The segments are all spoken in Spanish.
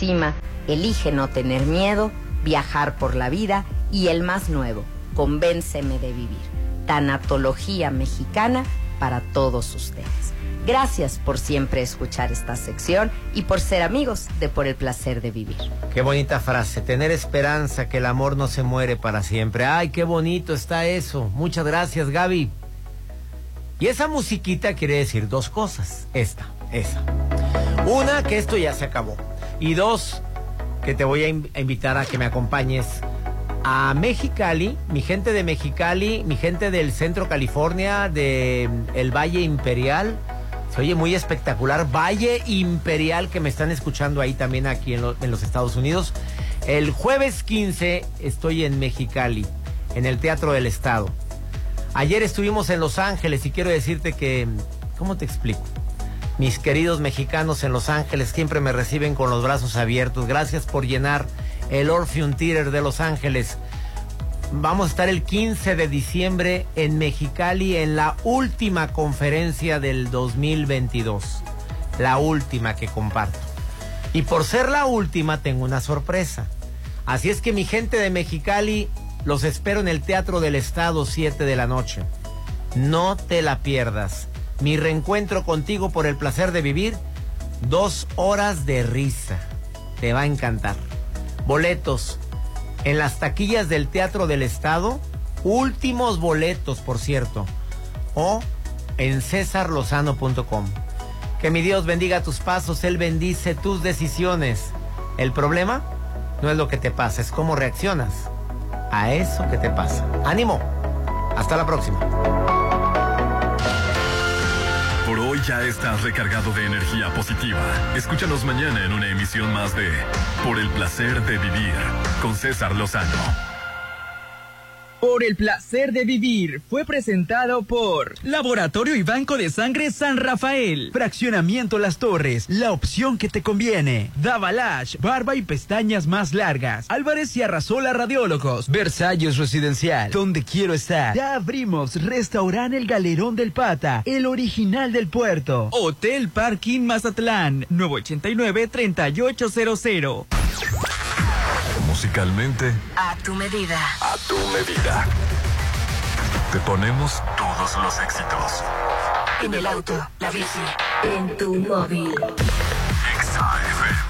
encima, elige no tener miedo, viajar por la vida y el más nuevo, convénceme de vivir. Tanatología mexicana para todos ustedes. Gracias por siempre escuchar esta sección y por ser amigos de Por el placer de vivir. Qué bonita frase, tener esperanza que el amor no se muere para siempre. Ay, qué bonito está eso. Muchas gracias, Gaby. Y esa musiquita quiere decir dos cosas. Esta, esa. Una, que esto ya se acabó. Y dos, que te voy a, invitar a que me acompañes a Mexicali, mi gente de Mexicali, mi gente del centro California, del el Valle Imperial. Se oye muy espectacular. Valle Imperial, que me están escuchando ahí también aquí en, en los Estados Unidos. El jueves 15 estoy en Mexicali, en el Teatro del Estado. Ayer estuvimos en Los Ángeles y quiero decirte que, ¿cómo te explico? Mis queridos mexicanos en Los Ángeles siempre me reciben con los brazos abiertos. Gracias por llenar el Orpheum Theater de Los Ángeles. Vamos a estar el 15 de diciembre en Mexicali en la última conferencia del 2022. La última que comparto. Y por ser la última tengo una sorpresa. Así es que mi gente de Mexicali los espero en el Teatro del Estado 7 de la noche. No te la pierdas mi reencuentro contigo por el placer de vivir, dos horas de risa. Te va a encantar. Boletos en las taquillas del Teatro del Estado, últimos boletos, por cierto, o en cesarlozano.com. Que mi Dios bendiga tus pasos, Él bendice tus decisiones. El problema no es lo que te pasa, es cómo reaccionas a eso que te pasa. Ánimo. Hasta la próxima ya estás recargado de energía positiva. Escúchanos mañana en una emisión más de Por el placer de vivir con César Lozano. Por el placer de vivir fue presentado por Laboratorio y Banco de Sangre San Rafael, Fraccionamiento Las Torres, la opción que te conviene. Davalash, barba y pestañas más largas. Álvarez y Arrasola Radiólogos, Versalles Residencial, donde quiero estar. Ya abrimos Restaurante El Galerón del Pata, el original del puerto. Hotel Parking Mazatlán, 989-3800 musicalmente. A tu medida. A tu medida. Te ponemos todos los éxitos. En el auto, la bici, en tu móvil. XAFM.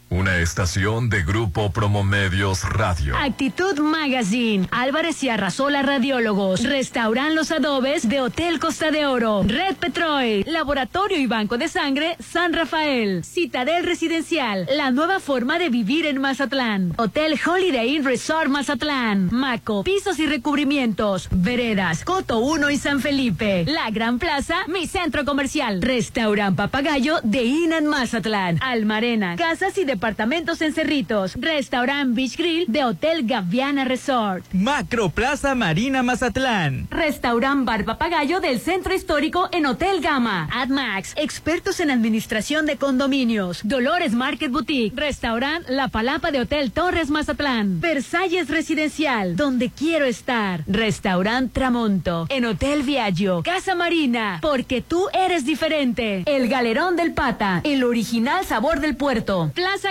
Una estación de Grupo Promomedios Radio. Actitud Magazine. Álvarez y Arrasola Radiólogos. Restauran Los Adobes de Hotel Costa de Oro. Red Petrol. Laboratorio y Banco de Sangre San Rafael. Citadel Residencial. La nueva forma de vivir en Mazatlán. Hotel Holiday Inn Resort Mazatlán. Maco. Pisos y recubrimientos. Veredas. Coto 1 y San Felipe. La Gran Plaza. Mi centro comercial. Restaurant Papagayo de Inan Mazatlán. Almarena. Casas y de departamentos en Cerritos. Restaurant Beach Grill de Hotel Gaviana Resort. Macro Plaza Marina Mazatlán. Restaurant Bar Papagayo del Centro Histórico en Hotel Gama. AdMax, expertos en administración de condominios. Dolores Market Boutique. Restaurant La Palapa de Hotel Torres Mazatlán. Versalles Residencial, donde quiero estar. Restaurant Tramonto. En Hotel Viaggio. Casa Marina, porque tú eres diferente. El Galerón del Pata. El original sabor del puerto. Plaza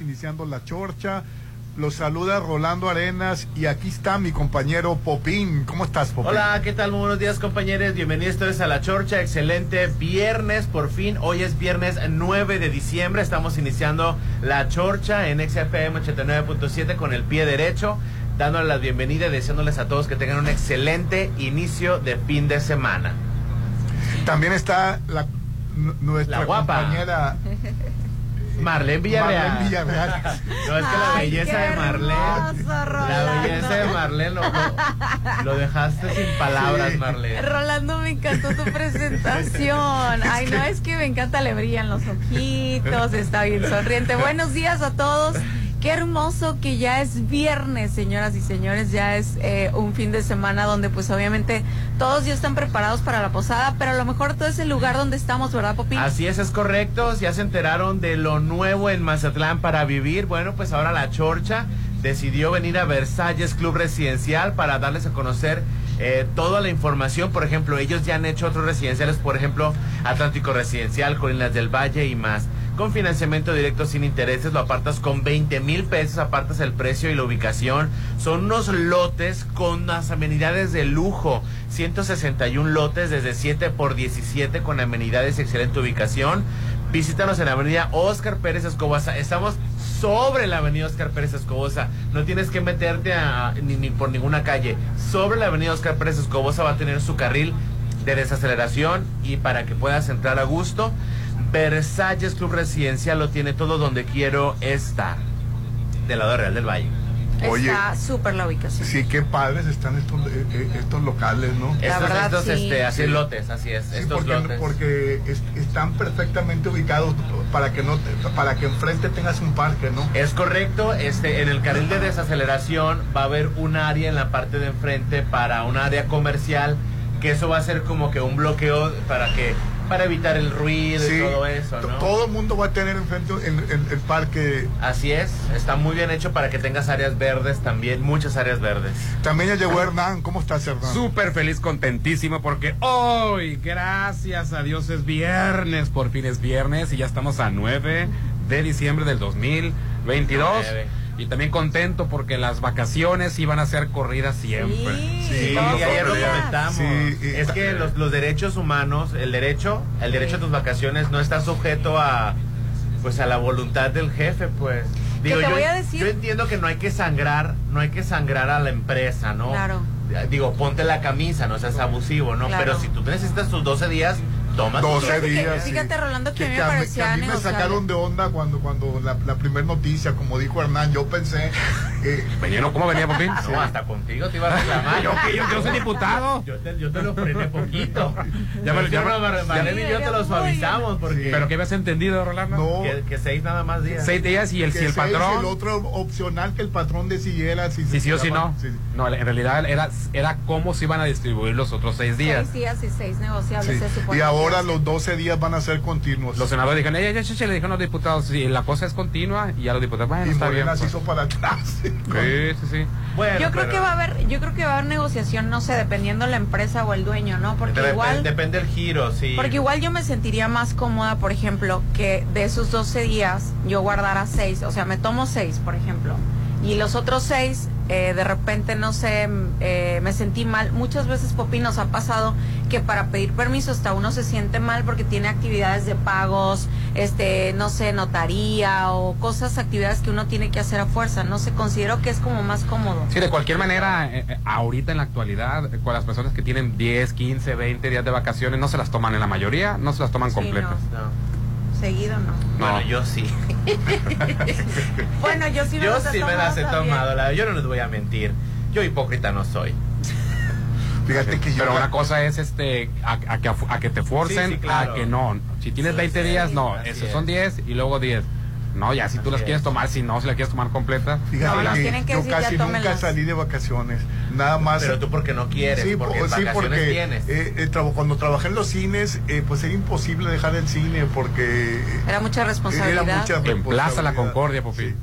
Iniciando la chorcha Los saluda Rolando Arenas y aquí está mi compañero Popín. ¿Cómo estás, Popín? Hola, ¿qué tal? Muy buenos días, compañeros. Bienvenidos todos a La Chorcha. Excelente viernes, por fin. Hoy es viernes 9 de diciembre. Estamos iniciando La Chorcha en XFM 89.7 con el pie derecho, dándole la bienvenida y deseándoles a todos que tengan un excelente inicio de fin de semana. También está la, nuestra La guapa. compañera Marlene Villarreal. Marlene Villarreal. No, es que la Ay, belleza qué de Marlene. hermoso, La belleza de Marlene lo, lo- lo dejaste sin palabras, Sí. Marlene. Rolando, me encantó tu presentación. Ay, no, es que me encanta, le brillan los ojitos, está bien sonriente. Buenos días a todos. Qué hermoso que ya es viernes, señoras y señores, ya es eh, un fin de semana donde pues obviamente todos ya están preparados para la posada, pero a lo mejor todo es el lugar donde estamos, ¿verdad, Popín? Así es, es correcto. Ya se enteraron de lo nuevo en Mazatlán para vivir. Bueno, pues ahora la Chorcha decidió venir a Versalles Club Residencial para darles a conocer eh, toda la información. Por ejemplo, ellos ya han hecho otros residenciales, por ejemplo, Atlántico Residencial, Colinas del Valle y más. Con financiamiento directo sin intereses, lo apartas con 20 mil pesos, apartas el precio y la ubicación. Son unos lotes con las amenidades de lujo. 161 lotes desde 7 por 17 con amenidades y excelente ubicación. Visítanos en la avenida Oscar Pérez Escobosa. Estamos sobre la avenida Oscar Pérez Escobosa. No tienes que meterte ni, ni por ninguna calle. Sobre la avenida Oscar Pérez Escobosa va a tener su carril de desaceleración y para que puedas entrar a gusto. Versalles Club Residencial lo tiene todo donde quiero estar. Del lado de Real del Valle. Oye. Está súper la ubicación. Sí, qué padres están estos, eh, eh, estos locales, ¿no? La Estos, verdad, estos, sí. este, así Sí. lotes, así es. Sí, estos porque, lotes. porque es- están perfectamente ubicados para que no te- para que enfrente tengas un parque, ¿no? Es correcto, este, en el carril de desaceleración va a haber un área en la parte de enfrente para un área comercial, que eso va a ser como que un bloqueo para que, para evitar el ruido Sí, y todo eso, ¿no? Todo el mundo va a tener enfrente el, el- el parque. Así es, está muy bien hecho para que tengas áreas verdes también, muchas áreas verdes. También ya llegó Hernán. ¿Cómo estás, Hernán? Súper feliz, contentísimo porque hoy, gracias a Dios, es viernes, por fin es viernes y ya estamos a 9 de diciembre del 2022. Nueve. Y también contento porque las vacaciones iban a ser corridas siempre. Sí, Sí, todos y ayer lo comentamos. Sí, y- es que los, los derechos humanos, el derecho, el derecho a tus vacaciones no está sujeto a pues a la voluntad del jefe, pues. te yo, voy a decir- yo entiendo que no hay que sangrar, no hay que sangrar a la empresa, ¿no? Claro. Digo, ponte la camisa, no seas abusivo, ¿no? Claro. Pero si tú necesitas tus 12 días, toma tus 12 Fíjate que- días. sí. fíjate, Rolando, que a mí me a parecía que a mí me sacaron de onda cuando, cuando la, la primera noticia, como dijo Hernán, yo pensé. eh, Venía, ¿no? ¿Cómo venía, por fin? No, hasta contigo te iba a reclamar. Yo, que yo, yo soy diputado. Yo te, yo te lo frené poquito. Ya me- ya me- y yo te lo suavizamos porque ¿Pero qué habías entendido, Rolando? no. que, que seis nada más días. Seis días y el, si el patrón... El otro opcional que el patrón decidiera si Sí, sí o sí no. Sí. No, en realidad era, era cómo se iban a distribuir los otros seis días. Seis días y seis negociables, Sí. se supone. Y ahora que los 12 días van a ser continuos. Los senadores dijeron, "Ey, ey, ey, ey", le dijeron a los diputados, si la cosa es continua, y ya los diputados, bueno, y está bien. Pues". hizo para atrás. Sí, sí, sí. Bueno, Yo creo pero que va a haber, yo creo que va a haber negociación, no sé, dependiendo la empresa o el dueño, ¿no? Porque dep- igual, depende el giro, sí. porque igual yo me sentiría más cómoda, por ejemplo, que de esos 12 días yo guardara 6, o sea, me tomo 6, por ejemplo, y los otros 6, de repente, no sé, eh, me sentí mal. Muchas veces, Popi, nos ha pasado que para pedir permiso hasta uno se siente mal porque tiene actividades de pagos, este, no sé, notaría o cosas, actividades que uno tiene que hacer a fuerza. No sé, considero que es como más cómodo. Sí, de cualquier manera, eh, eh, ahorita en la actualidad, eh, con las personas que tienen 10, 15, 20 días de vacaciones, no se las toman en la mayoría, no se las toman Sí, completas. No. Seguido no. No. Bueno, yo sí. Bueno, yo sí me yo los he sí me las he tomado tomado. la- yo no les voy a mentir. Yo hipócrita no soy. Fíjate que yo. Pero una cosa es este a, a que, a que te forcen, Sí, sí, claro. a que no. Si tienes Sí, 20 sí, días, no. así Esos es. son 10 y luego 10. No, ya si tú las es. quieres tomar, si no, si la quieres tomar completa. Fíjate No, nos tienen que yo decir, ya casi nunca tómenlas. salí de vacaciones. Nada más. Pero tú porque no quieres, Sí, porque po- sí, vacaciones porque tienes. eh, eh, cuando trabajé en los cines, eh, pues era imposible dejar el cine porque Era mucha era responsabilidad. mucha En Plaza La responsabilidad. Concordia, Popi. Sí.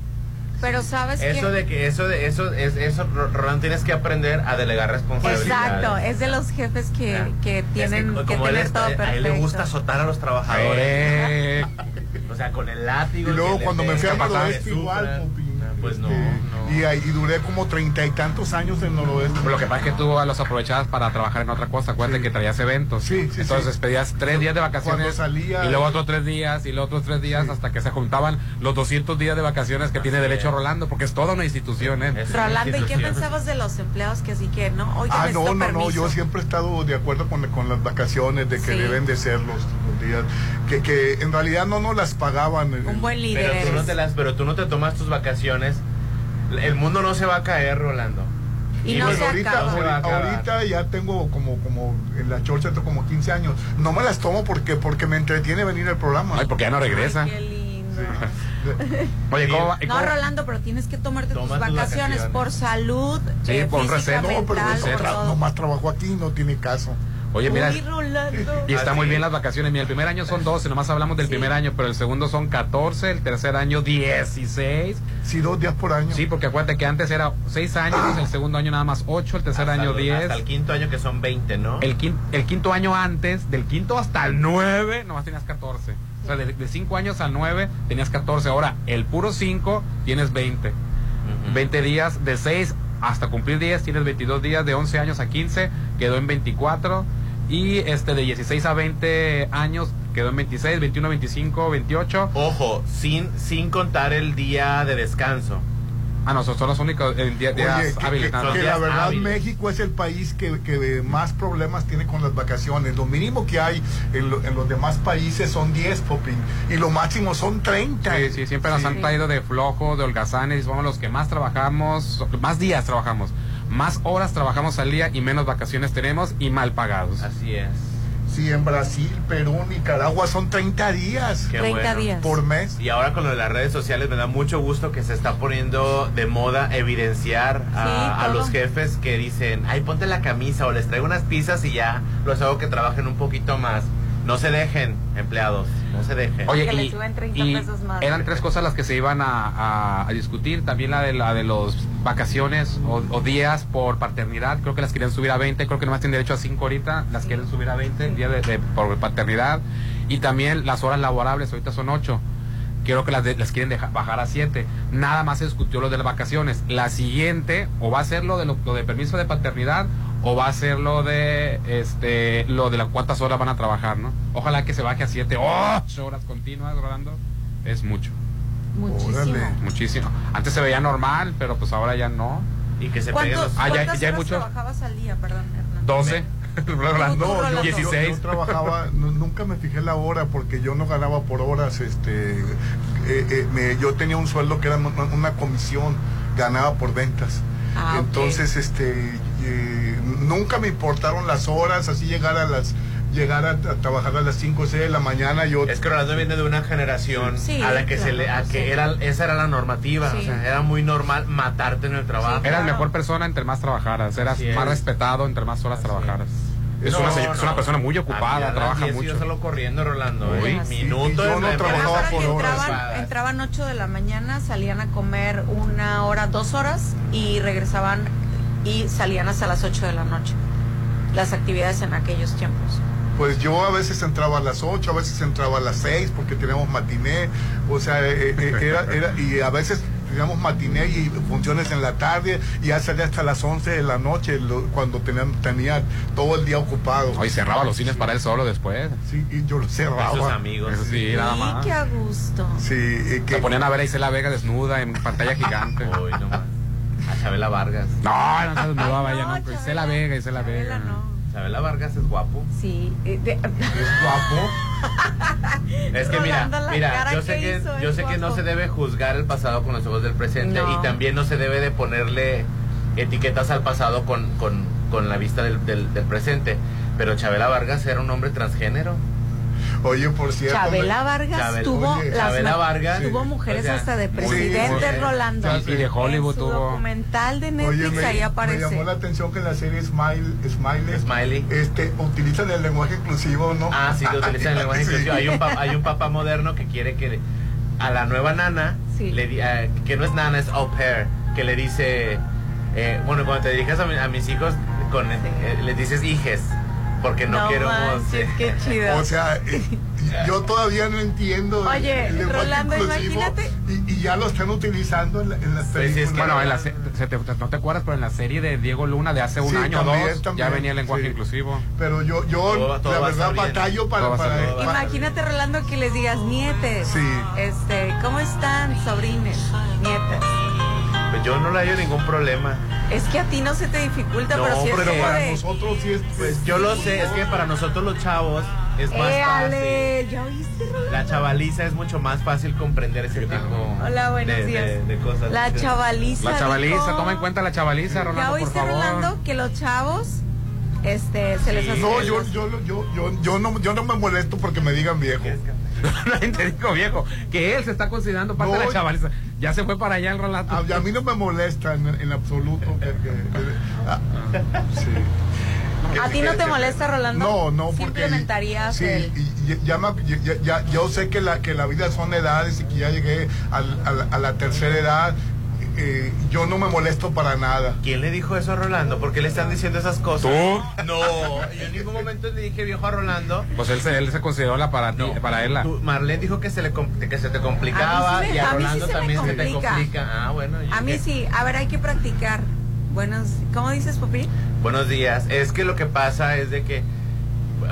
Pero sabes Eso que... de que eso de eso es eso Ro- Rolando tienes que aprender a delegar responsabilidades. Exacto, es de los jefes que, Ya. que tienen que, como él tener es- todo a él le gusta azotar a los trabajadores. O sea, con el látigo. Y luego cuando me fui al sufran. igual, Popi. Pues no, no. Y, ahí- y duré como treinta y tantos años en Noroeste. Lo que pasa es que tú los aprovechabas para trabajar en otra cosa. Acuérdate Sí. que traías eventos. Sí, sí, Entonces sí. pedías tres días de vacaciones. Cuando salía- y luego otros tres días. Y luego otros tres días Sí. hasta que se juntaban los 200 días de vacaciones que tiene derecho es. Rolando. Porque es toda una institución, ¿eh? Es- Rolando, ¿y qué pensabas de los empleados que así que no? Oiga, Ah, no, no, no, yo siempre he estado de acuerdo con, con las vacaciones, de que Sí. deben de ser los, los días, que, que en realidad no nos las pagaban. eh, Un buen líder Pero tú, no te las, pero tú no te tomas tus vacaciones. El mundo no se va a caer, Rolando. Y no Bueno, se ahorita, acaba. se ahorita ya tengo como, como en la chorcha tengo como 15 años. No me las tomo porque, porque me entretiene venir el programa. Ay, porque ya no regresa. Ay, qué lindo. Oye, ¿cómo va? y No, Rolando, pero tienes que tomarte tus Toma tus vacaciones, por salud, Sí, eh, por receso. No, pero tra- todo. nomás trabajo aquí, no tiene caso. Oye, mira. Y está Así muy bien las vacaciones. Mira, el primer año son 12, nomás hablamos del Sí. primer año, pero el segundo son 14, el tercer año 16. Sí, dos días por año. Sí, porque acuérdate que antes era 6 años, el segundo año nada más 8, el tercer Hasta año los- 10. Hasta el quinto año que son 20, ¿no? El quinto, el quinto año antes, del quinto hasta el 9, nomás tenías 14. O sea, de 5 años al 9 tenías 14. Ahora, el puro 5 tienes 20. Ujú. 20 días, de 6 hasta cumplir 10 tienes 22 días, de 11 años a 15 quedó en 24. Y este de 16 a 20 años quedó en 26, 21, 25, 28. Ojo, sin, sin contar el día de descanso. Ah, no, son son los únicos eh, días, Oye, días que, que- que días la verdad hábiles. México es el país que, que más problemas tiene con las vacaciones. Lo mínimo que hay en, lo- en los demás países son 10, Popín, y lo máximo son 30. Sí, sí, siempre nos Sí. han traído de flojo, de holgazanes, somos los que más trabajamos, más días trabajamos, más horas trabajamos al día y menos vacaciones tenemos y mal pagados. Así es. Sí, en Brasil, Perú, Nicaragua son 30 días Qué 30 bueno. días. por mes. Y ahora con lo de las redes sociales me da mucho gusto que se está poniendo de moda evidenciar a, Sí, a los jefes que dicen, ay, ponte la camisa o les traigo unas pizzas y ya los hago que trabajen un poquito más. No se dejen, empleados, no se dejen. Oye, Que le suben 30 y pesos más. eran tres cosas las que se iban a, a- a discutir, también la de la de los vacaciones o, o días por paternidad, creo que las querían subir a 20, creo que nomás tienen derecho a 5 ahorita, las quieren subir a 20 el día de, de- por paternidad y también las horas laborables ahorita son 8. Creo que las, de- las quieren dejar, bajar a 7. Nada más se discutió lo de las vacaciones. La siguiente, o va a ser lo de, lo, lo de permiso de paternidad, o va a ser lo de este lo de las cuántas horas van a trabajar, ¿no? Ojalá que se baje a 7, 8 horas continuas, Rolando. Es mucho, Muchísimo. Órale. muchísimo. Antes se veía normal, pero pues ahora ya no. Y que se peguen ¿Cuántos, los... Ah, ya- ¿Cuántas ya hay muchos. trabajabas al día, perdón, Hernán? 12. Rolando. Yo, 16. yo trabajaba, nu- nunca me fijé la hora porque yo no ganaba por horas. Este, eh, eh, me- yo tenía un sueldo que era una, una comisión, ganaba por ventas. Ah. Entonces, este, eh, nunca me importaron las horas, así llegar a las, llegar a, a trabajar a las 5 o 6 de la mañana. Yo Es que Rolando viene de una generación Sí, a la que se le, a sí. que era, esa era la normativa, Sí. o sea, era muy normal matarte en el trabajo. Sí, Eras Claro. mejor persona entre más trabajaras, eras más respetado entre más horas Así trabajaras. es. Es, No, una, señora- es una persona muy ocupada, trabaja 10 mucho. Yo salgo corriendo, Rolando. Uy. ¿eh? Sí, Minuto y yo en no trabajaba por horas. entraban, entraban 8 de la mañana, salían a comer una hora, dos horas y regresaban y salían hasta las 8 de la noche. Las actividades en aquellos tiempos. Pues yo a veces entraba a las 8, a veces entraba a las 6 porque teníamos matiné, o sea, eh, eh, era, era, y a veces teníamos matiné y funciones en la tarde y ya salía hasta las 11 de la noche lo- cuando tenía, tenía todo el día ocupado. Hoy cerraba los cines para él solo después. Sí, y yo lo Sus cerraba. amigos. Eso sí, nada y más. qué a gusto. Sí, eh, que, Se ponían a ver a Isela Vega desnuda en pantalla gigante. Uy, no más. A Chabela Vargas. No, no se desnudaba Ay, ya, no. Chabela. Isela Vega, Isela Chabela, Vega. no. Chabela Vargas es guapo. Sí. eh, de- es guapo. Es que mira, mira, yo sé que yo sé que no se debe juzgar el pasado con los ojos del presente No. y también no se debe de ponerle etiquetas al pasado con, con, con la vista del, del, del presente. Pero Chabela Vargas era un hombre transgénero. Oye, por cierto. Chabela me- Vargas Chabela- tuvo oye, las Chabela Vargas, tuvo mujeres O sea, hasta de presidente Rolando. Y de Hollywood en su tuvo. documental de Oye, Netflix me, ahí me aparece. llamó la atención que en la serie Smile, Smiley, Smiley. este, utilizan el lenguaje inclusivo, ¿no? Ah, sí, lo utilizan el lenguaje Sí. inclusivo. Hay un, pa- hay un papá moderno que quiere que a la nueva nana, Sí. le eh, que no es nana, es au pair, que le dice, eh, bueno, cuando te dirijas a, mi- a mis hijos, con, eh, les dices hijes, porque no, no quiero... manches, qué chido. O sea, eh, yo todavía no entiendo Oye, el Rolando, imagínate. Y, y ya lo están utilizando en, la- en las Pues sí, es que Bueno, en la se- te- no te acuerdas, pero en la serie de Diego Luna de hace un Sí, año también, dos, también, ya venía el lenguaje sí. inclusivo. Pero yo, yo Todo- todo la verdad, batallo para... Para- bien. para- Imagínate, Rolando, que les digas nietes. Sí. Este, ¿cómo están, sobrines? Nietes. Pues yo no le hallo ningún problema. Es que a ti no se te dificulta, No, pero sí es pero para de... nosotros sí es... Pues yo lo sé, es que para nosotros los chavos es más ¡Éale! fácil. ¿Ya oíste, Rolando? La chavaliza es mucho más fácil comprender ese tipo Hola, buenos de, días. de- de cosas. La chavaliza. La chavaliza, dijo- toma en cuenta la chavaliza, ¿Ya Rolando, por oíste, favor. Rolando, que los chavos este, se les hace... No, yo, yo, yo, yo, yo no, yo no me molesto porque me digan viejo. Nadie te dijo viejo, que él se está considerando parte No, de la chavaliza. Ya se fue para allá el Rolando. A, a mí no me molesta en, en absoluto. que- que- que- ah, sí. ¿A ti no te molesta, Rolando? No, no, ¿Sí porque... implementarías sí, el... y- y- ya, me- ya- ya- yo sé que la, que la vida son edades y que ya llegué al- a, a la tercera edad. Eh, yo no me molesto para nada. ¿Quién le dijo eso a Rolando? ¿Por qué le están diciendo esas cosas? ¿Tú? No, yo en ningún momento le dije viejo a Rolando. Pues él se, él se consideró la para ti, para él. Marlene dijo que se, le, com- que se te complicaba A mí sí me- y a a mí sí Rolando se también se te complica. Ah, bueno. yo A mí qué. sí. A ver, hay que practicar. Buenos... ¿Cómo dices, Pupi? Buenos días. Es que lo que pasa es de que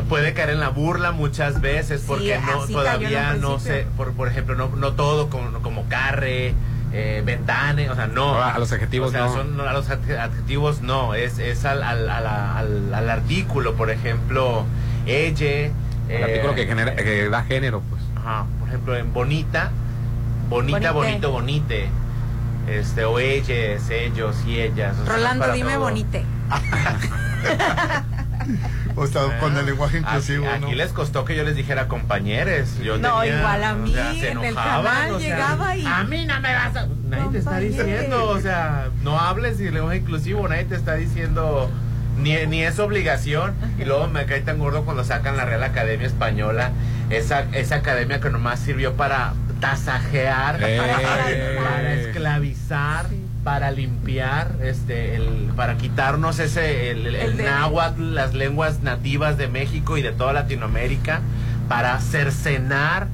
puede caer en la burla muchas veces Sí, porque no todavía no sé, por, por ejemplo, no, no todo como, como carre, eh, ventane, o sea, no. A los adjetivos O sea, no. son- a los adje- adjetivos no, es, es al, al, al, al artículo, por ejemplo, ella. El artículo que, genera, que da género, pues. Ajá, por ejemplo, en bonita, bonita, Bonite. bonito, bonite. Este, o ellas, ellos y ellas. o sea, Rolando, dime todo. bonite. O sea, con el lenguaje inclusivo, Aquí, ¿no? aquí les costó que yo les dijera compañeros. Yo No, tenía- igual a mí, o sea, se en el canal o sea, llegaba y- A mí no me vas a. Nadie te está diciendo, o sea, no hables y lenguaje inclusivo, nadie te está diciendo. Ni, ni es obligación. Y luego me cae tan gordo cuando sacan la Real Academia Española. Esa, esa academia que nomás sirvió para tasajear, Eh. para, para esclavizar, para limpiar, este, el, para quitarnos ese, el, el, El náhuatl, las lenguas nativas de México y de toda Latinoamérica, para cercenar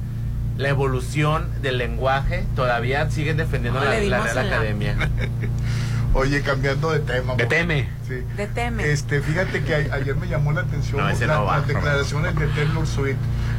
la evolución del lenguaje. Todavía siguen defendiendo No, la, la Real la- Academia. Oye, cambiando de tema. De teme. Sí. De teme. Este, fíjate que a- ayer me llamó la atención No, ese la- no va, las declaraciones de Taylor Swift.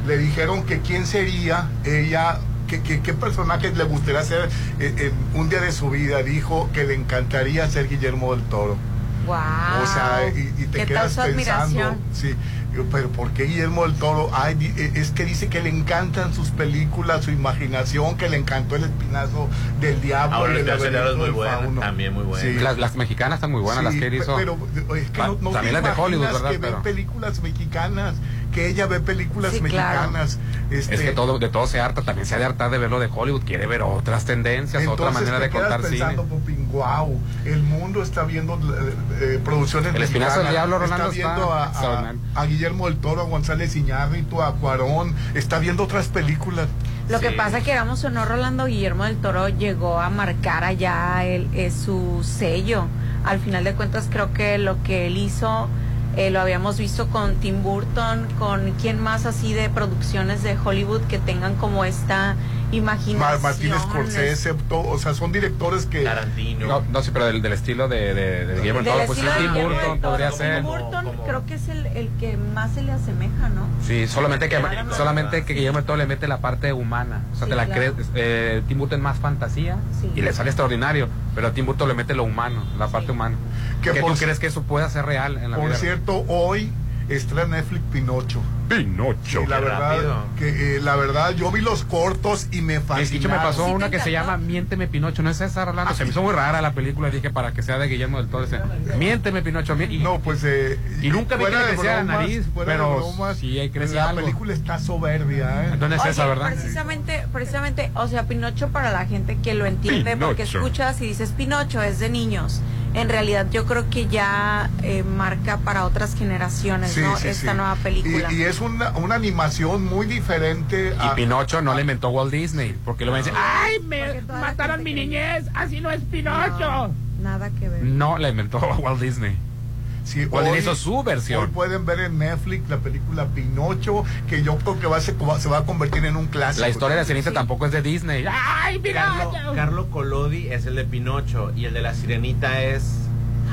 Le dijeron que quién sería ella, que, que- qué personaje le gustaría ser eh, en un día de su vida. Dijo que le encantaría ser Guillermo del Toro. Wow. O sea, y, y te ¿Qué quedas pensando, sí, yo, pero ¿por qué Guillermo del Toro? Ay, di- eh, es que dice que le encantan sus películas, su imaginación, que le encantó el espinazo del diablo. Ahora el el Espinazo del Diablo es muy buena, fauno. también muy buena. Sí. Las, las mexicanas están muy buenas, las que hizo. Pero, es que no, no te también las de Hollywood, ¿verdad? que Pero- películas mexicanas, que ella ve películas Sí, claro. mexicanas. Este, Es que todo, de todo se harta, también se ha de hartar de verlo de Hollywood, quiere ver otras tendencias, otra manera de contar cine. pensando, Popín, wow, el mundo está viendo eh, eh, producciones El Espinazo del mexicanas, Diablo, Rolando, está viendo está a, a- extraordinario. a Guillermo del Toro, a González Iñárritu, a Cuarón, está viendo otras películas. Lo que pasa que éramos o no, Rolando Guillermo del Toro llegó a marcar allá el, eh, su sello. Al final de cuentas, creo que lo que él hizo eh, lo habíamos visto con Tim Burton, con quién más así de producciones de Hollywood que tengan como esta imaginación. Martín Scorsese, to- o sea, son directores que... Tarantino. No, no, sí, pero del, del estilo de, de, de Guillermo del Toro, pues sí, Tim Burton podría Tim ser. Burton Como- creo que es el, el que más se le asemeja, ¿no? Sí, solamente que, Claro. solamente que Guillermo del Toro le mete la parte humana. O sea, Sí, te la claro. crees. Eh, Tim Burton más fantasía Sí. y le sale extraordinario. Pero Tim Burton le mete lo humano, la parte humana. Que ¿Qué por tú crees que eso pueda ser real en la Por vida? cierto, hoy estrena Netflix Pinocho. Pinocho. Y la qué verdad, rápido. que, eh, la verdad, yo vi los cortos y me. Quicho me pasó ¿Sí una que se llama Miénteme Pinocho, ¿no es esa, Rolando? Se me hizo muy rara la película, dije para que sea de Guillermo del Toro. dice, Miénteme Pinocho. mí- Y, No, pues. Eh, Y nunca vi que le creciera la nariz, pero bromas, sí ahí crece La algo. película está soberbia, ¿eh? Entonces es esa, ¿verdad? Precisamente, precisamente, o sea, Pinocho para la gente que lo entiende, porque escuchas y dices Pinocho es de niños. En realidad yo creo que ya eh, marca para otras generaciones, Sí, ¿no? sí, Esta sí. nueva película. Y, y es una, una animación muy diferente Y a. Pinocho no le inventó Walt Disney, porque lo van a decir, ¡ay, me mataron mi niñez! ¡Así no es Pinocho! No, nada que ver. No la inventó Walt Disney. Sí, Walt Disney hoy- hizo su Hoy versión. pueden ver en Netflix la película Pinocho, que yo creo que va a se, se va a convertir en un clásico. La historia de la sirenita tampoco es de Disney. ¡Ay, mira! Carlo, Carlo Collodi es el de Pinocho y el de la Sirenita es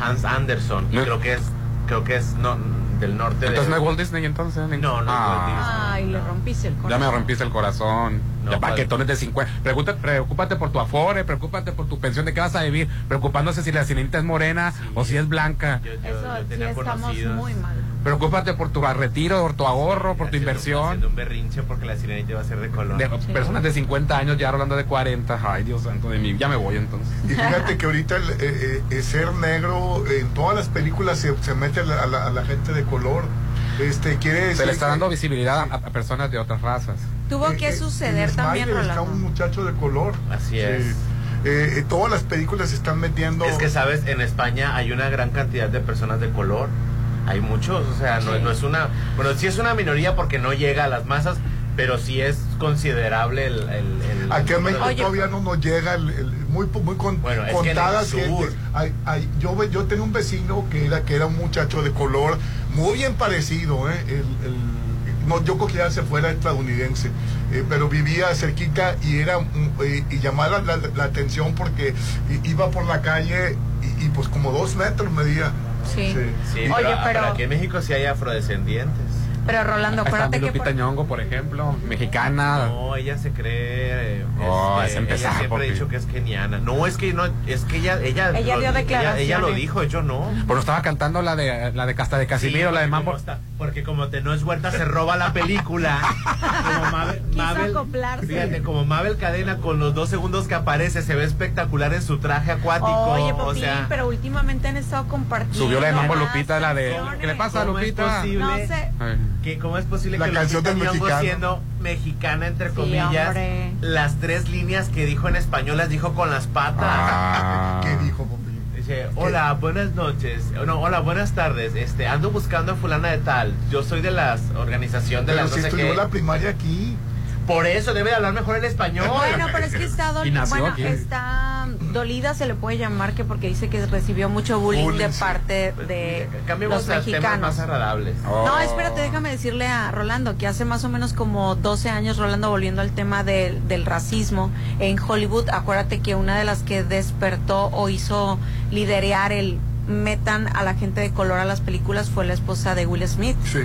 Hans Anderson. Y creo que es, creo que es no, del norte Entonces no es Walt Disney entonces. No, no es Walt Disney. Ay, le rompiste el corazón. Ya me rompiste el corazón. No, ya paquetones de 50. Pregunta- preocúpate por tu afore, preocúpate por tu pensión de qué vas a vivir, preocupándose si la sirenita es morena o si es blanca. Yo, yo- Eso yo sí tenía estamos conocidos. muy mal. Preocúpate por tu retiro, por tu ahorro, por tu inversión. Haciendo un berrinche porque la Sirenita iba a ser de color. De, Personas de 50 años ya hablando de 40. Ay, Dios santo de mí. Ya me voy entonces. Y fíjate que ahorita el, eh, eh, ser negro en todas las películas se, se mete a la, a la- a la gente de color. Este quiere decir Se le está que- dando visibilidad a, a personas de otras razas. Tuvo Eh, que eh, suceder también, Smile está Rolando. un muchacho de color. Así Sí. es. Eh, eh, todas las películas se están metiendo. Es que, ¿sabes? En España hay una gran cantidad de personas de color. Hay muchos, o sea, no, Sí. no es una... Bueno, sí es una minoría porque no llega a las masas, pero sí es considerable el... el, el- Aquí en México Oye. todavía no nos llega el, el- muy muy con- Bueno, es que contadas sur. gentes. Hay- hay- yo ve- yo tenía un vecino que era que era un muchacho de color muy bien parecido, ¿eh? El- el- no, yo creo que ya se fuera estadounidense, eh, pero vivía cerquita y era eh, y llamaba la, la atención porque iba por la calle y, y, pues como dos metros medía. Sí. Sí, Oye, pero, pero- aquí en México sí hay afrodescendientes. Pero Rolando, acuérdate que... Lupita por- Nyong'o, por ejemplo, mexicana. No, ella se cree. eh, Oh, este, es empezar, ella siempre ha papi. dicho que es keniana. No, es que no, es que ella, ella, Ella dio Ella, declaraciones. ella lo dijo, yo no. Pero estaba cantando la de la de Casta de Casimiro, Sí, la de porque Mambo. porque como te no es vuelta, se roba la película. Como Mabel, Mabel- acoplarse. fíjate, como Mabel Cadena con los dos segundos que aparece se ve espectacular en su traje acuático. Oye, o Popín, sea, pero últimamente han estado compartiendo. Subió la de Mambo Lupita, la de. ¿Qué le pasa, ¿Cómo es Lupita? No sé. Ay. Que ¿Cómo es posible La que canción del mexicano. siendo mexicana entre Sí, comillas, hombre. las tres líneas que dijo en español las dijo con las patas? Ah. ¿Qué dijo, Popín? Dice, hola, buenas noches. No, hola, buenas tardes. Este, ando buscando a fulana de tal. Yo soy de las organización de Pero las si no sé estudió qué. la primaria aquí. Por eso debe de hablar mejor el español. Bueno, pero es que está dolida. Bueno, aquí. está dolida, se le puede llamar que porque dice que recibió mucho bullying, Bullying, de sí. parte de Cambiemos los a mexicanos. más agradables. Oh. No, espérate, déjame decirle a Rolando que hace más o menos como 12 años, Rolando, volviendo al tema del- del racismo en Hollywood, acuérdate que una de las que despertó o hizo liderear el metan a la gente de color a las películas fue la esposa de Will Smith. Sí.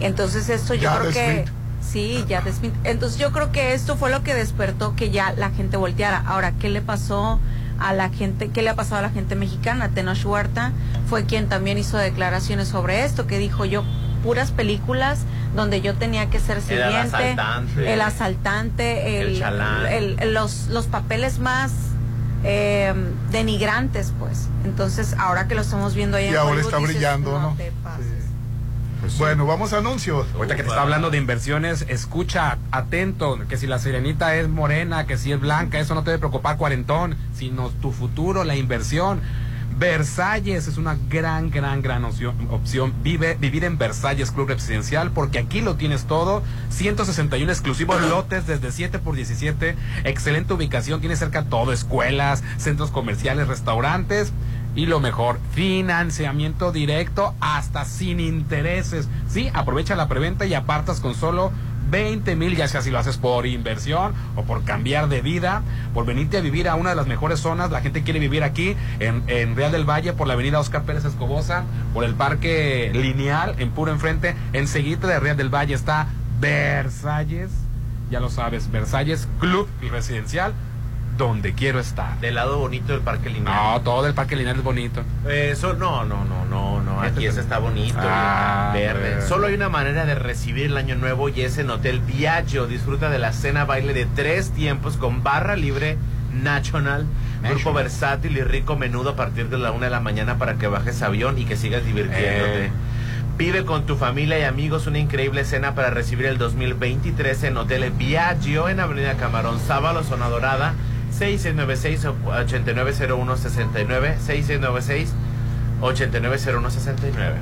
Entonces esto yo creo que... Smith. Sí, ya. Entonces yo creo que esto fue lo que despertó que ya la gente volteara. Ahora, ¿qué le pasó a la gente? ¿Qué le ha pasado a la gente mexicana? Tenoch Huerta fue quien también hizo declaraciones sobre esto, que dijo yo puras películas donde yo tenía que ser Era el sirviente, asaltante. el asaltante, El chalán. el- el- los, los papeles más eh, denigrantes, pues. Entonces, ahora que lo estamos viendo ahí Y en ahora Hollywood, está dices, brillando, ¿no? te pases". Sí. Pues sí. Bueno, vamos a anuncios. Ahorita que te está hablando de inversiones, escucha atento, que si la sirenita es morena, que si es blanca, eso no te debe preocupar cuarentón, sino tu futuro, la inversión. Versalles es una gran, gran, gran opción. opción. Vive, vivir en Versalles Club Residencial, porque aquí lo tienes todo. 161 exclusivos lotes desde 7 por 17. Excelente ubicación, tiene cerca todo, escuelas, centros comerciales, restaurantes. Y lo mejor, financiamiento directo hasta sin intereses. Sí, aprovecha la preventa y apartas con solo 20 mil, ya sea si lo haces por inversión o por cambiar de vida, por venirte a vivir a una de las mejores zonas. La gente quiere vivir aquí en, en Real del Valle, por la avenida Oscar Pérez Escobosa, por el parque lineal, en puro enfrente. Enseguida de Real del Valle está Versalles, ya lo sabes, Versalles Club Residencial, donde quiero estar. Del lado bonito del parque lineal. No, todo el parque lineal es bonito. Eso, no, no, no, no, no. Aquí ese está bonito. Ah, verde. Solo hay una manera de recibir el año nuevo y es en Hotel Viaggio. Disfruta de la cena baile de tres tiempos con barra libre nacional. Grupo National. versátil y rico menudo a partir de la una de la mañana para que bajes avión y que sigas divirtiéndote. Eh. Vive con tu familia y amigos una increíble cena para recibir el 2023 en Hotel Viaggio en Avenida Camarón Sábalo, Zona Dorada, 6696-890169, 6696-890169.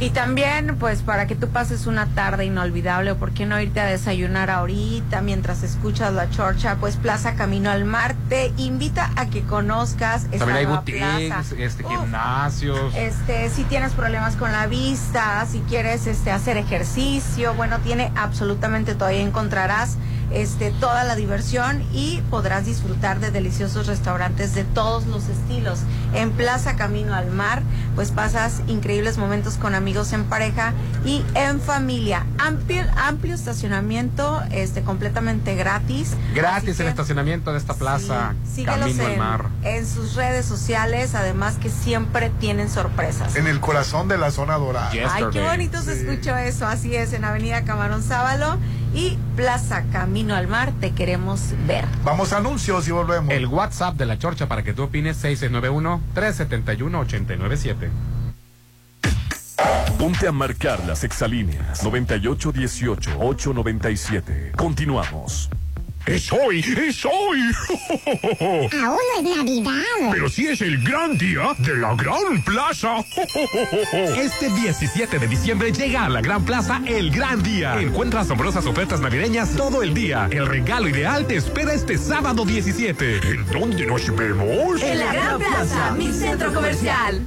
Y también, pues, para que tú pases una tarde inolvidable, o por qué no irte a desayunar ahorita mientras escuchas la chorcha, pues Plaza Camino al Mar te invita a que conozcas esta También hay boutiques, este, Uf. gimnasios. Este, si tienes problemas con la vista, si quieres este hacer ejercicio, bueno, tiene absolutamente todo. Ahí encontrarás este toda la diversión y podrás disfrutar de deliciosos restaurantes de todos los estilos. En Plaza Camino al Mar, pues pasas increíbles momentos con amigos en pareja y en familia. Amplio, amplio estacionamiento, este completamente gratis. Gratis el estacionamiento de esta plaza. Sí, Camino al en, mar. en sus redes sociales, además que siempre tienen sorpresas. En el corazón de la zona dorada. Ay, qué bonito se escuchó eso. Así es, en Avenida Camarón Sábalo y Plaza Camino al Mar, te queremos ver. Vamos a anuncios y volvemos. El WhatsApp de la Chorcha para que tú opines 6691-371-897. Ponte a marcar las exalíneas 9818-897. Continuamos. Es hoy, es hoy. Aún no es Navidad. Pero sí es el gran día de la Gran Plaza. Este 17 de diciembre llega a la Gran Plaza el gran día. Encuentra asombrosas ofertas navideñas todo el día. El regalo ideal te espera este sábado 17. ¿En dónde nos vemos? En la Gran Plaza, mi centro comercial.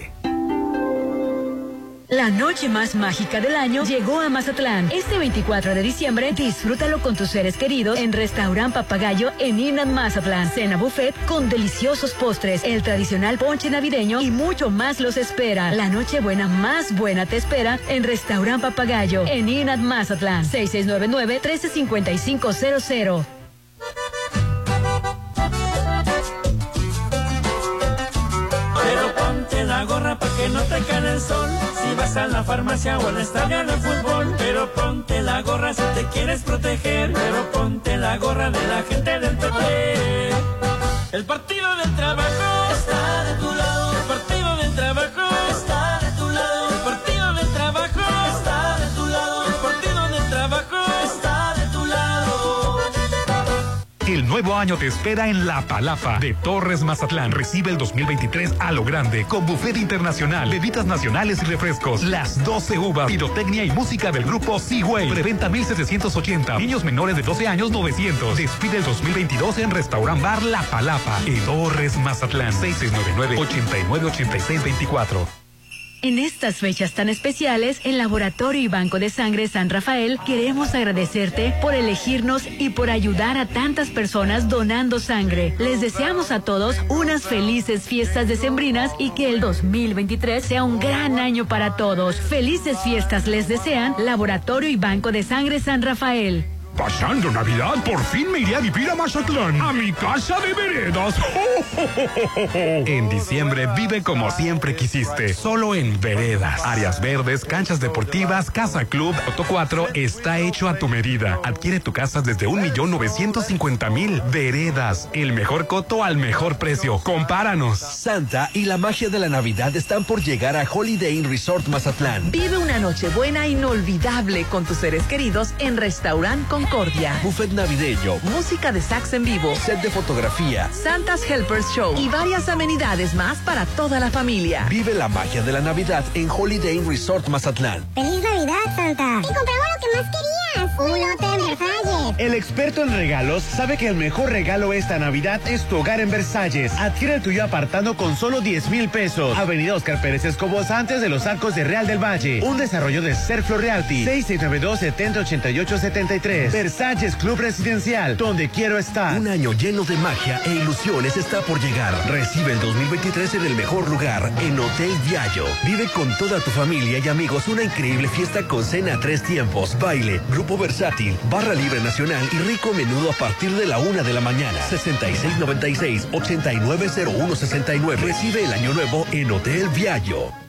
La noche más mágica del año llegó a Mazatlán. Este 24 de diciembre, disfrútalo con tus seres queridos en Restaurant Papagayo en Inan Mazatlán. Cena buffet con deliciosos postres, el tradicional ponche navideño y mucho más los espera. La noche buena más buena te espera en Restaurant Papagayo en Inan Mazatlán. 6699 135500 para que no te caiga el sol. Si vas a la farmacia o al estadio de fútbol. Pero ponte la gorra si te quieres proteger. Pero ponte la gorra de la gente del PP. El partido del trabajo está de tu nuevo año te espera en La Palapa de Torres Mazatlán. Recibe el 2023 a lo grande con buffet internacional, bebidas nacionales y refrescos, las 12 uvas, pirotecnia y música del grupo Seaway. Preventa 1780. Niños menores de 12 años 900. Despide el 2022 en Restaurant Bar La Palapa en Torres Mazatlán. 6699 898624. En estas fechas tan especiales, en Laboratorio y Banco de Sangre San Rafael queremos agradecerte por elegirnos y por ayudar a tantas personas donando sangre. Les deseamos a todos unas felices fiestas decembrinas y que el 2023 sea un gran año para todos. Felices fiestas les desean Laboratorio y Banco de Sangre San Rafael. Pasando Navidad, por fin me iré a vivir a Mazatlán, a mi casa de veredas. En diciembre vive como siempre quisiste, solo en Veredas. Áreas verdes, canchas deportivas, casa club, Auto 4 está hecho a tu medida. Adquiere tu casa desde un millón novecientos cincuenta mil. Veredas, el mejor coto al mejor precio. Compáranos. Santa y la magia de la Navidad están por llegar a Holiday Inn Resort Mazatlán. Vive una noche buena inolvidable con tus seres queridos en Restaurant Concordia. Buffet navideño, Música de sax en vivo. set de fotografía. Santas Helpers Show y varias amenidades más para toda la familia. Vive la magia de la Navidad en Holiday Inn Resort Mazatlán. ¡Feliz Navidad, Santa! ¡Y compramos lo que más querías! ¡Un hotel en Versalles! El experto en regalos sabe que el mejor regalo esta Navidad es tu hogar en Versalles. Adquiere el tuyo apartando con solo 10 mil pesos. Avenida Oscar Pérez Escobos antes de los arcos de Real del Valle. Un desarrollo de Serflo Realty. 6692-708873. Versalles Club Residencial, donde quiero estar. Un año lleno de magia e ilusiones está por llegar. Recibe el 2023 en el mejor lugar, en Hotel Viallo. Vive con toda tu familia y amigos una increíble fiesta con cena a tres tiempos, baile, grupo versátil, barra libre nacional y rico menudo a partir de la una de la mañana. 6696-890169. Recibe el año nuevo en Hotel Viallo.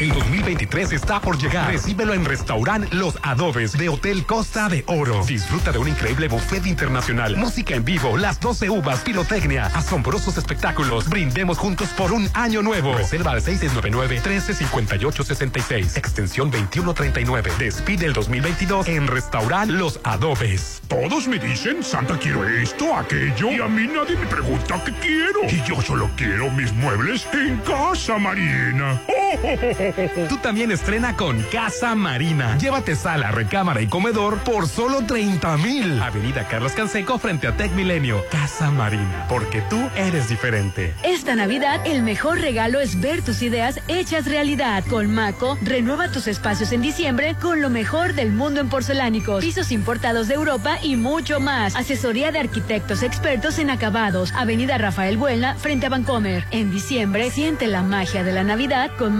El 2023 está por llegar. Recíbelo en Restaurant Los Adobes de Hotel Costa de Oro. Disfruta de un increíble buffet internacional, música en vivo, las 12 uvas, pirotecnia, asombrosos espectáculos. Brindemos juntos por un año nuevo. Reserva al 699-1358-66, extensión 2139. Despide el 2022 en Restaurant Los Adobes. Todos me dicen, Santa, quiero esto, aquello, y a mí nadie me pregunta qué quiero. Y yo solo quiero mis muebles en Casa Marina. Tú también estrena con Casa Marina. Llévate sala, recámara y comedor por solo 30 mil. Avenida Carlos Canseco frente a Tech Milenio. Casa Marina, porque tú eres diferente. Esta Navidad, el mejor regalo es ver tus ideas hechas realidad. Con Maco, renueva tus espacios en diciembre con lo mejor del mundo en porcelánicos, pisos importados de Europa y mucho más. Asesoría de arquitectos expertos en acabados. Avenida Rafael Buelna, frente a Vancomer. En diciembre, siente la magia de la Navidad con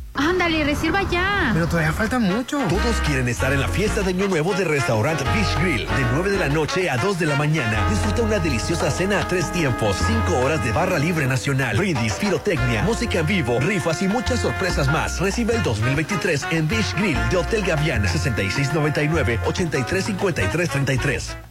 Ándale, reserva ya. Pero todavía falta mucho. Todos quieren estar en la fiesta de Año Nuevo de Restaurant Beach Grill. De 9 de la noche a 2 de la mañana. Disfruta una deliciosa cena a tres tiempos. 5 horas de barra libre nacional. Brindis, pirotecnia, música en vivo, rifas y muchas sorpresas más. Recibe el 2023 en Beach Grill de Hotel Gaviana. 6699-835333.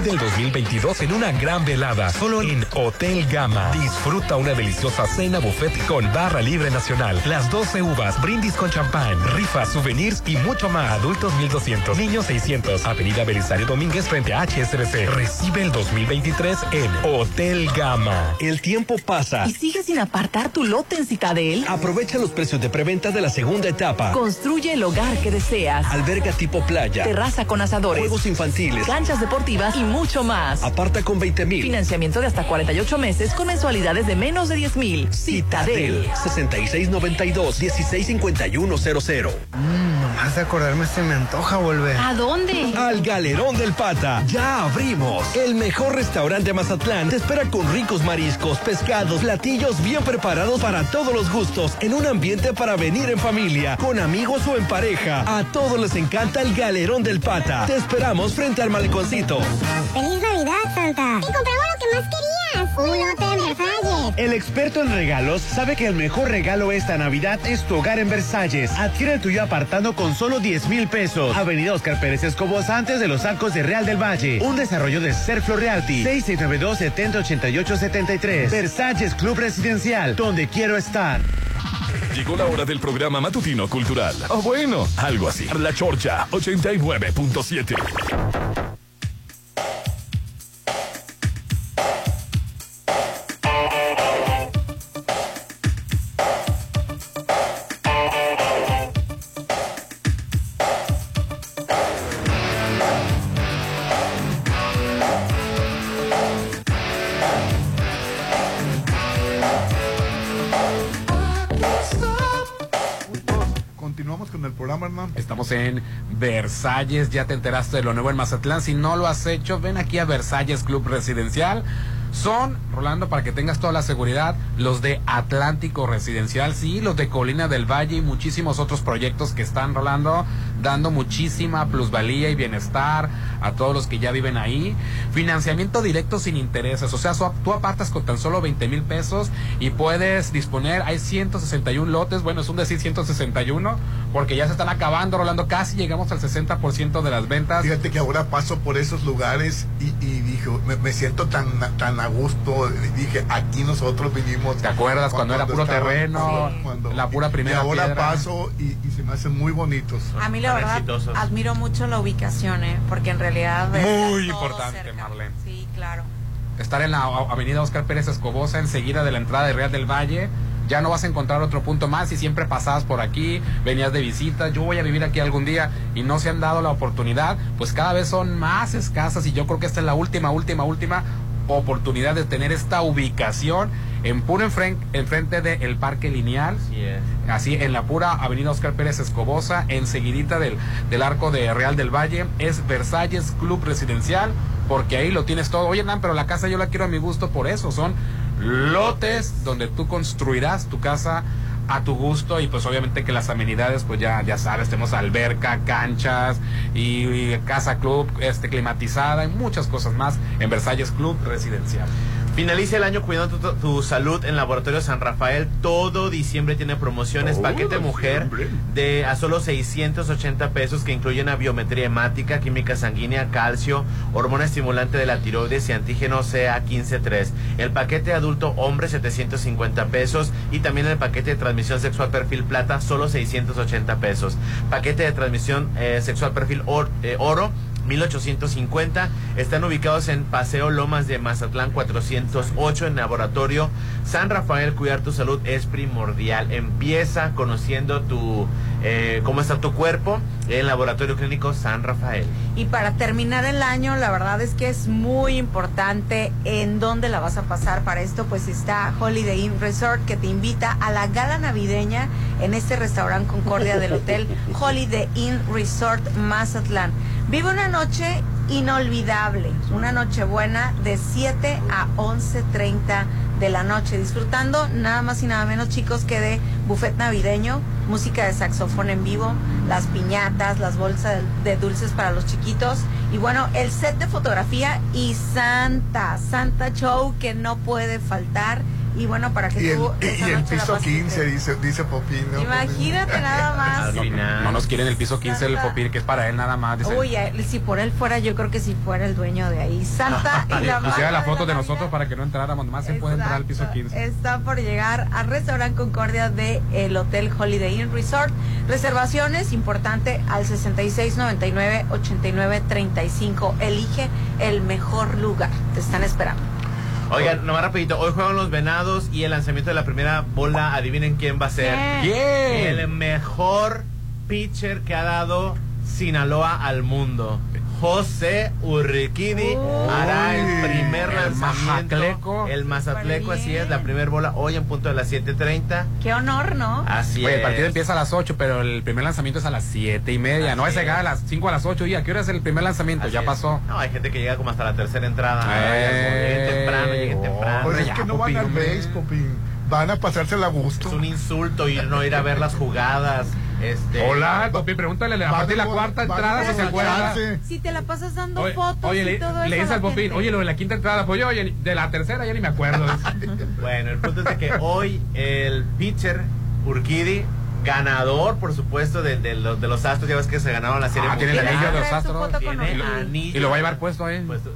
Despide el 2022 en una gran velada, solo en Hotel Gama. Disfruta una deliciosa cena buffet con barra libre nacional, las 12 uvas, brindis con champán, rifas, souvenirs y mucho más. Adultos 1200, niños 600. Avenida Belisario Domínguez frente a HSBC. Recibe el 2023 en Hotel Gama. El tiempo pasa. ¿Y sigues sin apartar tu lote en Citadel? Aprovecha los precios de preventa de la segunda etapa. Construye el hogar que deseas. Alberga tipo playa. Terraza con asadores. Juegos infantiles. Canchas deportivas y mucho más. Aparta con 20 mil. Financiamiento de hasta 48 meses con mensualidades de menos de 10 mil. Citadel. 6692-165100. Mmm, nomás de acordarme se me antoja volver. ¿A dónde? Al Galerón del Pata. Ya abrimos. El mejor restaurante de Mazatlán te espera con ricos mariscos, pescados, platillos bien preparados para todos los gustos, en un ambiente para venir en familia, con amigos o en pareja. A todos les encanta el Galerón del Pata. Te esperamos frente al maleconcito. ¡Feliz Navidad, Santa! ¡Y compramos lo que más querías! ¡Un lote en Versalles! El experto en regalos sabe que el mejor regalo esta Navidad es tu hogar en Versalles. Adquiere el tuyo apartando con solo 10 mil pesos. Avenida Oscar Pérez Escobos antes de los arcos de Real del Valle. Un desarrollo de Serflo Realty. 6692-708873. Versalles Club Residencial, donde quiero estar. Llegó la hora del programa matutino cultural. O bueno, algo así. La Chorcha 89.7. En Versalles, ya te enteraste de lo nuevo en Mazatlán. Si no lo has hecho, ven aquí a Versalles Club Residencial. Son, Rolando, para que tengas toda la seguridad, los de Atlántico Residencial, sí, los de Colina del Valle y muchísimos otros proyectos que están, Rolando, dando muchísima plusvalía y bienestar a todos los que ya viven ahí. Financiamiento directo sin intereses, o sea, tú apartas con tan solo 20 mil pesos y puedes disponer, hay 161 lotes, bueno, es un decir 161, porque ya se están acabando, Rolando, casi llegamos al 60% de las ventas. Fíjate que ahora paso por esos lugares y, dije, me, siento tan a gusto. Dije, aquí nosotros vivimos. ¿Te acuerdas cuando era puro terreno, la pura primera Y ahora piedra? paso y, y se me hacen muy bonitos. A mí la verdad admiro mucho la ubicación, ¿eh? porque en realidad Muy importante, cerca. Marlene. Sí, claro. estar en la avenida Oscar Pérez Escobosa, enseguida de la entrada de Real del Valle. Ya no vas a encontrar otro punto más y siempre pasabas por aquí, venías de visita, yo voy a vivir aquí algún día y no se han dado la oportunidad, pues cada vez son más escasas y yo creo que esta es la última, última, última oportunidad de tener esta ubicación en puro enfren- enfrente del Parque Lineal, así en la pura avenida Oscar Pérez Escobosa, enseguidita del, del arco de Real del Valle, es Versalles Club Residencial, porque ahí lo tienes todo. Oye, Nan, pero la casa yo la quiero a mi gusto por eso, son lotes donde tú construirás tu casa a tu gusto y pues obviamente que las amenidades pues ya ya sabes tenemos alberca canchas y, casa club este climatizada y muchas cosas más en Versalles Club Residencial Finaliza el año cuidando tu, tu salud en Laboratorio San Rafael. Todo diciembre tiene promociones. Todo paquete mujer de a solo 680 pesos que incluyen a biometría hemática, química sanguínea, calcio, hormona estimulante de la tiroides y antígeno CA153. El paquete adulto hombre 750 pesos y también el paquete de transmisión sexual perfil plata solo 680 pesos. Paquete de transmisión eh, sexual perfil or- eh, oro 1850. Están ubicados en Paseo Lomas de Mazatlán 408 en Laboratorio San Rafael. Cuidar tu salud es primordial. Empieza conociendo tu eh, cómo está tu cuerpo en Laboratorio Clínico San Rafael. Y para terminar el año, la verdad es que es muy importante en dónde la vas a pasar. Para esto, pues está Holiday Inn Resort que te invita a la gala navideña en este restaurante Concordia del Hotel Holiday Inn Resort Mazatlán. Vive una noche inolvidable, una noche buena de 7 a 11.30 de la noche, disfrutando nada más y nada menos chicos que de buffet navideño, música de saxofón en vivo, las piñatas, las bolsas de dulces para los chiquitos y bueno, el set de fotografía y Santa, Santa Show que no puede faltar y bueno, para que Y el, tú y esa el noche la piso pases 15, dice, dice Popino. Imagínate nada más. no, no nos quieren el piso 15 del Popir que es para él nada más dice. Uy, si por él fuera, yo creo que si fuera el dueño de ahí. Santa y la Pusiera la foto de nosotros para que no entráramos, nomás se puede entrar al piso 15. Está por llegar al restaurante Concordia de el Hotel Holiday Inn Resort. Reservaciones, importante, al 6699-8935. Elige el mejor lugar. Te están esperando. Oigan, nomás rapidito, hoy juegan los venados y el lanzamiento de la primera bola, adivinen quién va a ser. ¿Quién? El mejor pitcher que ha dado Sinaloa al mundo. José Urriquidi hará el primer el lanzamiento. Mazatleco. El Mazatleco, así es, la primera bola hoy en punto de las 7.30. Qué honor, ¿no? Así Oye, es. el partido empieza a las 8, pero el primer lanzamiento es a las 7 y media. no es llegar a las 5 a las 8. ¿Y a qué hora es el primer lanzamiento? Así ya es. pasó. No, hay gente que llega como hasta la tercera entrada. Eh, Lleguen temprano, lleguen temprano. Pues es que no van al base, Popín. Van a pasársela a gusto. Es un insulto ir no ir a ver las jugadas. Este, Hola, Popi, pregúntale a partir de la cuarta entrada si se acuerda. Si te la pasas dando Oye, fotos oye, y le, todo le eso. dice a la al Popín, oye, lo de la quinta entrada, pues yo, oye, de la tercera ya ni me acuerdo. Bueno, el punto es de que hoy el pitcher Urquidi, ganador, por supuesto, de, de los, de los Astros, ya ves que se ganaron la serie Ah, tiene el anillo de los Astros. Tiene Y lo- anillo. y lo va a llevar puesto ahí. Puesto.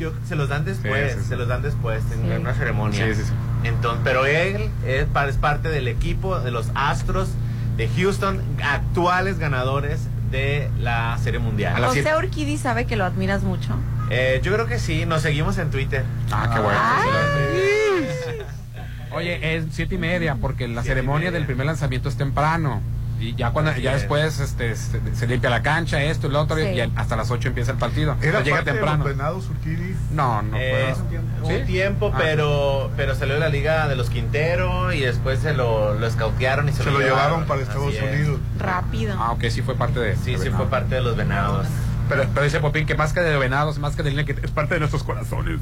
Yo, se los dan después, Sí, sí, sí. se los dan después en Sí. una ceremonia. Sí, sí, sí. Entonces, pero él es parte del equipo de los Astros de Houston, actuales ganadores de la Serie Mundial. José Urquidi sabe que lo admiras mucho. Eh, yo creo que sí, nos seguimos en Twitter. Ah, qué bueno. Oye, es siete y media porque la ceremonia del primer lanzamiento es temprano. Y ya cuando Así ya es. después este, se, se limpia la cancha, esto y lo otro, Sí. y hasta las 8 empieza el partido. Era llega parte temprano. de los venados Urquidi. No, no Eh, puedo. un tiempo, Ah, pero pero salió de la liga de los Quintero y después se lo, lo escautearon y se, Se lo llevaron para Estados Así es. Unidos. Rápido. Ah, ok, sí fue parte de. Sí, sí Venado. fue parte de los venados. Pero, pero dice Popín que más que de venados, más que de línea, que es parte de nuestros corazones.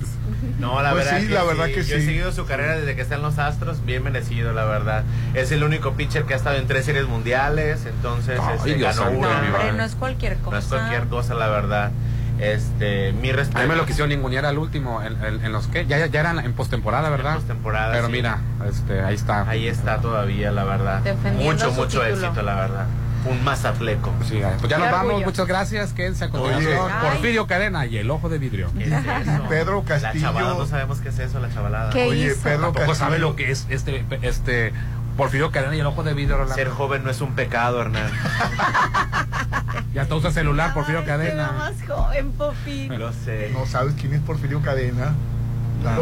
No, la Pues verdad, sí, que la verdad sí. que Yo he sí. seguido su carrera desde que está en los Astros, bien merecido, la verdad. Es el único pitcher que ha estado en tres series mundiales, entonces Ay, este, Dios ganó Hombre, madre. no es cualquier cosa. No es cualquier cosa, la verdad. Este, mi respeto. A mí me lo quisieron ningunear al último, en, en- en los que ya, ya eran en postemporada, ¿verdad? En postemporada, Pero sí. mira, este, ahí está. Ahí está todavía, la verdad. Defendiendo mucho, mucho título. éxito, la verdad. Un mazatleco. Sí, pues ya Qué nos vamos, orgullo. muchas gracias, quédense a continuación. Oye. Porfirio Cadena y el ojo de vidrio. ¿Qué es eso? Pedro La Castillo. chavalada, no sabemos qué es eso, la chavalada. ¿Qué Oye, hizo? Pedro Tampoco Castillo. sabe lo que es este, este Porfirio Cadena y el ojo de vidrio. Rolando. Ser joven no es un pecado, Hernán. Ya te usa celular, Porfirio Ay, Cadena. más joven, Popi. Lo sé. No sabes quién es Porfirio Cadena. La-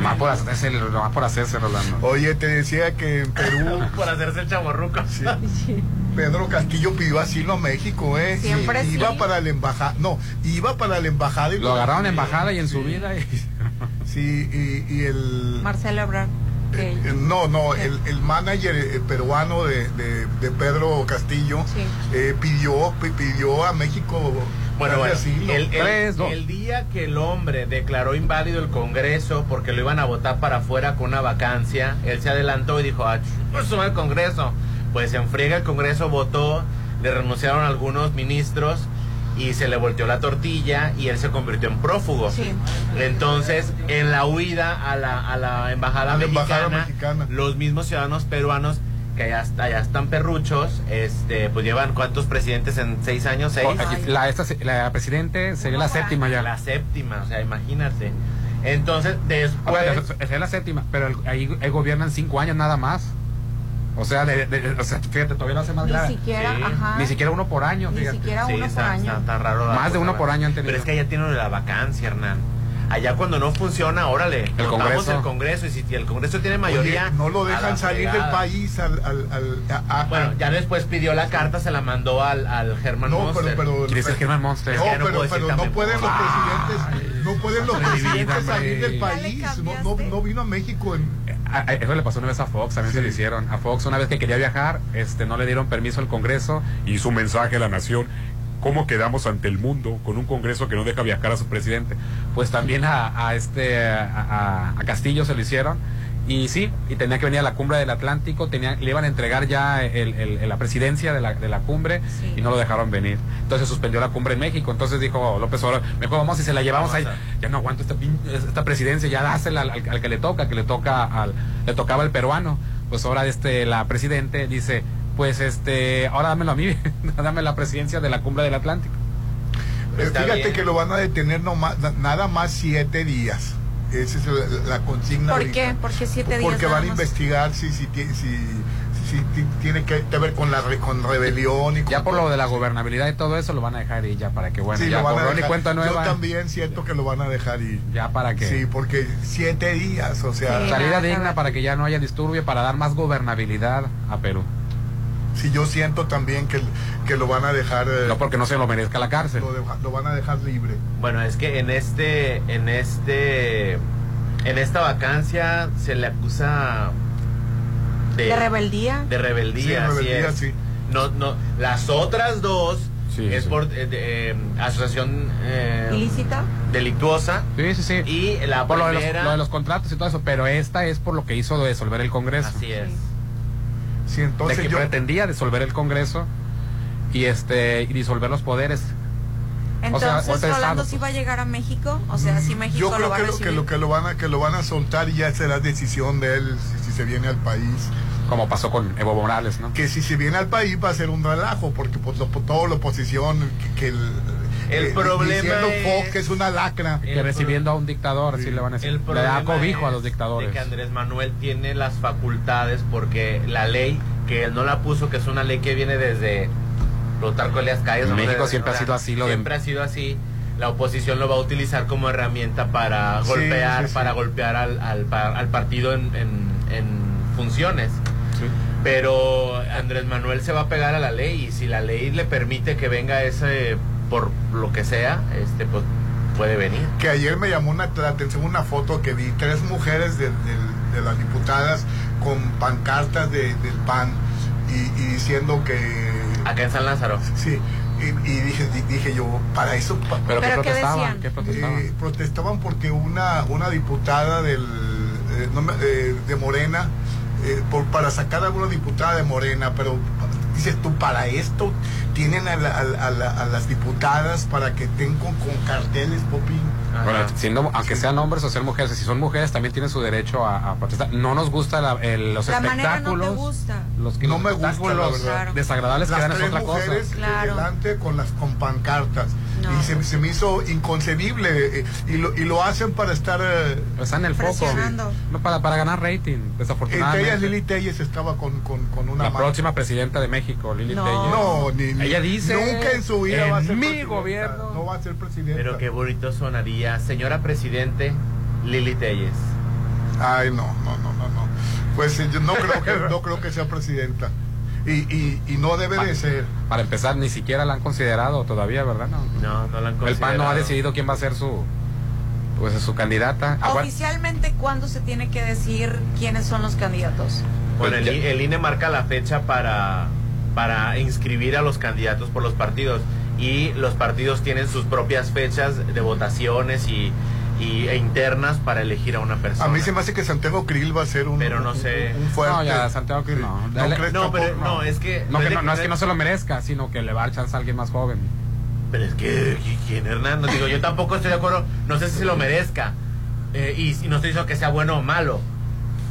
Más por hacerse, más por hacerse, Rolando. Oye, te decía que en Perú Por hacerse el chaborruco. Pedro Castillo pidió asilo a México, ¿eh? Siempre Y iba sí. para la embajada. No, iba para la embajada. Y Lo agarraron en Sí, embajada y en su sí, vida. y- Sí, y, y el. Marcelo Ebrard. que- Eh, No, no, el, el manager eh, peruano de, de- de Pedro Castillo Sí. eh, pidió, pi- pidió a México Bueno, bueno, el, el- día que el hombre declaró inválido el Congreso porque lo iban a votar para afuera con una vacancia, él se adelantó y dijo, ah, suma el Congreso. Pues se enfriega el Congreso, votó, le renunciaron algunos ministros y se le volteó la tortilla y él se convirtió en prófugo. Sí. Entonces, en la huida a la, a la embajada, A la mexicana, embajada mexicana. los mismos ciudadanos peruanos que allá, allá están perruchos, este, pues llevan cuántos presidentes en seis años, seis. Oh, la, esta, la presidente sería la séptima ya. La séptima, o sea, imagínate. Entonces, después. Es la séptima, pero el- ahí, ahí gobiernan cinco años nada más. O sea, de- de- o sea, fíjate, todavía lo hace más Ni grave. siquiera, Sí. ajá. Ni siquiera uno por año, Ni fíjate. siquiera Sí, uno por está, año. está- está raro. Más de uno por año han tenido. Pero es que allá tienen la vacancia, Hernán. Allá cuando no funciona, órale. El votamos Congreso. el Congreso. Y si el Congreso tiene Oye, mayoría. no lo dejan salir del país al, al, al- a- a- Bueno, ya después pidió la carta, se la mandó al, al Germán no, Monster. pero, pero, ¿Quién es el Germán Monster? No, no pero, pero no pueden los presidentes, no pueden los presidentes salir del país. No, no, no vino a México en, A- a- Eso le pasó una vez a Fox, también se lo hicieron. A Fox una vez que quería viajar, este, no le dieron permiso al Congreso. Y su mensaje a la nación. ¿Cómo quedamos ante el mundo con un Congreso que no deja viajar a su presidente? Pues también a, a este a, Castillo se lo hicieron. Y sí, y tenía que venir a la cumbre del Atlántico, tenía, le iban a entregar ya el- el- la presidencia de la, de la cumbre Sí. y no lo dejaron venir. Entonces suspendió la cumbre en México. Entonces dijo López Obrador, mejor vamos y se la llevamos Vamos ahí. a- Ya no aguanto esta, esta presidencia, ya dásela al, al- al que le toca, que le toca al, le tocaba el peruano. Pues ahora este la presidente dice, pues este, ahora dámelo a mí, dame la presidencia de la cumbre del Atlántico. Eh, Está Fíjate bien. que lo van a detener nomás- na- nada más siete días. Esa es la, la consigna. ¿Por ahorita. qué? ¿Por qué siete días Porque van a investigar si, si, si, si ti- tiene que ver con la re- con rebelión y con Ya por lo de la gobernabilidad y todo eso lo van a dejar y ya para que bueno, Sí, ya borrón y cuenta nueva. Yo también siento que lo van a dejar ir. Ya para que Sí, porque siete días, o sea, Sí. salida digna para que ya no haya disturbio para dar más gobernabilidad a Perú. Si yo siento también que, que lo van a dejar, eh, No porque no se lo merezca la cárcel. lo, deja- lo van a dejar libre. Bueno, es que en este, en este, en esta vacancia se le acusa de, De rebeldía. de rebeldía, Sí, así rebeldía, es. sí. No, no, las otras dos Sí, es sí. por eh, de, eh, asociación eh, Ilícita. delictuosa Sí, sí, sí. y la por lo de, los, lo de los contratos y todo eso, pero esta es por lo que hizo disolver el Congreso. así es. Sí, de entonces que yo, pretendía disolver el Congreso y este y disolver los poderes. Entonces, Rolando estado, sí pues. va a llegar a México. O sea, si México yo lo creo va a que lo, recibir. que lo que lo van a que lo van a soltar y ya será decisión de él si, si se viene al país. Como pasó con Evo Morales, ¿no? Que si se viene al país va a ser un relajo porque pues lo, toda la oposición que, que el, El problema diciendo es- Fox que es una lacra. Que recibiendo a un dictador, así le van a decir. El Le da cobijo a los dictadores. De que Andrés Manuel tiene las facultades porque la ley que él no la puso, que es una ley que viene desde Plutarco Elias Calles. En no México sé, siempre ha sido así lo de- Siempre ha sido así. La oposición lo va a utilizar como herramienta para Sí, golpear, sí, sí. para golpear al, al, pa- al partido en, en- en funciones. Sí. Pero Andrés Manuel se va a pegar a la ley y si la ley le permite que venga ese por lo que sea, este pues puede venir. Que ayer me llamó una, la atención una foto que vi, tres mujeres de, de- de las diputadas con pancartas de- del PAN y, y diciendo que Acá en San Lázaro. Sí, Y, y dije, di- dije yo, para eso... pa- ¿Pero qué ¿Pero qué protestaban? decían? ¿Qué protestaban? Eh, protestaban porque una, una diputada del, eh, no me- eh, de Morena, eh, por, para sacar a una diputada de Morena, pero dices tú, para esto tienen a, la- a la- a la- a las diputadas para que estén con, con carteles, Popi. Bueno, siendo, aunque sean hombres o sean mujeres, si son mujeres también tienen su derecho a, a protestar. No nos gusta la- el- los La manera no espectáculos. te gusta. Los que No los me gusta, verdad. desagradables que dan es otra cosa. Claro. delante con las con pancartas. No. Y se, se me hizo inconcebible. eh, y, lo, y lo hacen para estar... eh, Pues están en el foco. No, para, para ganar rating, entre ellas desafortunadamente. Lili Telles estaba con, con, con una la mano. próxima presidenta de México, Lili No. Telles. No, ni, ni- Ella dice. Nunca en su vida en va a ser mi gobierno. No va a ser presidenta. Pero qué bonito sonaría. Señora Presidente Lili Telles. Ay, no, no, no, no, no. Pues eh, yo no creo que, no creo que sea presidenta. Y, y, y no debe de ser. Para empezar, ni siquiera la han considerado todavía, ¿verdad? No. No, no la han El PAN no ha considerado. decidido quién va a ser su pues su candidata. Oficialmente, ¿cuándo se tiene que decir quiénes son los candidatos? Bueno, Pues el, el INE marca la fecha para, para inscribir a los candidatos por los partidos y los partidos tienen sus propias fechas de votaciones y, y- e internas para elegir a una persona. A mí se me hace que Santiago Krill va a ser un, Pero no sé. un fuerte. No, ya, Santiago Krill no. No, Dale- crees No, pero tampoco, no, es que No, es que no, no es que no se lo merezca, sino que le va a dar chance a alguien más joven. Pero es que, ¿qui- ¿quién, Hernán? No, digo, yo tampoco estoy de acuerdo. No sé si se lo merezca. Eh, y, y no estoy diciendo que sea bueno o malo.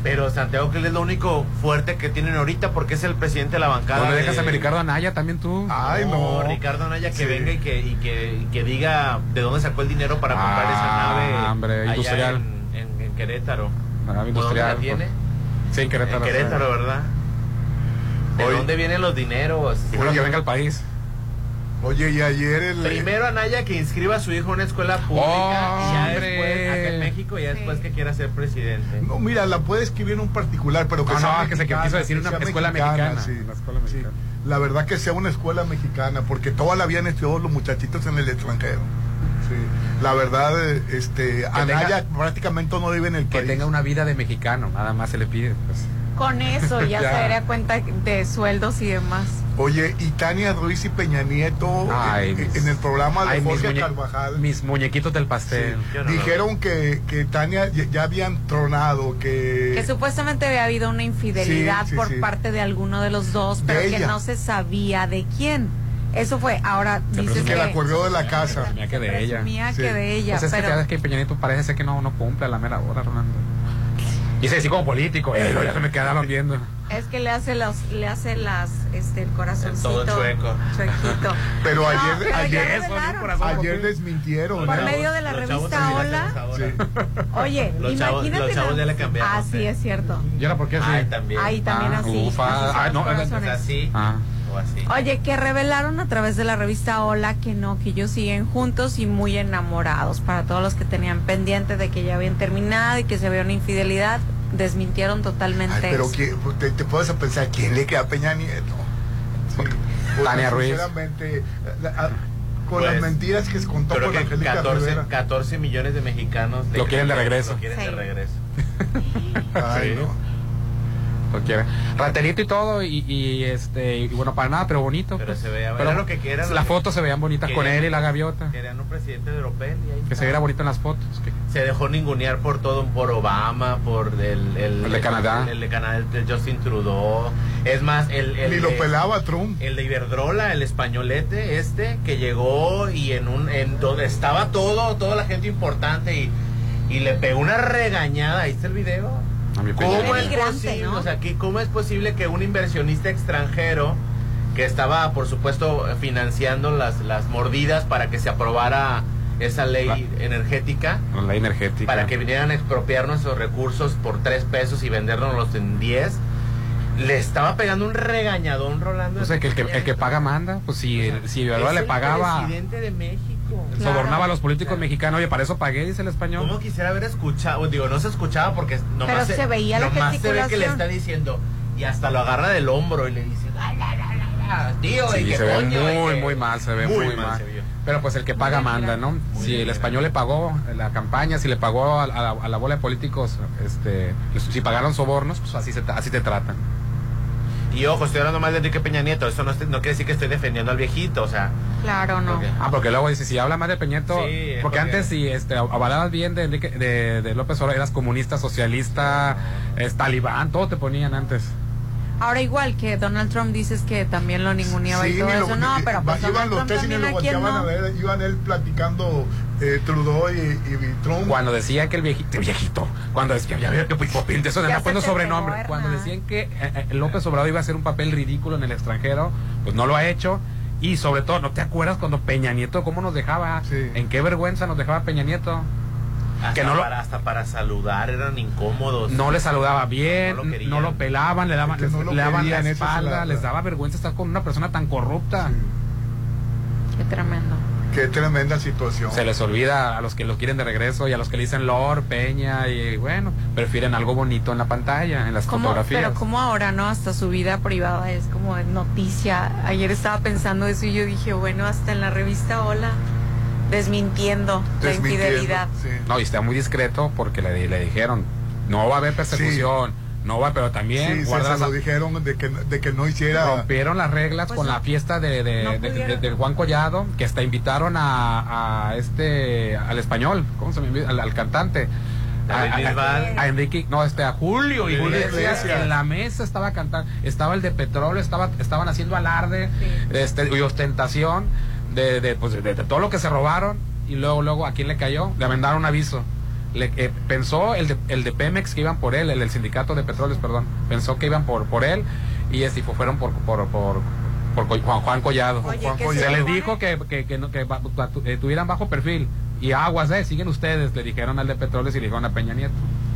Pero Santiago Krill es lo único fuerte que tienen ahorita porque es el presidente de la bancada. ¿No le dejas de- a Ricardo Anaya también tú? Ay, no. Ricardo Anaya que Sí. venga y que, y que, y que diga de dónde sacó el dinero para comprar Ah, esa nave hombre, allá industrial. En, en- en Querétaro. Ah, ¿O ¿Dónde la tiene? Sí, en Querétaro. En Querétaro, ¿verdad? ¿De dónde vienen los dineros? Bueno, que venga al país. Oye, y ayer el. Primero Anaya que inscriba a su hijo en una escuela pública y ya ¡Hombre! después acá en México y ya después que quiera ser presidente. No, mira, la puede escribir en un particular, pero que No, sea no, que se que quiso decir una escuela mexicana. sí. Una escuela Sí. mexicana. La verdad que sea una escuela mexicana, porque toda la habían estudiado los muchachitos en el extranjero. Sí. La verdad, este, Anaya prácticamente no vive en el Que país. tenga una vida de mexicano, nada más se le pide. Pues. Con eso ya, Ya. se daría cuenta de sueldos y demás. Oye, y Tania Ruiz y Peña Nieto Ay, en, mis- en el programa de Ay, mis, Jorge muñe- Carvajal mis muñequitos del pastel. Yo no dijeron que, que Tania ya, ya habían tronado, que... Que supuestamente había habido una infidelidad Sí, sí, por sí. parte de alguno de los dos, pero De que ella. no se sabía de quién. Eso fue, ahora dices que que la corrió de la casa. Presumía que de ella. presumía Sí. que de ella, Pues es que pero vez que Peña Nieto parece ser que no, no cumple a la mera hora, Rolando. Y se dice como político, eh, ya se me quedaron viendo. Es que le hace los, le hace las, este, el corazoncito. Todo chueco. chuequito. Pero No, ayer, pero ayer, revelaron. ayer desmintieron. Por ¿no? medio de la Los revista chavos Hola. Sí. Oye, Los chavos- imagínate. los chavos ya le cambiamos, Ah, sí, es cierto. ¿Y ahora por qué así? Ay, también. Ahí también Ah, así. ufa. Ah, no, así Ah. o así. Oye, que revelaron a través de la revista Hola que no, que ellos siguen juntos y muy enamorados. Para todos los que tenían pendiente de que ya habían terminado y que se había una infidelidad, desmintieron totalmente Ay, pero eso. ¿quién- te, te puedes pensar, ¿quién le queda a Peña Nieto? Sí. Porque Tania Ruiz. Sinceramente, la- la- con Pues, las mentiras que se contó con que Angélica 14, Rivera. 14 millones de mexicanos Lo quieren de regreso. Lo quieren de Sí. regreso. Ay, Sí. no. Raterito y todo, y, y, este, y bueno, para nada, pero bonito. Pero pues. se veía- Pero era lo que quieran, Las fotos se veían bonitas con él y la gaviota. Querían un presidente de Europel y ahí Que está. se viera bonito en las fotos. que- se dejó ningunear por todo, por Obama, por el, el, El de Canadá. el, el de Canadá, el de Justin Trudeau. Es más, el, el Ni lo de- pelaba Trump. El de Iberdrola, el españolete este, que llegó y en un, en donde estaba todo, toda la gente importante y, y le pegó una regañada. ¿Ahí está el video? A mi ¿Cómo es posible? ¿no? O sea, que ¿cómo es posible que un inversionista extranjero que estaba, por supuesto, financiando las, las mordidas para que se aprobara esa ley energética, La energética. para que vinieran a expropiar nuestros recursos por tres pesos y vendernos en 10, le estaba pegando un regañadón Rolando. O sea, que el que, el que paga manda. Pues si, si le el pagaba, presidente de México. Sobornaba a los políticos mexicanos. Oye, para eso pagué, dice el español. ¿Cómo quisiera haber escuchado? Digo, no se escuchaba porque nomás, Pero se veía la nomás se ve que le está diciendo y hasta lo agarra del hombro y le dice, "La, tío, y Sí, que se ve coño, y muy, que-". muy mal, se ve Muy muy, mal. Pero pues el que paga manda, ¿no? Si el español le pagó la campaña, si le pagó a, a la, a la bola de políticos, este, si pagaron sobornos, pues así, se, así te tratan. Y ojo, estoy hablando más de Enrique Peña Nieto. Eso no, no quiere decir que estoy defendiendo al viejito, o sea. Claro, no. Ah, porque luego dice, si habla más de Peñeto, Sí, es porque porque- antes si este, avalabas bien de, Enrique- de, de López Obrador, eras comunista, socialista, es talibán, todo te ponían antes. Ahora igual que Donald Trump dices que también lo ninguneaba y Sí, todo ni lo- eso. No, ni- pero pues iban los tres y lo volteaban a ver, él platicando eh, Trudeau y, y Trump. Cuando decían que el viejito, cuando decían, ya veo que de eso te sobrenombre, pegó, cuando decían que eh, eh, López Obrador iba a hacer un papel ridículo en el extranjero, pues no lo ha hecho. Y sobre todo, ¿no te acuerdas cuando Peña Nieto, cómo nos dejaba? ¿En qué vergüenza nos dejaba Peña Nieto? Hasta, Que no lo- para, hasta para saludar eran incómodos. No le saludaba bien, No lo no lo pelaban, le daban, no lo le daban la espalda, la- les daba vergüenza estar con una persona tan corrupta. Qué tremendo. Qué tremenda situación. Se les olvida a los que lo quieren de regreso y a los que le dicen Lord, Peña y bueno, prefieren algo bonito en la pantalla, en las ¿Cómo, fotografías. pero como ahora, ¿no? Hasta su vida privada es como noticia. Ayer estaba pensando eso y yo dije, bueno, hasta en la revista Hola, desmintiendo, la Desmintiendo, infidelidad. No, y está muy discreto porque le, le dijeron, no va a haber persecución, no va, pero también Sí, se, guarda se lo la- dijeron de que, de que no hiciera. rompieron las reglas Pues con la fiesta de, de, no de- de- pudieron. de Juan Collado, que hasta invitaron a, a este, al español, ¿cómo se me olvida? Al, al cantante. A Enrique, no, este, a Julio Julio Iglesias, Iglesias. en la mesa estaba cantando, estaba el de petróleo, estaba, estaban haciendo alarde, este, y ostentación de, de, pues, de, de todo lo que se robaron, y luego, luego, ¿a quién le cayó? Le mandaron un aviso. Le, eh, pensó el de, el de Pemex que iban por él, el del sindicato de petróleos, perdón, pensó que iban por, por él, y este, fueron por, por, por, por Juan, Juan Collado. Oye, Juan ¿qué Collado. se Se les dijo que, que, que, no- que eh, tuvieran bajo perfil. Y aguas, eh, siguen ustedes, le dijeron al de petróleos y le dijeron a Peña Nieto.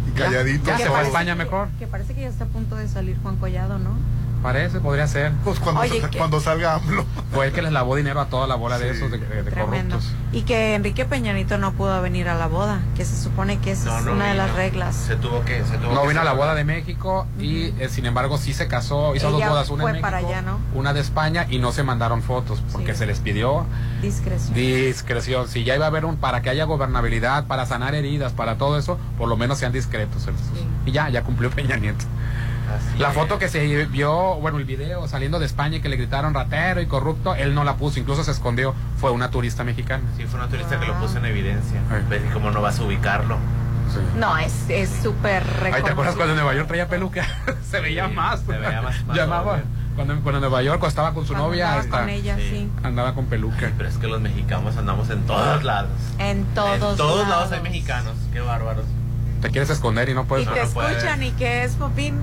Y calladito. Ya, Que se fue a parece España que- mejor. Que parece que ya está a punto de salir Juan Collado, ¿no? Parece, podría ser. Pues cuando, Oye, sa- ¿qué? cuando salga AMLO. Fue el que les lavó dinero a toda la bola de esos de, de- de Tremendo. corruptos. Y que Enrique Peñanito no pudo venir a la boda, que se supone que esa No, es no una de las reglas. Se tuvo que. Se tuvo No que vino a la boda de México y eh, sin embargo sí se casó, hizo Ella dos bodas, una fue en México, para allá, ¿no? una de España y no se mandaron fotos porque Sí. se les pidió Discreción. discreción. Si ya iba a haber un, para que haya gobernabilidad, para sanar heridas, para todo eso, por lo menos sean discretos. Y ya, ya cumplió Peña Nieto. Así La es. foto que se vio, bueno, el video saliendo de España y que le gritaron ratero y corrupto, él no la puso, incluso se escondió, fue una turista mexicana. Sí, fue una turista que lo puso en evidencia. Ay. Ves que cómo no vas a ubicarlo. No, es es súper Ay, ¿te acuerdas cuando en Nueva York traía peluca? se veía Sí, más. se veía más- más Llamaba. obvio. Cuando, cuando en Nueva York cuando estaba con su Cuando novia, andaba hasta con ella, sí. andaba con peluca. Pero es que los mexicanos andamos en todos lados. En todos, en todos lados. lados hay mexicanos. Qué bárbaros. Te quieres esconder y no Y puedes. te no escuchan y que es Popín.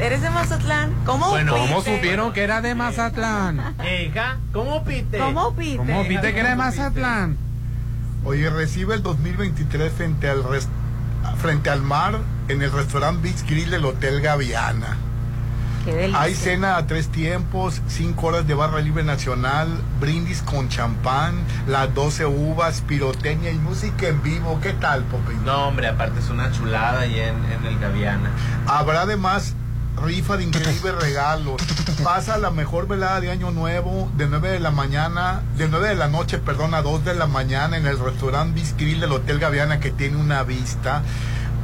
¿Eres de Mazatlán? ¿Cómo Bueno, ¿Cómo pite? supieron que era de Mazatlán? Hija, ¿cómo pite? ¿Cómo pite? ¿Cómo viste que era de Mazatlán? Oye, recibe el 2023 frente al, res- frente al mar en el restaurante Beach Grill del Hotel Gaviana. Qué. Hay cena a tres tiempos, cinco horas de barra libre nacional, brindis con champán, las 12 uvas, pirotecnia y música en vivo. ¿Qué tal, Popín? No, hombre, aparte es una chulada ahí en, en el Gaviana. Habrá además rifa de increíbles regalos. Pasa la mejor velada de Año Nuevo de 9 de la mañana, de 9 de la noche, perdón, a 2 de la mañana en el restaurante Biscril del Hotel Gaviana que tiene una vista.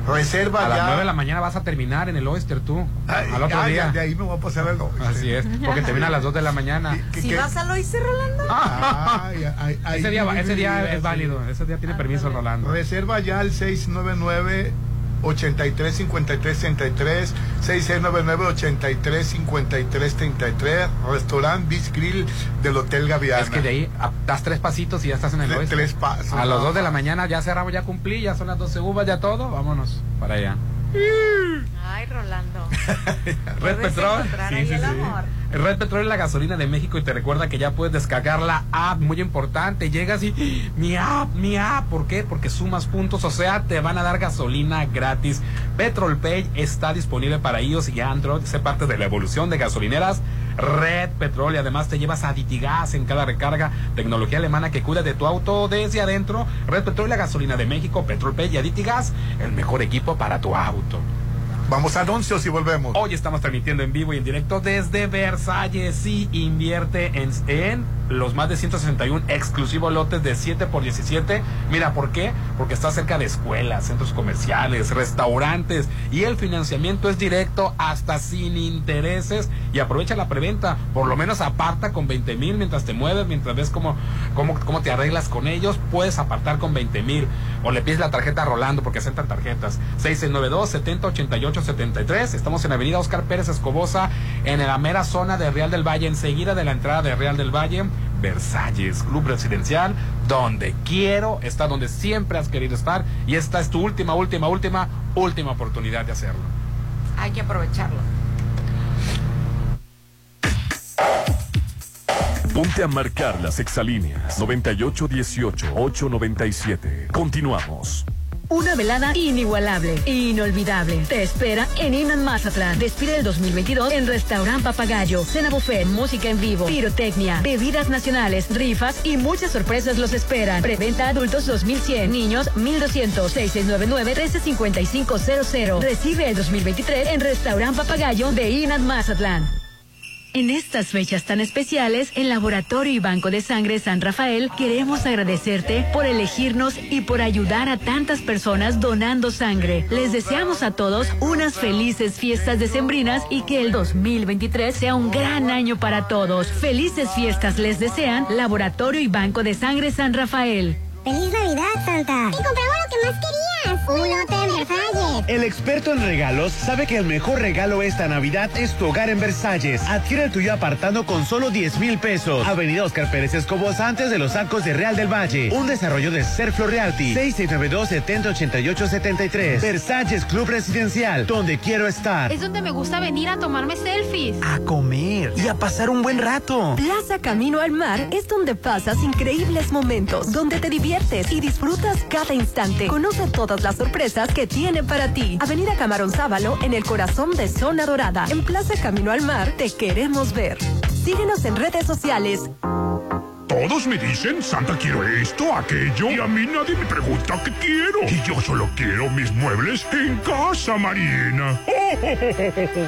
Reserva A ya. las 9 de la mañana vas a terminar en el Oyster tú. Ay, al otro ay, día. De ahí me voy a pasar al Oyster. Así es, porque termina a las 2 de la mañana. ¿Qué- Si qué- vas al Oise, Rolando. Ay, ay, ay, Ese día, ese día es válido, ese día tiene permiso Rolando. Reserva ya al 699 83 53 33 6699 83 53 33 Restaurant Beach Grill del Hotel Gaviana. Es que de ahí a- das tres pasitos y ya estás en el Oyster. tres pasos, A las nada 2 de la mañana ya cerramos, ya cumplí, ya son las 12 uvas, ya todo, vámonos para allá. Ay, Rolando. Red Petrol. encontrar ahí el amor. Red Petrol es la gasolina de México y te recuerda que ya puedes descargar la app, muy importante. Llegas y mi app, mi app, ¿por qué? Porque sumas puntos, o sea, te van a dar gasolina gratis. Petrol Pay está disponible para iOS y Android, sé parte de la evolución de gasolineras Red Petrol y además te llevas a Ditigas en cada recarga, tecnología alemana que cuida de tu auto desde adentro. Red Petrol, la gasolina de México, Petrol Pay y Aditigas, el mejor equipo para tu auto. Vamos a anuncios y volvemos. Hoy estamos transmitiendo en vivo y en directo desde Versalles. Sí, invierte en, en los más de 161 exclusivos lotes de 7 por 17. Mira, ¿por qué? Porque está cerca de escuelas, centros comerciales, restaurantes y el financiamiento es directo hasta sin intereses y aprovecha la preventa. Por lo menos aparta con 20 mil mientras te mueves, mientras ves cómo, cómo, cómo te arreglas con ellos, puedes apartar con 20 mil o le pides la tarjeta Rolando porque aceptan tarjetas. 6692 70 88 73. Estamos en Avenida Oscar Pérez Escobosa, en la mera zona de Real del Valle, enseguida de la entrada de Real del Valle. Versalles, Club Residencial, donde quiero, está donde siempre has querido estar y esta es tu última, última, última, última oportunidad de hacerlo. Hay que aprovecharlo. Ponte a marcar las exalíneas 9818-897. Continuamos. Una velada inigualable e inolvidable. Te espera en Inan Mazatlán. Despide el 2022 en Restaurant Papagayo. Cena buffet, música en vivo, pirotecnia, bebidas nacionales, rifas y muchas sorpresas los esperan. Preventa adultos 2100, niños 1200, 6699-135500. Recibe el 2023 en Restaurant Papagayo de Inan Mazatlán. En estas fechas tan especiales, en Laboratorio y Banco de Sangre San Rafael queremos agradecerte por elegirnos y por ayudar a tantas personas donando sangre. Les deseamos a todos unas felices fiestas decembrinas y que el 2023 sea un gran año para todos. Felices fiestas les desean Laboratorio y Banco de Sangre San Rafael. ¡Feliz Navidad, Santa! ¡Te compramos lo que más querías! El experto en regalos sabe que el mejor regalo esta Navidad es tu hogar en Versalles. Adquiere el tuyo apartando con solo 10 mil pesos. Avenida Oscar Pérez Escobosa antes de los arcos de Real del Valle. Un desarrollo de Serflo Realty. 6692-708873. Versalles Club Residencial, donde quiero estar. Es donde me gusta venir a tomarme selfies. A comer y a pasar un buen rato. Plaza Camino al Mar es donde pasas increíbles momentos, donde te diviertes y disfrutas cada instante. Conoce todas las sorpresas que tiene para ti. Avenida Camarón Sábalo, en el corazón de Zona Dorada. En Plaza Camino al Mar, te queremos ver. Síguenos en redes sociales. Todos me dicen, Santa quiero esto, aquello, y a mí nadie me pregunta qué quiero. Y yo solo quiero mis muebles en Casa Marina.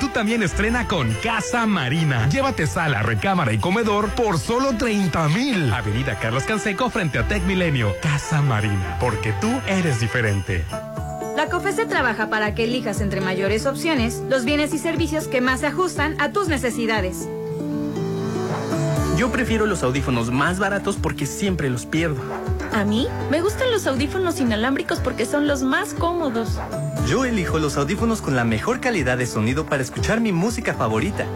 Tú también estrena con Casa Marina. Llévate sala, recámara y comedor por solo 30 mil. Avenida Carlos Canseco frente a Tech Milenio. Casa Marina, porque tú eres diferente. La COFESE trabaja para que elijas entre mayores opciones los bienes y servicios que más se ajustan a tus necesidades. Yo prefiero los audífonos más baratos porque siempre los pierdo. A mí me gustan los audífonos inalámbricos porque son los más cómodos. Yo elijo los audífonos con la mejor calidad de sonido para escuchar mi música favorita.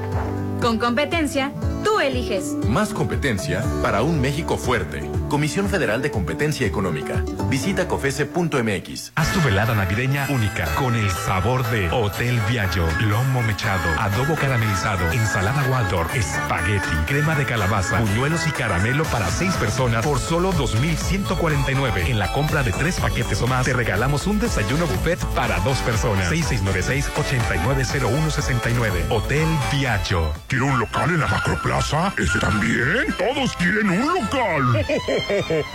Con competencia, tú eliges. Más competencia para un México fuerte. Comisión Federal de Competencia Económica. Visita cofese.mx. Haz tu velada navideña única con el sabor de Hotel Viallo, lomo mechado, adobo caramelizado, ensalada Waldorf, espagueti, crema de calabaza, buñuelos y caramelo para seis personas por solo 2,149. En la compra de tres paquetes o más, te regalamos un desayuno buffet para dos personas. 6696-890169. Hotel Viallo. ¿Quiero un local en la Macroplaza? ¿Ese también? Todos quieren un local.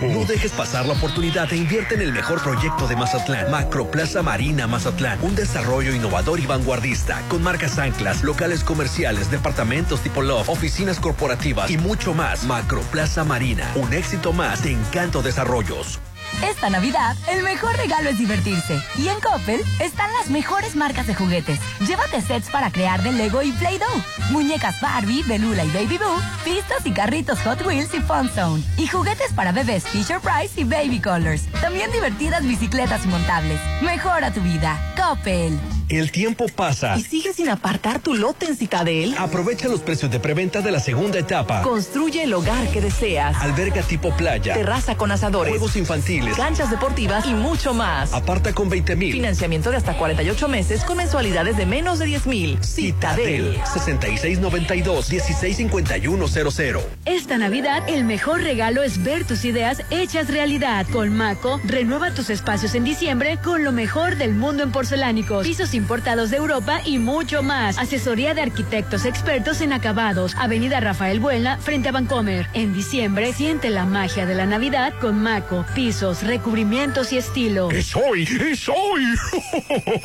No dejes pasar la oportunidad e invierte en el mejor proyecto de Mazatlán, Macroplaza Marina Mazatlán, un desarrollo innovador y vanguardista, con marcas anclas, locales comerciales, departamentos tipo Love, oficinas corporativas y mucho más. Macroplaza Marina, un éxito más de Encanto Desarrollos. Esta Navidad, el mejor regalo es divertirse. Y en Coppel están las mejores marcas de juguetes. Llévate sets para crear de Lego y Play-Doh. Muñecas Barbie, Belula y Baby Boo. Pistas y carritos Hot Wheels y Fun Zone. Y juguetes para bebés Fisher Price y Baby Colors. También divertidas bicicletas y montables. Mejora tu vida. Coppel. El tiempo pasa. ¿Y sigues sin apartar tu lote en Citadel? Aprovecha los precios de preventa de la segunda etapa. Construye el hogar que deseas. Alberga tipo playa. Terraza con asadores. Juegos infantiles. Canchas deportivas y mucho más. Aparta con 20 mil. Financiamiento de hasta 48 meses con mensualidades de menos de 10 mil. Citadel. 6692-165100. Esta Navidad, el mejor regalo es ver tus ideas hechas realidad. Con Maco, renueva tus espacios en diciembre con lo mejor del mundo en porcelánicos, pisos y importados de Europa y mucho más. Asesoría de arquitectos expertos en acabados. Avenida Rafael Buena, frente a Vancomer. En diciembre, siente la magia de la Navidad con maco, pisos, recubrimientos y estilo. ¡Es hoy! ¡Es hoy!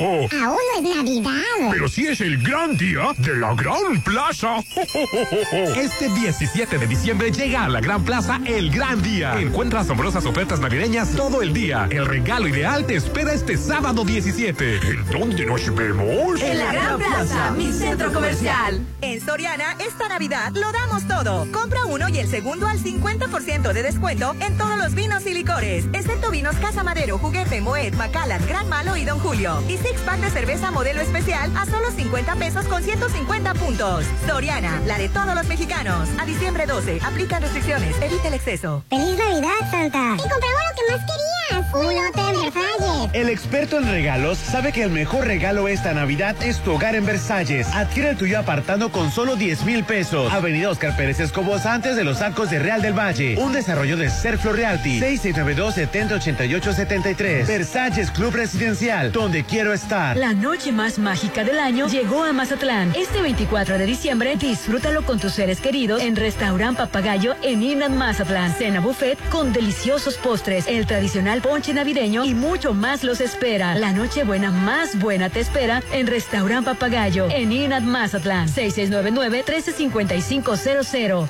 Aún no es Navidad. Pero sí es el gran día de la Gran Plaza. Este 17 de diciembre llega a la Gran Plaza el gran día. Encuentra asombrosas ofertas navideñas todo el día. El regalo ideal te espera este sábado 17. ¿En dónde nos vemos? En la Gran Plaza, mi centro comercial. En Soriana, esta Navidad lo damos todo. Compra uno y el segundo al 50% de descuento en todos los vinos y licores, excepto vinos Casa Madero, Juguete, Moet, Macallan, Gran Malo y Don Julio. Y six pack de cerveza modelo especial a solo 50 pesos con 150 puntos. Soriana, la de todos los mexicanos. A diciembre 12, aplica restricciones, evita el exceso. ¡Feliz Navidad, Santa! ¡Y compramos lo que más querías! ¡Un hotel Versalles! El experto en regalos sabe que el mejor regalo esta Navidad es tu hogar en Versalles. Adquiere el tuyo apartando con solo 10 mil pesos. Avenida Oscar Pérez Escobos antes de los arcos de Real del Valle. Un desarrollo de Serflo Realty. 6692-708873. Versalles Club Residencial, donde quiero estar. La noche más mágica del año llegó a Mazatlán. Este 24 de diciembre, disfrútalo con tus seres queridos en Restaurant Papagayo en Inat Mazatlán. Cena buffet con deliciosos postres, el tradicional ponche navideño y mucho más los espera. La noche buena más buena te espera en Restaurant Papagayo en Inat Mazatlán. 6699-135500.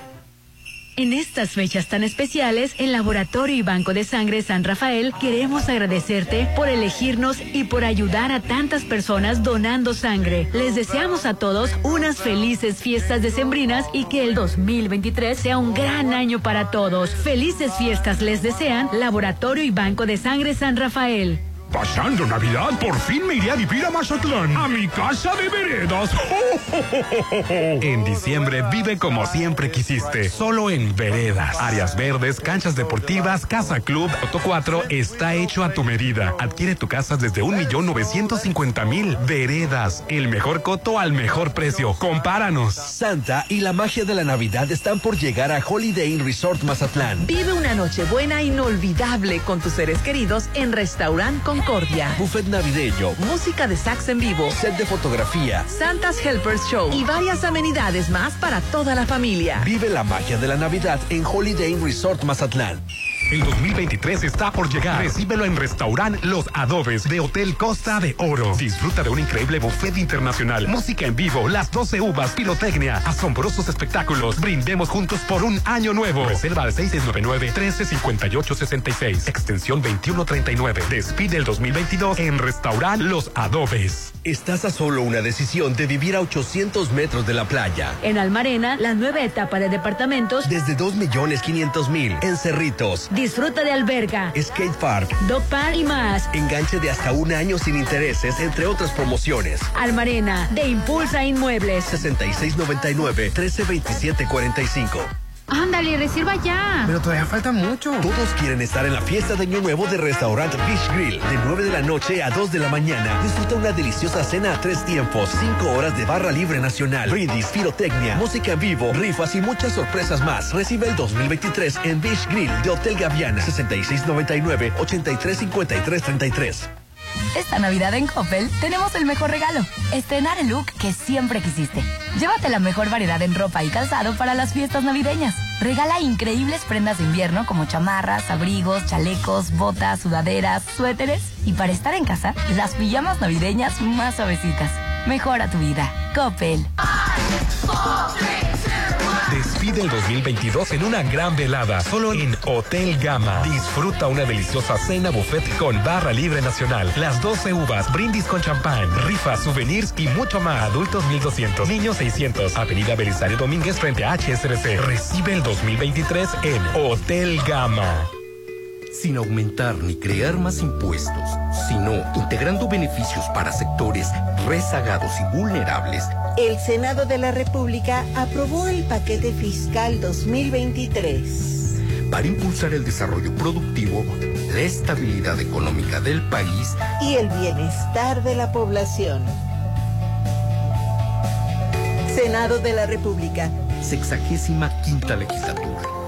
En estas fechas tan especiales, el Laboratorio y Banco de Sangre San Rafael queremos agradecerte por elegirnos y por ayudar a tantas personas donando sangre. Les deseamos a todos unas felices fiestas decembrinas y que el 2023 sea un gran año para todos. Felices fiestas les desean Laboratorio y Banco de Sangre San Rafael. Pasando Navidad, por fin me iré a vivir a Mazatlán, a mi casa de veredas. En diciembre vive como siempre quisiste, solo en Veredas. Áreas verdes, canchas deportivas, casa club, Auto 4 está hecho a tu medida. Adquiere tu casa desde 1.950.000. Veredas, el mejor coto al mejor precio. Compáranos. Santa y la magia de la Navidad están por llegar a Holiday Inn Resort Mazatlán. Vive una noche buena inolvidable con tus seres queridos en Restaurant Concordia. Buffet navideño, Música de sax en vivo. set de fotografía. Santa's Helpers Show y varias amenidades más para toda la familia. Vive la magia de la Navidad en Holiday Inn Resort Mazatlán. El 2023 está por llegar. Recíbelo en Restaurant Los Adobes de Hotel Costa de Oro. Disfruta de un increíble buffet internacional, música en vivo, las 12 uvas, pirotecnia, asombrosos espectáculos. Brindemos juntos por un año nuevo. Reserva al 6699-135866, extensión 2139. Despide el 2022 en Restaurant Los Adobes. Estás a solo una decisión de vivir a 800 metros de la playa. En Almarena, la nueva etapa de departamentos. Desde 2.500.000 en Cerritos. Disfruta de alberga, Skate Park. dog park y más. Enganche de hasta un año sin intereses, entre otras promociones. Almarena, de Impulsa Inmuebles. 6699-132745. Ándale, reserva ya. Pero todavía falta mucho. Todos quieren estar en la fiesta de Año Nuevo de Restaurant Beach Grill. De 9 de la noche a 2 de la mañana. Disfruta una deliciosa cena a tres tiempos. 5 horas de barra libre nacional. Brindis, pirotecnia, música en vivo, rifas y muchas sorpresas más. Recibe el 2023 en Beach Grill de Hotel Gaviana. 6699-835333. Esta Navidad en Coppel tenemos el mejor regalo. Estrenar el look que siempre quisiste. Llévate la mejor variedad en ropa y calzado para las fiestas navideñas. Regala increíbles prendas de invierno como chamarras, abrigos, chalecos, botas, sudaderas, suéteres y para estar en casa, las pijamas navideñas más suavecitas. Mejora tu vida. Coppel. Despide el 2022 en una gran velada, solo en Hotel Gama. Disfruta una deliciosa cena buffet con barra libre nacional, las 12 uvas, brindis con champán, rifas, souvenirs y mucho más. Adultos 1200, niños 600. Avenida Belisario Domínguez frente a HSBC. Recibe el 2023 en Hotel Gama. Sin aumentar ni crear más impuestos, sino integrando beneficios para sectores rezagados y vulnerables, El Senado de la República aprobó el paquete fiscal 2023. para impulsar el desarrollo productivo, la estabilidad económica del país y el bienestar de la población. Senado de la República. sexagésima quinta legislatura.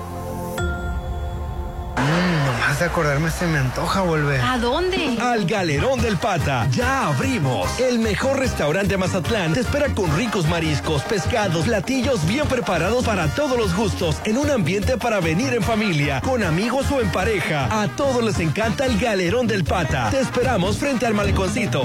Mmm, nomás de acordarme se me antoja volver. ¿A dónde? Al Galerón del Pata. Ya abrimos. El mejor restaurante de Mazatlán te espera con ricos mariscos, pescados, platillos bien preparados para todos los gustos, en un ambiente para venir en familia, con amigos o en pareja. A todos les encanta el Galerón del Pata. Te esperamos frente al maleconcito.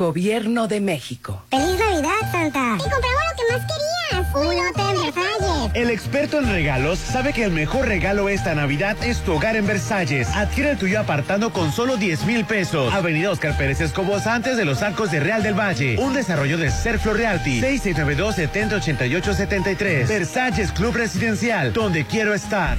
Gobierno de México. ¡Feliz Navidad, Santa! ¡Y compramos lo que más querías! ¡Un hotel Versalles! El experto en regalos sabe que el mejor regalo esta Navidad es tu hogar en Versalles. Adquiere el tuyo apartando con solo 10 mil pesos. Avenida Oscar Pérez Escobos antes de los arcos de Real del Valle. Un desarrollo de Serflo Realty. 6692-708873. Versalles Club Residencial, donde quiero estar.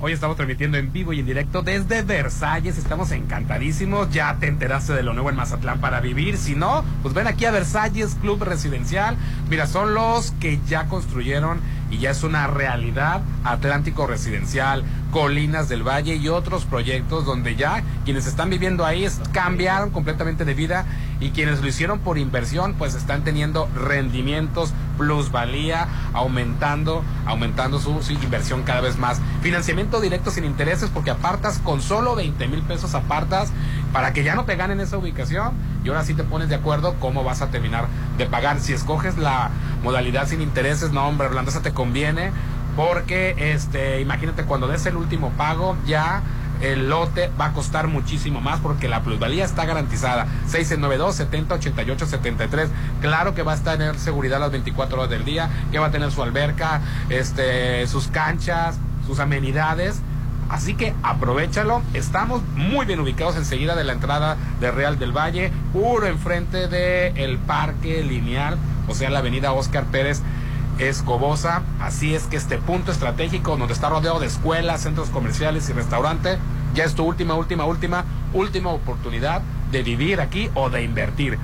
Hoy estamos transmitiendo en vivo y en directo desde Versalles. Estamos encantadísimos. Ya te enteraste de lo nuevo en Mazatlán para vivir. Si no, pues ven aquí a Versalles Club Residencial. Mira, son los que ya construyeron y ya es una realidad Atlántico Residencial, Colinas del Valle y otros proyectos donde ya quienes están viviendo ahí cambiaron completamente de vida y quienes lo hicieron por inversión pues están teniendo rendimientos, plusvalía, aumentando, aumentando su, inversión cada vez más. Financiamiento directo sin intereses porque apartas con solo 20 mil pesos apartas para que ya no te ganen esa ubicación y ahora sí te pones de acuerdo cómo vas a terminar de pagar. Si escoges la modalidad sin intereses, no hombre, Orlando, esa te conviene porque este, imagínate cuando des el último pago ya el lote va a costar muchísimo más porque la plusvalía está garantizada. 692 70 88 73. Claro que va a en seguridad las 24 horas del día, que va a tener su alberca, este, sus canchas, sus amenidades. Así que aprovechalo. Estamos muy bien ubicados enseguida de la entrada de Real del Valle, puro enfrente del el Parque Lineal, o sea, la avenida Oscar Pérez Escobosa. Así es que este punto estratégico, donde está rodeado de escuelas, centros comerciales y restaurantes, ya es tu última, última, última, última oportunidad de vivir aquí o de invertir.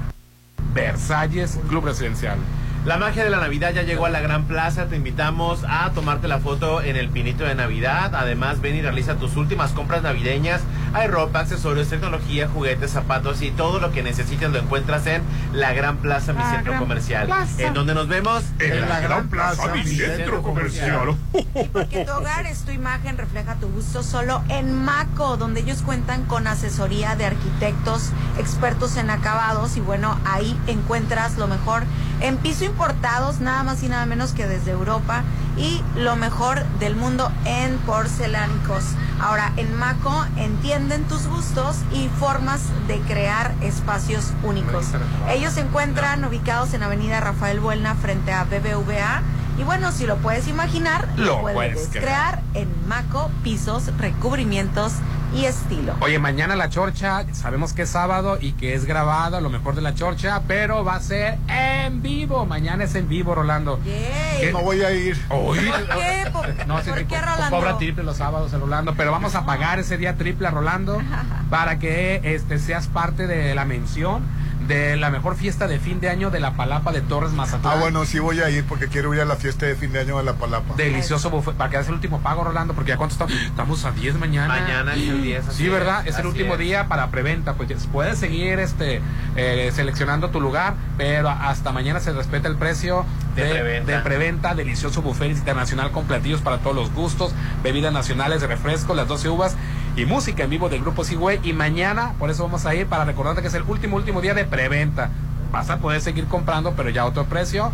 Versalles Club Residencial. La magia de la Navidad ya llegó a la Gran Plaza. Te invitamos a tomarte la foto en el pinito de Navidad. Además, ven y realiza tus últimas compras navideñas. Hay ropa, accesorios, tecnología, juguetes, zapatos y todo lo que necesites lo encuentras en la Gran Plaza, mi La centro Gran comercial. Plaza. En donde nos vemos En la Gran Plaza, mi centro comercial. Porque tu hogar es tu imagen, refleja tu gusto solo en Maco, donde ellos cuentan con asesoría de arquitectos, expertos en acabados y bueno, ahí encuentras lo mejor en piso importados, nada más y nada menos que desde Europa y lo mejor del mundo en porcelánicos. Ahora, en Maco entienden tus gustos y formas de crear espacios únicos. Ellos se encuentran ubicados en Avenida Rafael Buelna frente a BBVA. Y bueno, si lo puedes imaginar, lo, puedes, puedes crear en Maco, pisos, recubrimientos y estilo. Oye, mañana la chorcha, sabemos que es sábado y que es grabada, lo mejor de la chorcha, pero va a ser en vivo. Mañana es en vivo, Rolando. ¿Qué? No voy a ir. Oye. ¿Por qué? ¿Por, No, sí, por sí, qué, co- Rolando? Cobra triple los sábados el Rolando, pero vamos a pagar ese día triple a Rolando para que este seas parte de la mención de la mejor fiesta de fin de año de la Palapa de Torres Mazatlán. Ah, bueno, sí voy a ir porque quiero ir a la fiesta de fin de año de la Palapa. Delicioso buffet, para que hagas el último pago, Rolando, porque ya cuánto estamos, estamos a 10 mañana. Mañana es el 10, así Sí, ¿verdad? es, Es, el último es. día para preventa, pues puedes seguir este eh, seleccionando tu lugar, pero hasta mañana se respeta el precio De de, preventa. de preventa, delicioso buffet internacional con platillos para todos los gustos, bebidas nacionales de refresco, las 12 uvas y música en vivo del grupo Sigüey. Y mañana, por eso vamos a ir para recordarte que es el último, último día de preventa. Vas a poder seguir comprando, pero ya a otro precio.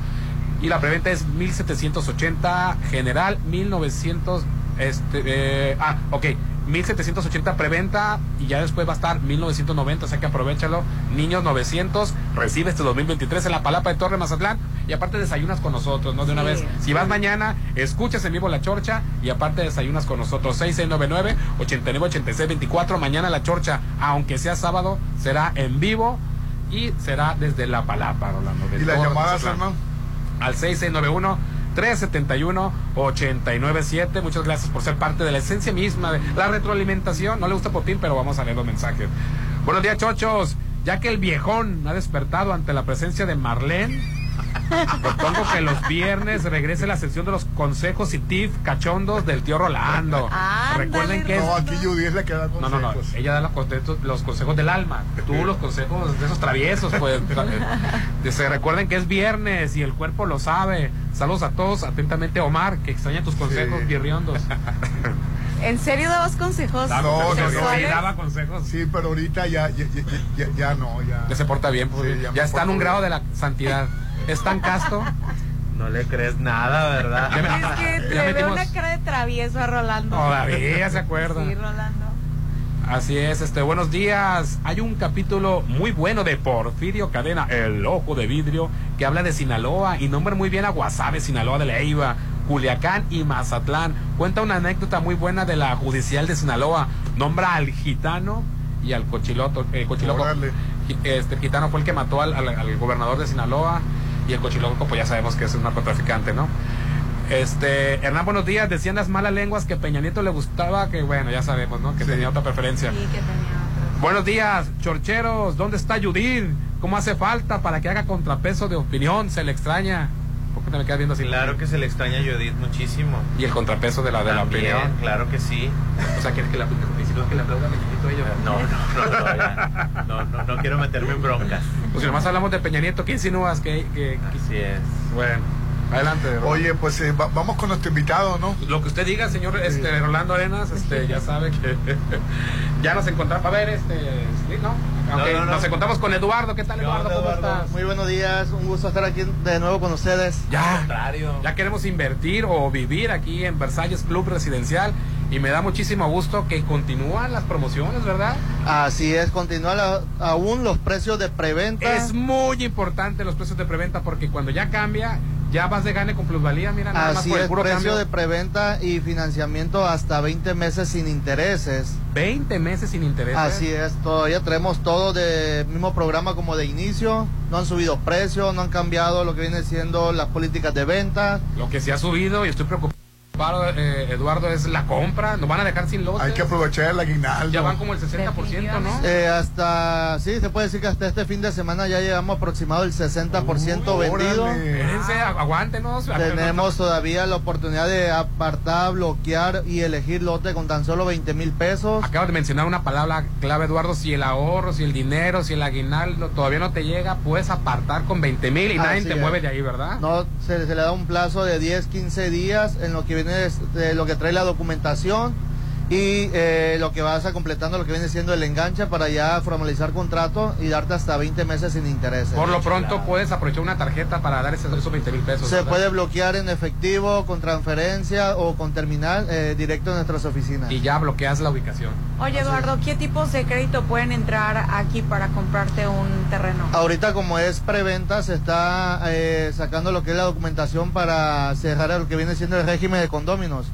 Y la preventa es 1780 general, 1900. Este, eh, ah, ok. 1780 preventa y ya después va a estar 1990, o sea que aprovechalo. Niños 900, recibe este 2023 en la Palapa de Torre Mazatlán y aparte desayunas con nosotros, ¿no? De una Sí, vez. Si vas mañana, escuchas en vivo la chorcha y aparte desayunas con nosotros. 6699 898624 Mañana la chorcha, aunque sea sábado, será en vivo y será desde la Palapa, Rolando. de ¿Y las llamadas, hermano? Al 6691 371 897 Muchas gracias por ser parte de la esencia misma de la retroalimentación. No le gusta Popín, pero vamos a leer los mensajes. Buenos días, chochos. Ya que el viejón ha despertado ante la presencia de Marlene, propongo que los viernes regrese la sección de los consejos y tips cachondos del tío Rolando. Recuerden que es No, aquí Judy es la que da no, no, no. consejos. Ella da los consejos, los consejos del alma. Tú los consejos de esos traviesos, pues. Dice, recuerden que es viernes y el cuerpo lo sabe. Saludos a todos. Atentamente, Omar, que extraña tus consejos, birriondos. ¿En serio dabas consejos No, no, no? Sí, daba consejos. Sí, pero ahorita ya, ya, ya, ya, ya no, ya. Ya se porta bien, pues. Sí, ya, está en un grado de la santidad. Es tan casto. No le crees nada, ¿verdad? Es que veo una cara de travieso a Rolando. Todavía se acuerda. Sí, Rolando. Así es, este, buenos días. Hay un capítulo muy bueno de Porfirio Cadena, El Ojo de Vidrio, que habla de Sinaloa y nombra muy bien a Guasave, Sinaloa de Leiva, Culiacán y Mazatlán. Cuenta una anécdota muy buena de la judicial de Sinaloa. Nombra al gitano y al cochiloto. eh, cochiloco. Este el gitano fue el que mató al, al- al gobernador de Sinaloa y el cochiloco, pues ya sabemos que es un narcotraficante, ¿no? Este, Hernán, buenos días. Decían las malas lenguas que Peña Nieto le gustaba, que bueno, ya sabemos, ¿no? Que tenía otra preferencia. Sí, que tenía. Buenos días, chorcheros. ¿Dónde está Judith? ¿Cómo hace falta para que haga contrapeso de opinión? Se le extraña. ¿Por qué te me quedas viendo así? Claro que se le extraña a Judith muchísimo. Y el contrapeso de la, de la opinión. claro que sí. O sea, ¿quieres que la y si no es que le aplauda a Peña Nieto a ella? No, no, no, no, ya. no, no, no quiero meterme en broncas. Pues si nomás hablamos de Peña Nieto, ¿qué insinúas? Que, que, que- Así es. Bueno, adelante. Oye, pues eh, va- vamos con nuestro invitado, ¿no? Lo que usted diga, señor este, Rolando Arenas, este, ya sabe que ya nos encontramos. A ver, este, sí, ¿no? Ok, No, no, no. Nos encontramos con Eduardo. ¿Qué tal, ¿Qué Eduardo? ¿Cómo Eduardo? estás? Muy buenos días, un gusto estar aquí de nuevo con ustedes. Ya, contrario. ya queremos invertir o vivir aquí en Versalles Club Residencial y me da muchísimo gusto que continúan las promociones, ¿verdad? Así es, continúan la- aún los precios de preventa. Es muy importante los precios de preventa porque cuando ya cambia, ya vas de gane con plusvalía, mira, nada más Así por el es, puro precio cambio. de preventa y financiamiento hasta 20 meses sin intereses. 20 meses sin interés. Así es, todavía tenemos todo de mismo programa como de inicio. No han subido precios, no han cambiado lo que viene siendo las políticas de venta. Lo que se ha subido y estoy preocupado, eh, Eduardo, es la compra. Nos van a dejar sin lotes. Hay que aprovechar el aguinaldo. Ya van como el 60%, ¿no? Eh, hasta, sí, se puede decir que hasta este fin de semana ya llevamos aproximado el 60% vendido. Espérense, agu- aguántenos. Tenemos todavía la oportunidad de apartar, bloquear y elegir lote con tan solo 20 mil pesos. Acabas de mencionar una palabra clave, Eduardo. Si el ahorro, si el dinero, si el aguinaldo todavía no te llega, puedes apartar con 20 mil y nadie te es. mueve de ahí, ¿verdad? No, se, se le da un plazo de 10, 15 días en lo que viene de lo que trae la documentación y eh, lo que vas a completando lo que viene siendo el enganche para ya formalizar contrato y darte hasta 20 meses sin intereses. Por lo pronto puedes aprovechar una tarjeta para dar esos, esos 20 mil pesos. Se ¿verdad? puede bloquear en efectivo, con transferencia o con terminal eh, directo en nuestras oficinas. Y ya bloqueas la ubicación. Oye, Eduardo, ¿qué tipos de crédito pueden entrar aquí para comprarte un terreno? Ahorita como es preventa se está eh, sacando lo que es la documentación para cerrar lo que viene siendo el régimen de condóminos.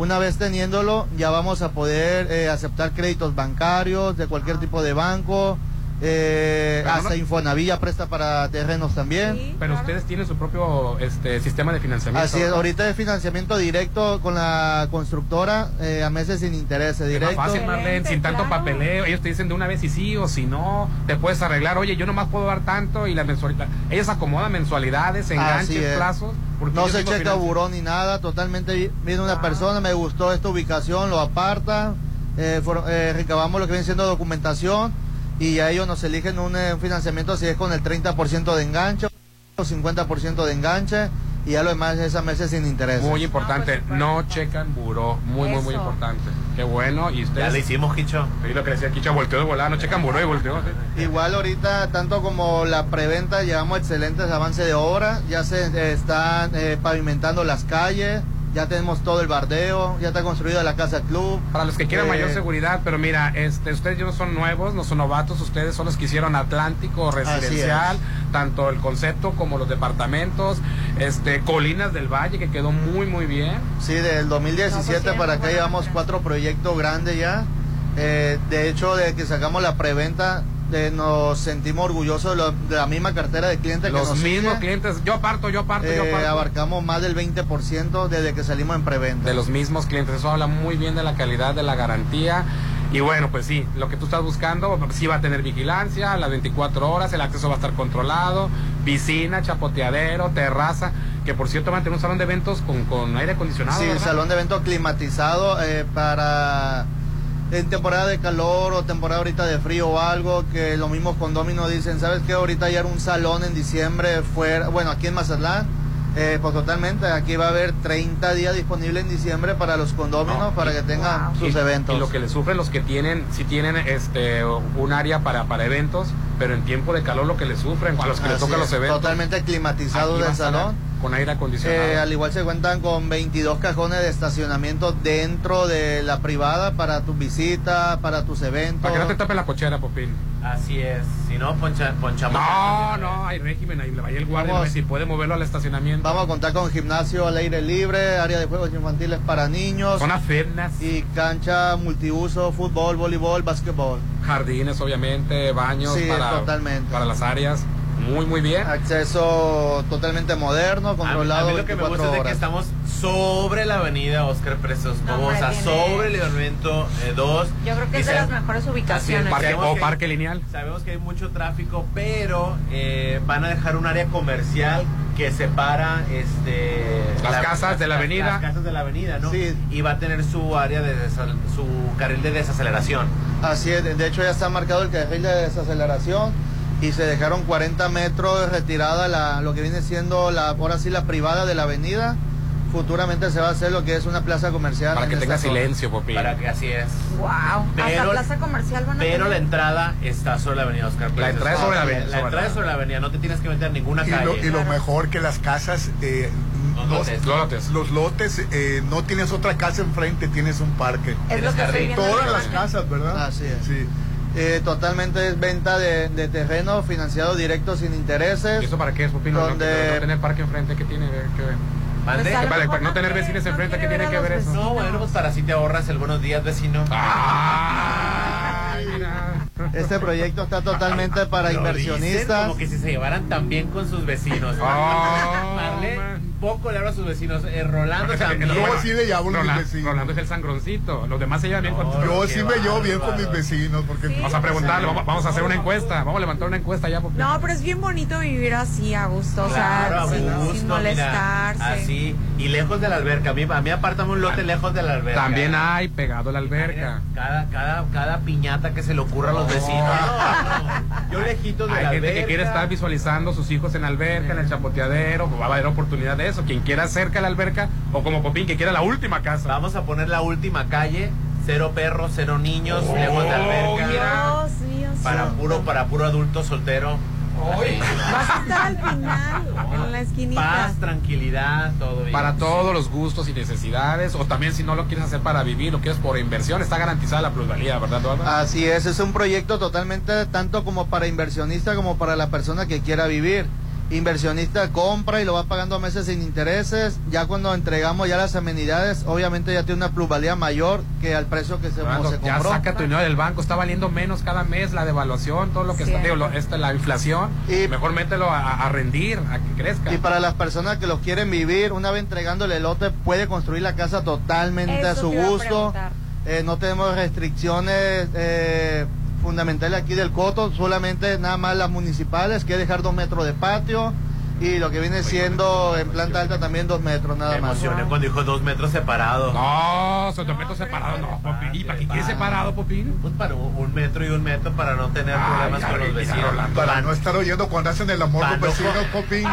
Una vez teniéndolo ya vamos a poder eh, aceptar créditos bancarios de cualquier tipo de banco. Eh, hasta no- ya presta para terrenos también. Pero ustedes tienen su propio este, sistema de financiamiento. Así es, ¿verdad? ahorita es financiamiento directo con la constructora eh, a meses sin intereses, Es más directo. fácil, Marlene, sin tanto papeleo. Ellos te dicen de una vez si sí o si no. Te puedes arreglar. Oye, yo nomás puedo dar tanto y la mensualidad. Ellos acomodan mensualidades, enganches, es. plazos. porque No se checa financian. buró ni nada, totalmente vi- viene una persona, me gustó esta ubicación, lo aparta, eh, for- eh, recabamos lo que viene siendo documentación y ya ellos nos eligen un, eh, un financiamiento si es con el 30% de enganche o 50% de enganche y ya lo demás es a meses sin interés. Muy importante, no checan buró. Muy, muy, muy importante. Qué bueno. Y ustedes. Ya le hicimos, Quicho. Sí, lo que decía Quicho, volteó de volar, no checan buró y volteó. sí. Igual ahorita, tanto como la preventa, llevamos excelentes avances de obra, ya se eh, están eh, pavimentando las calles, ya tenemos todo el bardeo, ya está construida la casa club. Para los que quieran Eh, mayor seguridad, pero mira, este, ustedes ya no son nuevos, no son novatos, ustedes son los que hicieron Atlántico residencial, tanto el concepto como los departamentos, este, Colinas del Valle, que quedó muy, muy bien. Sí, del 2017 para acá llevamos cuatro proyectos grandes ya. Eh, de hecho, de que sacamos la preventa, eh, nos sentimos orgullosos de, lo- de la misma cartera de clientes que Los nos mismos sigue. clientes, yo parto, yo parto, yo Eh, parto. abarcamos más del 20% desde que salimos en preventa. de los mismos clientes. Eso habla muy bien de la calidad de la garantía. Y bueno, pues sí, lo que tú estás buscando, sí va a tener vigilancia, las 24 horas, el acceso va a estar controlado, piscina, chapoteadero, terraza, que por cierto van a tener un salón de eventos con, con aire acondicionado. Sí, ¿verdad? salón de evento climatizado eh, para en temporada de calor o temporada ahorita de frío o algo, que los mismos condóminos dicen, ¿sabes qué? Ahorita era un salón en diciembre fuera, bueno, aquí en Mazatlán, eh, pues totalmente, aquí va a haber 30 días disponibles en diciembre para los condóminos, No, para y- que tengan sus y, eventos. Y lo que le sufren los que tienen, si tienen este un área para, para eventos, pero en tiempo de calor lo que le sufren, a los que les es, los eventos. Totalmente climatizado del salón. Con aire acondicionado. Eh, al igual se cuentan con 22 cajones de estacionamiento dentro de la privada para tus visitas, para tus eventos. para que no te tape la cochera, Popín. Así es. Si no, poncha, ponchamos. No, no, hay régimen ahí. Vaya el guardia, Vamos. si puede moverlo al estacionamiento. Vamos a contar con gimnasio al aire libre, área de juegos infantiles para niños. Zona fitness. Y cancha multiuso, fútbol, voleibol, básquetbol. Jardines, obviamente, baños Sí, para, totalmente. para las áreas. Muy, muy bien. Acceso totalmente moderno, A mí, controlado a mí lo que me 24 gusta es de que estamos sobre la avenida Oscar Presos No, Vamos hombre, a tiene- sobre el lineamiento 2. Yo creo que es de las mejores ubicaciones. Parque- Sabemos o que- parque lineal. Sabemos que hay mucho tráfico, pero eh, van a dejar un área comercial que separa este Las casas de la avenida. Las casas de la avenida, ¿no? Sí. Y va a tener su área de desal- su carril de desaceleración. Así es, de hecho ya está marcado el carril de desaceleración y se dejaron 40 metros retirada la, lo que viene siendo la, ahora sí la privada de la avenida. Futuramente se va a hacer lo que es una plaza comercial. Para que tenga zona. silencio, Popín. Para que así es. Wow. Hasta Pero- plaza comercial van a Pero la entrada está sobre la avenida Oscar Presos. entrada es sobre la avenida, La entrada la- es sobre la avenida, no te tienes que meter en ninguna Y calle. lo, y lo mejor que las casas, eh, Los lotes. Los lotes. los lotes, eh, no tienes otra casa enfrente, tienes un parque. Es lo que Todas la las casas, ¿verdad? Así es. Sí. Eh, totalmente es venta de, de terreno financiado directo sin intereses. ¿Y eso para qué es, Popín? No, Donde- no- no tener parque enfrente, ¿qué tiene que ver? Pues a lo Vale, mejor no tener vecinos no enfrente, ¿qué tiene que ver eso? No, bueno, pues para así te ahorras el buenos días, vecino. Ay, mira. Este proyecto está totalmente para Lo dicen inversionistas. Como que si se llevaran tan bien con sus vecinos. Oh. Poco le habla a sus vecinos. Eh, Rolando también. Yo sí le llamo a mis Rolando, vecinos. Rolando es el sangroncito. Los demás se llevan bien con No, Yo qué sí me llevo bien con mis vecinos porque Sí. Vamos a preguntarle, vamos, vamos a hacer una encuesta. Vamos a levantar una encuesta ya. No, pero es bien bonito vivir así, a gusto. O sea, Claro, a sin, gusto, sin mira, molestarse. así. Y lejos de la alberca. A mí, a mí apártame un lote lejos de la alberca. También hay pegado a la alberca. Cada, cada, cada piñata que se le ocurra a los vecinos. No, no. Yo lejitos de Hay la gente alberca. que quiere estar visualizando sus hijos en la alberca, en el chapoteadero, va a haber oportunidad de eso. Quien quiera cerca de la alberca, o como Popín, que quiera la última casa. Vamos a poner la última calle. Cero perros, cero niños, Oh, lejos de alberca. Dios mío. Para puro, para puro adulto soltero. Vas a estar al final, en la esquinita. Paz, tranquilidad, todo bien. Para todos los gustos y necesidades, o también si no lo quieres hacer para vivir, lo quieres por inversión, está garantizada la plusvalía, ¿verdad, Eduardo? Así es, es un proyecto totalmente tanto como para inversionista como para la persona que quiera vivir. Inversionista compra y lo va pagando a meses sin intereses. Ya cuando entregamos ya las amenidades, obviamente ya tiene una plusvalía mayor que al precio que se, Eduardo, se ya compró. saca tu dinero del banco, está valiendo menos cada mes la devaluación, todo lo que está, digo, lo- esta, la inflación. Y- Mejor mételo a, a rendir, a que crezca. Y para las personas que lo quieren vivir, una vez entregándole el lote, puede construir la casa totalmente a su a gusto. Eh, no tenemos restricciones eh, fundamentales aquí del coto, solamente nada más las municipales, que dejar dos metros de patio. y lo que viene siendo en planta alta también dos metros nada Me más. emocioné cuando dijo dos metros separados. No, son dos metros separados, no, Popín. ¿Y para qué quieres separado, Popín? Pues para un, metro y un metro para no tener problemas con los vecinos. Para no estar oyendo cuando hacen el amor los no vecinos, Popín.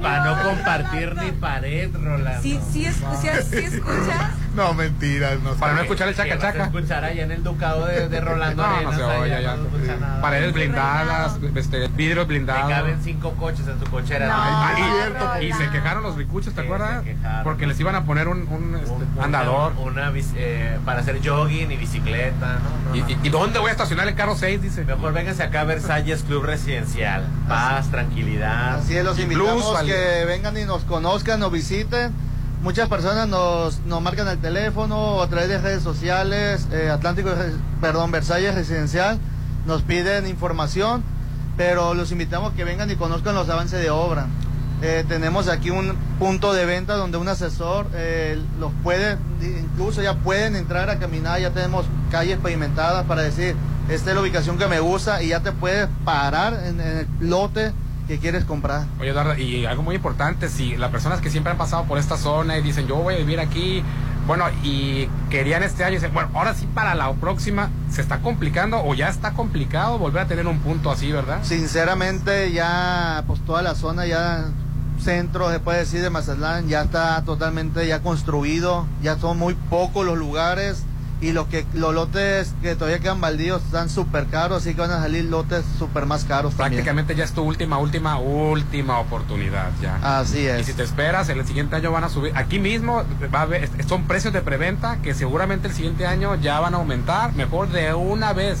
Para no compartir ni pared, Rolando. Sí, sí, escuchas, sí escuchas. No, mentiras. No Para no escuchar el chaca chaca. escuchar allá en el ducado de, de Rolando No, no Arenas, se allá oye ya. no se. Paredes blindadas, este, vidrios Te blindados. caben cinco coches en tu cochera. No, Ah, Rolando. y, y se quejaron los ricuchos, ¿te Sí, acuerdas? se. Porque les iban a poner un, un, este, Un- una- andador. Una, bici- eh, para hacer jogging y bicicleta, ¿no? No, ¿Y, no. y- y dónde voy a estacionar el carro 6? Dice. Mejor vénganse acá a Versalles Club Residencial. Paz, tranquilidad. Así es, los Y invitamos plus, que vengan y nos conozcan, nos visiten. Muchas personas nos, nos marcan el teléfono o a través de redes sociales, eh, Atlántico, Re- perdón, Versalles Residencial, nos piden información, pero los invitamos que vengan y conozcan los avances de obra. Eh, tenemos aquí un punto de venta donde un asesor eh, los puede, incluso ya pueden entrar a caminar, ya tenemos calles pavimentadas para decir, esta es la ubicación que me gusta y ya te puedes parar en el lote que quieres comprar. Oye, Eduardo, y algo muy importante, si las personas que siempre han pasado por esta zona y dicen, yo voy a vivir aquí, bueno, y querían este año, dicen, bueno, ahora sí para la próxima, ¿se está complicando o ya está complicado volver a tener un punto así, verdad? Sinceramente ya pues toda la zona ya centro se puede decir de Mazatlán ya está totalmente ya construido, ya son muy pocos los lugares y los que los lotes que todavía quedan baldíos están súper caros, así que van a salir lotes súper más caros también. Prácticamente ya es tu última, última, última oportunidad ya. Así es. Y si te esperas, el siguiente año van a subir. Aquí mismo va a haber, son precios de preventa que seguramente el siguiente año ya van a aumentar, mejor de una vez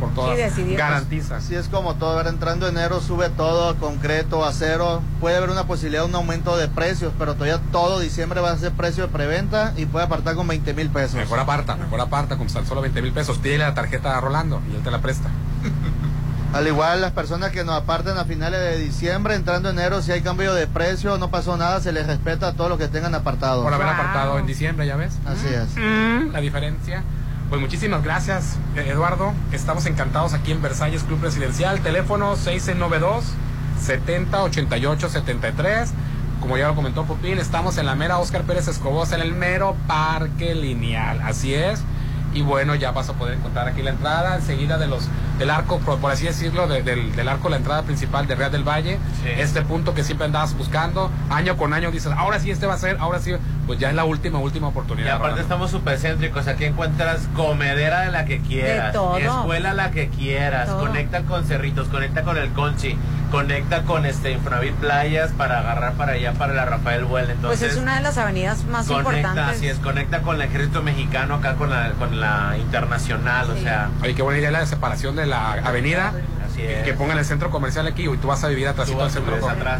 por todas. Sí, decidimos. Garantiza. Así es como todo, ahora entrando enero sube todo, concreto, acero, puede haber una posibilidad de un aumento de precios, pero todavía todo diciembre va a ser precio de preventa y puede apartar con 20 mil pesos. Mejor aparta, mejor aparta con solo 20 mil pesos. Pídele la tarjeta a Rolando y él te la presta. Al igual las personas que nos aparten a finales de diciembre, entrando enero, si hay cambio de precio, no pasó nada, se les respeta a todos los que tengan apartados. Por haber apartado en diciembre, ¿ya ves? Así es. Mm, La diferencia. Pues muchísimas gracias, eh, Eduardo. Estamos encantados aquí en Versalles Club Residencial. Teléfono 692 70 88 73. Como ya lo comentó Popín, estamos en la mera Oscar Pérez Escobosa, en el mero parque lineal. Así es. Y bueno, ya vas a poder encontrar aquí la entrada, enseguida de los del arco, por, así decirlo, de- del, del arco, la entrada principal de Real del Valle. Este punto que siempre andabas buscando, año con año dices, ahora sí este va a ser, ahora sí, pues ya es la última, última Y oportunidad. aparte Rolando. estamos súper céntricos. Aquí encuentras comedera de la que quieras. De todo. Escuela la que quieras. Conecta con Cerritos, conecta con el Conchi. Conecta con este Infonavit Playas para agarrar para allá, para la Rafael. Pues Entonces, es una de las avenidas más conecta, importantes. así es, conecta con el ejército mexicano acá con la, con la internacional. O sea, Oye, qué buena idea la separación de la avenida. Así que- es. Que pongan el centro comercial aquí y tú vas a vivir atrás del centro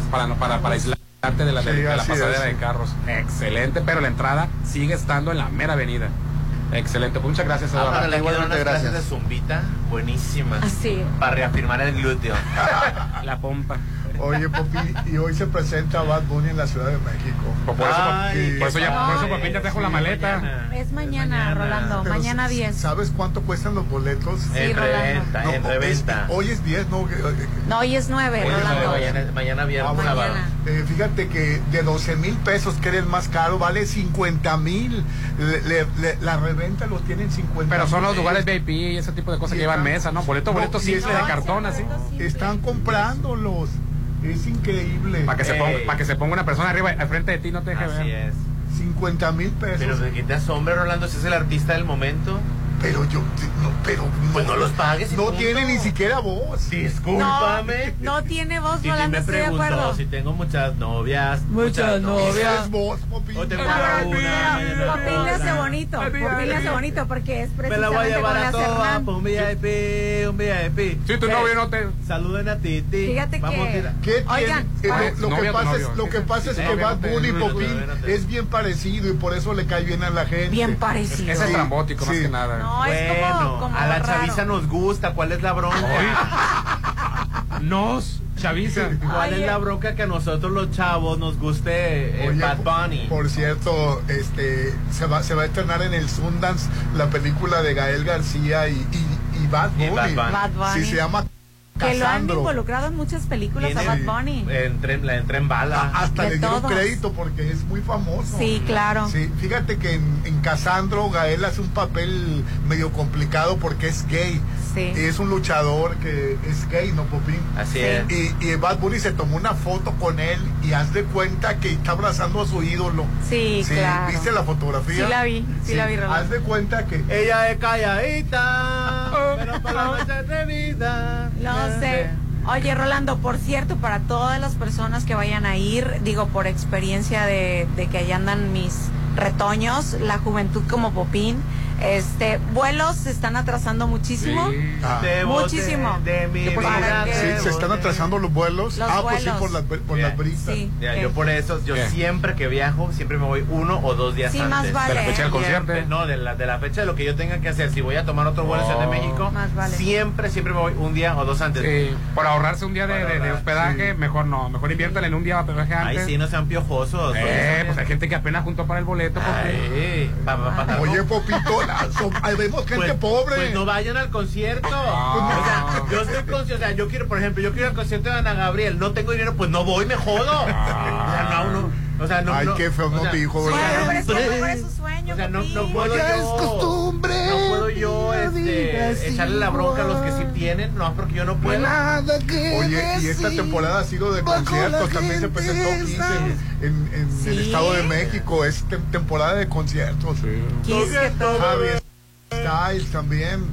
para, no- para, para aislarte de la, de, Sí, de la pasadera es. de carros. Excelente, pero la entrada sigue estando en la mera avenida. Excelente, pues muchas gracias, le quiero igualmente, unas clases de gracias. zumbita buenísimas. Así. Para reafirmar el glúteo. La pompa. Oye, Popi, y hoy se presenta Bad Bunny en la Ciudad de México. Por, eso, Ay, por eso ya, por eso. Popín ya te dejo Sí, la maleta. mañana. Es mañana, Rolando. Pero mañana s- 10. ¿Sabes cuánto cuestan los boletos? en Rolando. reventa, en No, reventa. es- hoy es 10, ¿no? Eh, eh, No, hoy es 9, Hoy es nueve, Rolando. mañana, mañana viernes, Ah, sábado. Mañana. Eh, fíjate que de 12 mil pesos, que era el más caro, vale 50 mil. La reventa los tienen 50 Pero son los lugares VIP y ese tipo de cosas que llevan mesa, ¿no? Boleto, boleto simple de cartón, así. Están comprándolos. Es increíble. Para que, se ponga, para que se ponga una persona arriba, al frente de ti, no te deje Así ver. es. 50 mil pesos. Pero de qué te asombra, Rolando, si es el artista del momento. Pero yo, no, pero Pues no los pagues No punto. tiene ni siquiera voz. Discúlpame. No, no tiene voz, Titi me estoy de preguntó acuerdo. si tengo muchas novias. Muchas novias. Es voz, Popi. O tengo una, Popín le hace bonito. Popín le hace bonito porque es Me la voy a precisamente llevar a por un VIP, un VIP. Si tu Eh, novio no te... Saluden a Titi. Fíjate Vamos, que- tira. ¿Qué Oigan? Eh, lo, que pasa es, lo que pasa es que Bad Bunny y Popín es bien parecido y por eso le cae bien a la gente. Bien parecido. Es Sí, trambótico, más que nada. No, es Bueno, como, como a la raro. chaviza nos gusta. ¿Cuál es la bronca? Nos, chaviza. ¿Cuál Oye. es la bronca que a nosotros los chavos nos guste eh, Oye, Bad Bunny? Por cierto, este se va, se va a estrenar en el Sundance la película de Gael García y, y, y Bad Y Bunny. Bad Bunny. Bad Bunny. Sí, se llama Que lo han involucrado en muchas películas a Bad Bunny. En tren, la entré en bala. Ah, Hasta De le dieron todos. crédito porque es muy famoso. Sí, claro. Sí, fíjate que en, en Casandro Gael hace un papel medio complicado porque es gay. Sí. Es un luchador que es gay, ¿no, Popín? Así Sí. es. Y, y Bad Bunny se tomó una foto con él y haz de cuenta que está abrazando a su ídolo. Sí, claro. ¿Viste la fotografía? Sí la vi, sí la vi, Rolando. Haz de cuenta que Ella es calladita, pero para la noche atrevida. Oye, Rolando, por cierto, para todas las personas que vayan a ir, digo, por experiencia de, de que allá andan mis retoños, la juventud como Popín, este, vuelos se están atrasando muchísimo. Ah. De Muchísimo. De vida, que- Sí, de se están atrasando los vuelos. Los ah, pues sí, por las, por Bien. las brisas. Sí. Mira, ¿Qué? yo por eso, yo siempre que viajo, siempre me voy uno o dos días Sí, antes. más vale. De la fecha del concierto. No, de la, de la fecha de lo que yo tenga que hacer. Si voy a tomar otro vuelo en Ciudad de Oh. México, Más vale. siempre, siempre me voy un día o dos antes. Sí, por ahorrarse un día de, Para de- de hospedaje, mejor no. Mejor inviértale en un día de hospedaje Ay, antes. sí, no sean piojosos. Eh, pues hay gente que apenas juntó para el boleto. porque- Ay, pa- pa- pa- Oye. Popito, ahí vemos gente Pues- pobre. Pues no vayan al concierto. Ah. O sea, yo estoy consci- o sea, yo quiero, por ejemplo, yo quiero ir al concierto de Ana Gabriel, no tengo dinero, pues no voy, me jodo. O sea, no, no, o sea, no, Ay, no, qué feo no sea, dijo, Bueno, ¿verdad? pero es su sueño, O sea, no, no puedo Ya yo. es costumbre No puedo yo este, echarle la bronca a los que sí tienen, no, porque yo no puedo. Nada que Oye, y esta temporada ha sido de conciertos, también se presentó 15 está- en, en el Sí. Estado de México, es tem- temporada de conciertos. ¿Quieres que todo- Javi Styles también.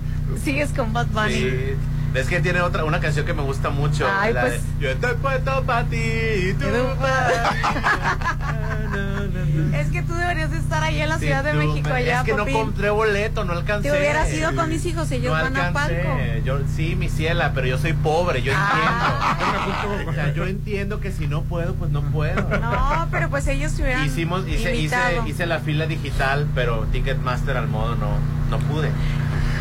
Sigues con Bad Bunny. Sí. Es que tiene otra, una canción que me gusta mucho. Ay, la pues. de, Yo estoy puesto para ti, y tú para Es que tú deberías de estar ahí en la Ciudad de tú, México me- allá, Es que no compré boleto, no alcancé. Te hubieras ido con mis hijos, ellos no van a alcancé. Yo, sí, mi ciela, pero yo soy pobre, yo Ah. entiendo. o sea, yo entiendo que si no puedo, pues no puedo. No, pero pues ellos hubieran Hicimos, hice, hice, hice la fila digital, pero Ticketmaster al modo no, no pude.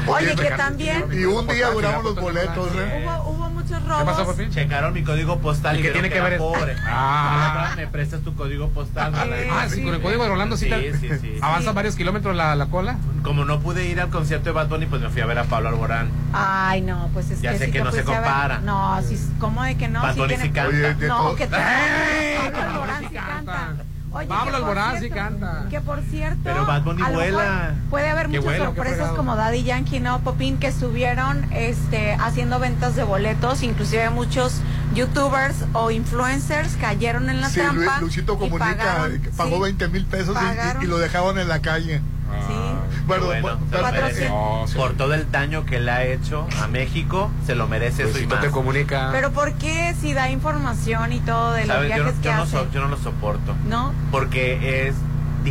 Oye, que también Y un día duramos los boletos, ¿eh? hubo, hubo muchos ¿Qué pasó, papi? Checaron mi código postal ¿Y y, qué tiene que ver pobre. Ah. Me prestas tu código postal. Ah, sí, con el código de Rolando sí, Sí, sí, sí. avanza varios kilómetros la, la cola. Como no pude ir al concierto de Bad Bunny, pues me fui a ver a Pablo Alborán. Ay, no, pues es Ya que sé sí que no se compara. No, sí, ¿cómo de que no? Bad Bunny sí canta. Oye, No, que. Pablo Alborán sí canta. Oye, Pablo que por Alborán sí canta. Que por cierto, Pero Bad Bunny vuela. puede haber muchas vuelo, sorpresas como Daddy Yankee, ¿no? Popín, que estuvieron este, haciendo ventas de boletos, inclusive muchos youtubers o influencers cayeron en la Sí, trampa. Luisito y Comunica pagaron, eh, pagó sí, 20 mil pesos y- y, Pagaron. y lo dejaron en la calle. Sí. Bueno. No, sí. Por todo el daño que le ha hecho a México, se lo merece eso y Luisito más. te comunica. Pero ¿por qué si da información y todo de los viajes no- que yo no hace? so- yo no lo soporto. ¿No? Porque es,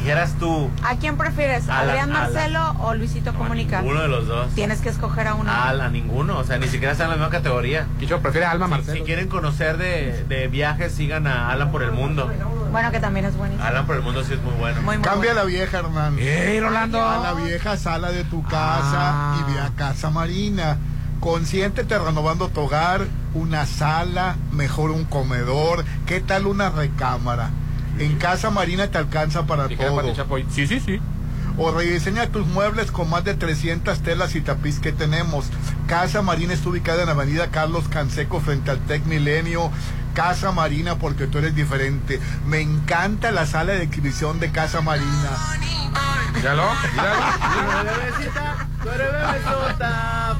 dijeras tú, ¿A quién prefieres? A la- ¿Adrián a la- Marcelo o Luisito Comunica? uno de los dos. Tienes que escoger a uno. A, a ninguno, o sea, ni siquiera están en la misma categoría. Quicho prefiere a Alma Si, Marcelo. si quieren conocer de, de viajes, sigan a Alan por el Mundo. Bueno, que también es buenísimo. Alan por el Mundo sí es muy bueno. Muy, muy Cambia bueno. la vieja, Hernán. ¡Ey, Rolando! A la vieja sala de tu casa Ah. y ve a Casa Marina. Consiéntete renovando tu hogar, una sala, mejor un comedor. ¿Qué tal una recámara? En Casa Marina te alcanza para todo. Sí, sí, sí. O rediseña tus muebles con más de 300 telas y tapiz que tenemos. Casa Marina está ubicada en Avenida Carlos Canseco frente al Tec Milenio. Casa Marina porque tú eres diferente. Me encanta la sala de exhibición de Casa Marina. ¿Míralo? Míralo. Tú eres bebesota,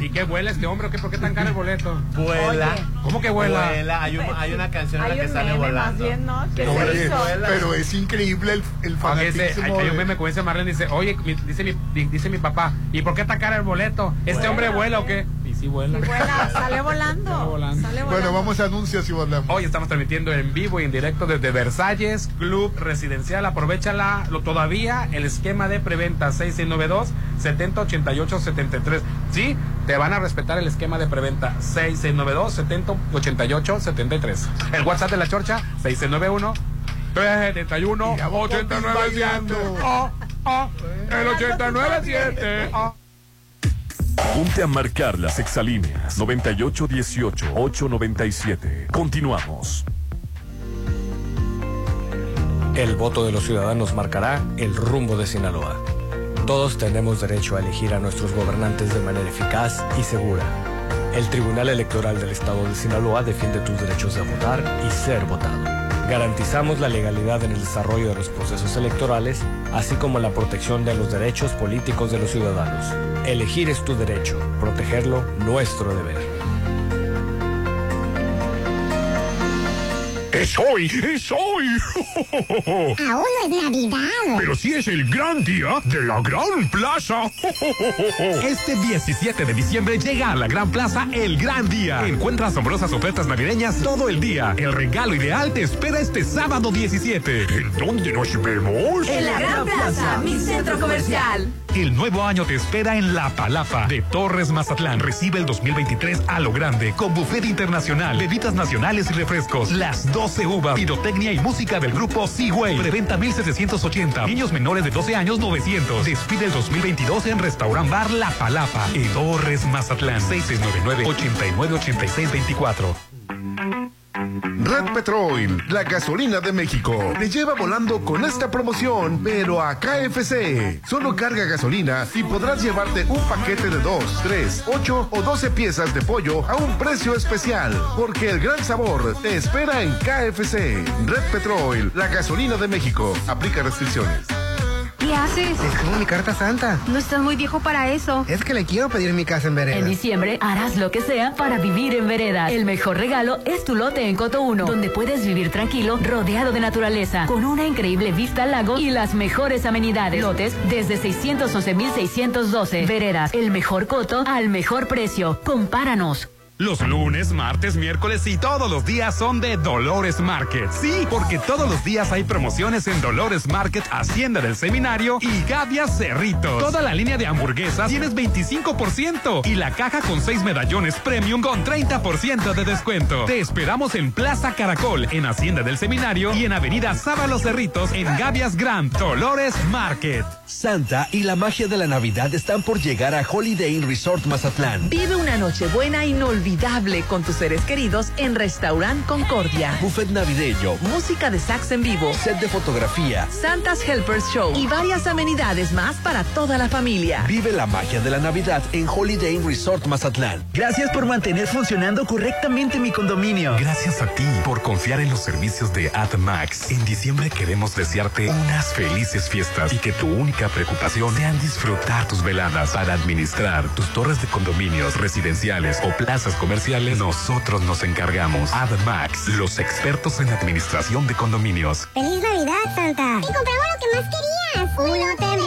¿Y qué vuela este hombre? o ¿Qué, ¿Por qué tan caro el boleto? Vuela. ¿Cómo que vuela? Vuela. Hay, un- hay una canción en la que un sale meme más volando. bien, ¿no? Que No, se oye, hizo. pero es increíble el, el hay, fanatismo. hay un meme dice Marlene, dice, oye, mi- dice mi, di- dice mi papá, ¿y por qué tan caro el boleto? ¿Este Vuela, hombre vuela o ¿qué? Sí vuela. Y vuela, sale volando. Sale volando. Sale volando. Bueno, vamos a anuncios y volvemos. Hoy estamos transmitiendo en vivo y en directo desde Versalles, Club Residencial. Aprovechala lo, todavía el esquema de preventa 6692 7088 73. Sí, te van a respetar el esquema de preventa 6692 7088 73. El WhatsApp de la Chorcha 6691 371 Y ya vamos 897. Oh, oh, el 897. Oh. Ponte a marcar las exalíneas 9818-897. Continuamos. El voto de los ciudadanos marcará el rumbo de Sinaloa. Todos tenemos derecho a elegir a nuestros gobernantes de manera eficaz y segura. El Tribunal Electoral del Estado de Sinaloa defiende tus derechos de votar y ser votado. Garantizamos la legalidad en el desarrollo de los procesos electorales, así como la protección de los derechos políticos de los ciudadanos. Elegir es tu derecho, protegerlo nuestro deber. ¡Es hoy! ¡Es hoy! Aún no es Navidad. Pero sí es el gran día de la Gran Plaza. Este 17 de diciembre llega a la Gran Plaza el gran día. Encuentra asombrosas ofertas navideñas todo el día. El regalo ideal te espera este sábado 17. ¿En dónde nos vemos? En la Gran Plaza, mi centro comercial. El nuevo año te espera en La Palapa de Torres Mazatlán. Recibe el 2023 a lo grande con buffet internacional, bebidas nacionales y refrescos. Las 12 uvas, pirotecnia y música del grupo Seaway. Preventa 1780. Niños menores de 12 años 900. Despide el 2022 en Restaurant Bar La Palapa en Torres Mazatlán. 6699 898624. Red Petrol, la gasolina de México, te lleva volando con esta promoción, pero a KFC. Solo carga gasolina y podrás llevarte un paquete de 2, 3, 8 o 12 piezas de pollo a un precio especial, porque el gran sabor te espera en KFC. Red Petrol, la gasolina de México. Aplica restricciones. ¿Qué haces? Escribo mi carta santa. No estás muy viejo para eso. Es que le quiero pedir mi casa en vereda. En diciembre harás lo que sea para vivir en vereda. El mejor regalo es tu lote en Coto 1, donde puedes vivir tranquilo, rodeado de naturaleza, con una increíble vista al lago y las mejores amenidades. Lotes desde 611.612. Veredas, el mejor coto al mejor precio. Compáranos. Los lunes, martes, miércoles y todos los días son de Dolores Market. Sí, porque todos los días hay promociones en Dolores Market, Hacienda del Seminario y Gavia Cerritos. Toda la línea de hamburguesas tienes 25% y la caja con 6 medallones premium con 30% de descuento. Te esperamos en Plaza Caracol, en Hacienda del Seminario y en Avenida Sábalos Cerritos en Gavias Grand, Dolores Market. Santa y la magia de la Navidad están por llegar a Holiday Inn Resort Mazatlán. Vive una noche buena inolvidable con tus seres queridos en Restaurant Concordia. Buffet navideño, Música de sax en vivo, set de fotografía. Santa's Helpers Show y varias amenidades más para toda la familia. Vive la magia de la Navidad en Holiday Inn Resort Mazatlán. Gracias por mantener funcionando correctamente mi condominio. Gracias a ti por confiar en los servicios de AdMax. En diciembre queremos desearte unas felices fiestas y que tu única preocupación sean disfrutar tus veladas para administrar tus torres de condominios residenciales o plazas comerciales. Nosotros nos encargamos. AdMax, los expertos en administración de condominios. ¡Feliz Navidad, Santa! ¡Y compramos lo que más querías! ¡Un lote en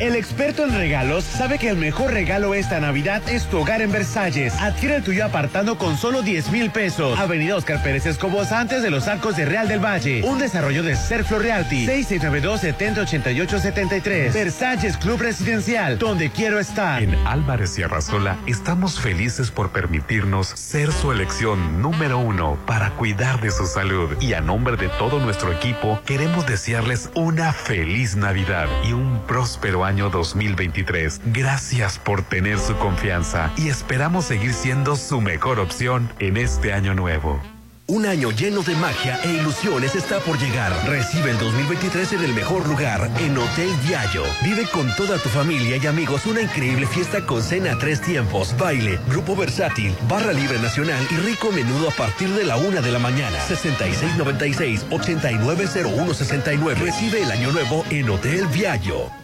El experto en regalos sabe que el mejor regalo esta Navidad es tu hogar en Versalles. Adquiere el tuyo apartando con solo 10 mil pesos. Avenida Oscar Pérez Escobos antes de los arcos de Real del Valle. Un desarrollo de Serflo Realty. 6692-708873. Versalles Club Residencial, donde quiero estar. En Álvarez y Arrasola estamos felices por permitirnos ser su elección número uno para cuidar de su salud. Y a nombre de todo nuestro equipo, queremos desearles una feliz Navidad y un próspero año 2023. Gracias por tener su confianza y esperamos seguir siendo su mejor opción en este año nuevo. Un año lleno de magia e ilusiones está por llegar. Recibe el 2023 en el mejor lugar, en Hotel Viallo. Vive con toda tu familia y amigos una increíble fiesta con cena a tres tiempos, baile, grupo versátil, barra libre nacional y rico menudo a partir de la una de la mañana. 6696-890169. Recibe el año nuevo en Hotel Viallo.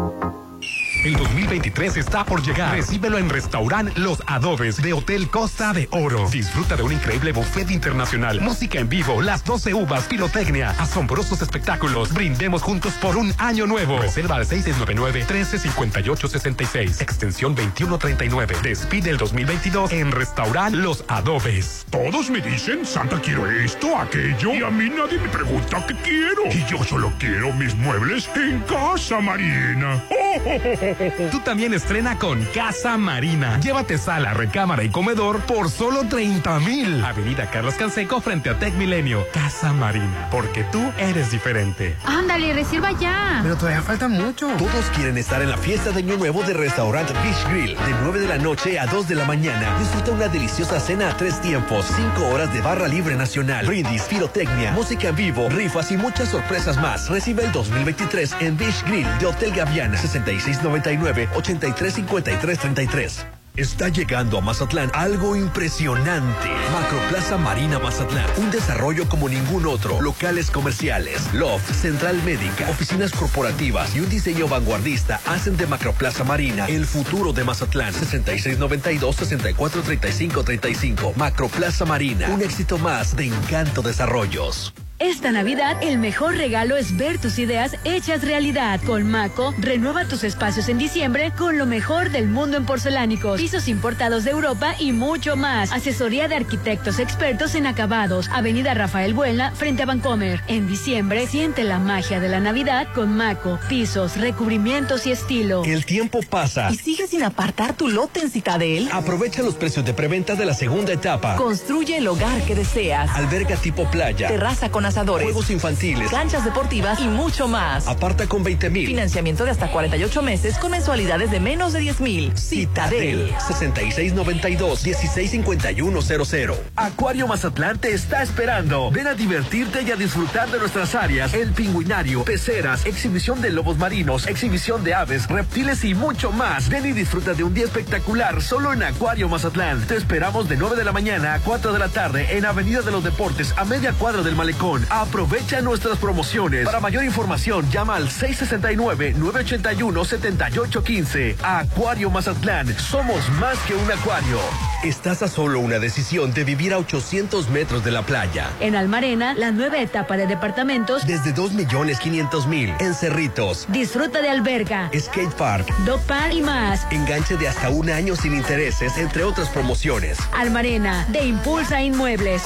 El 2023 está por llegar. Recíbelo en Restaurant Los Adobes de Hotel Costa de Oro. Disfruta de un increíble buffet internacional, música en vivo, las 12 uvas, pirotecnia, asombrosos espectáculos. Brindemos juntos por un año nuevo. Reserva al 699-1358-66, extensión 2139. Despide el 2022 en Restaurant Los Adobes. Todos me dicen, Santa, quiero esto, aquello, y a mí nadie me pregunta qué quiero. Y yo solo quiero mis muebles en casa, Marina. Tú también estrena con Casa Marina. Llévate sala, recámara y comedor por solo 30 mil. Avenida Carlos Canseco frente a Tech Milenio. Casa Marina, porque tú eres diferente. Ándale, reserva ya. Pero todavía falta mucho. Todos quieren estar en la fiesta de Año Nuevo de Restaurant Beach Grill. De 9 de la noche a 2 de la mañana. Disfruta una deliciosa cena a tres tiempos. 5 horas de barra libre nacional. Brindis, pirotecnia, música en vivo, rifas y muchas sorpresas más. Recibe el 2023 en Beach Grill de Hotel Gaviana. 6699-835333. Está llegando a Mazatlán algo impresionante. Macroplaza Marina Mazatlán. Un desarrollo como ningún otro. Locales comerciales, loft, central médica, oficinas corporativas y un diseño vanguardista hacen de Macroplaza Marina el futuro de Mazatlán. 6692-643535. Macroplaza Marina. Un éxito más de Encanto Desarrollos. Esta Navidad el mejor regalo es ver tus ideas hechas realidad. Con Maco, renueva tus espacios en diciembre con lo mejor del mundo en porcelánicos, pisos importados de Europa y mucho más. Asesoría de arquitectos expertos en acabados. Avenida Rafael Buena, frente a Vancomer. En diciembre, siente la magia de la Navidad con Maco, pisos, recubrimientos y estilo. El tiempo pasa. ¿Y sigues sin apartar tu lote en Citadel? Aprovecha los precios de preventa de la segunda etapa. Construye el hogar que deseas. Alberga tipo playa. Terraza con asadores. Juegos infantiles. Canchas deportivas y mucho más. Aparta con 20 mil. Financiamiento de hasta 48 meses con mensualidades de menos de 10 mil. Citadel. 6692-165100. Acuario Mazatlán te está esperando. Ven a divertirte y a disfrutar de nuestras áreas. El pingüinario, peceras, exhibición de lobos marinos, exhibición de aves, reptiles y mucho más. Ven y disfruta de un día espectacular solo en Acuario Mazatlán. Te esperamos de 9 de la mañana a 4 de la tarde en Avenida de los Deportes a media cuadra del malecón. Aprovecha nuestras promociones. Para mayor información llama al 669-981-7815. Acuario Mazatlán. Somos más que un acuario. Estás a solo una decisión de vivir a 800 metros de la playa. En Almarena, la nueva etapa de departamentos Desde 2 millones 500 mil. En Cerritos. Disfruta de alberga, Skate Park. dog park y más. Enganche de hasta un año sin intereses, entre otras promociones. Almarena, de Impulsa Inmuebles.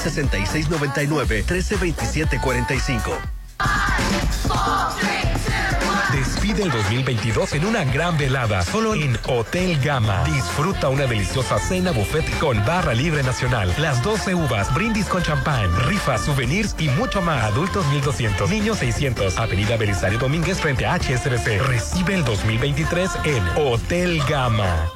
6699-132745. Despide el 2022 en una gran velada, solo en Hotel Gama. Disfruta una deliciosa cena buffet con barra libre nacional, las 12 uvas, brindis con champán, rifas, souvenirs y mucho más. Adultos 1200, niños 600. Avenida Belisario Domínguez frente a HSBC. Recibe el 2023 en Hotel Gama.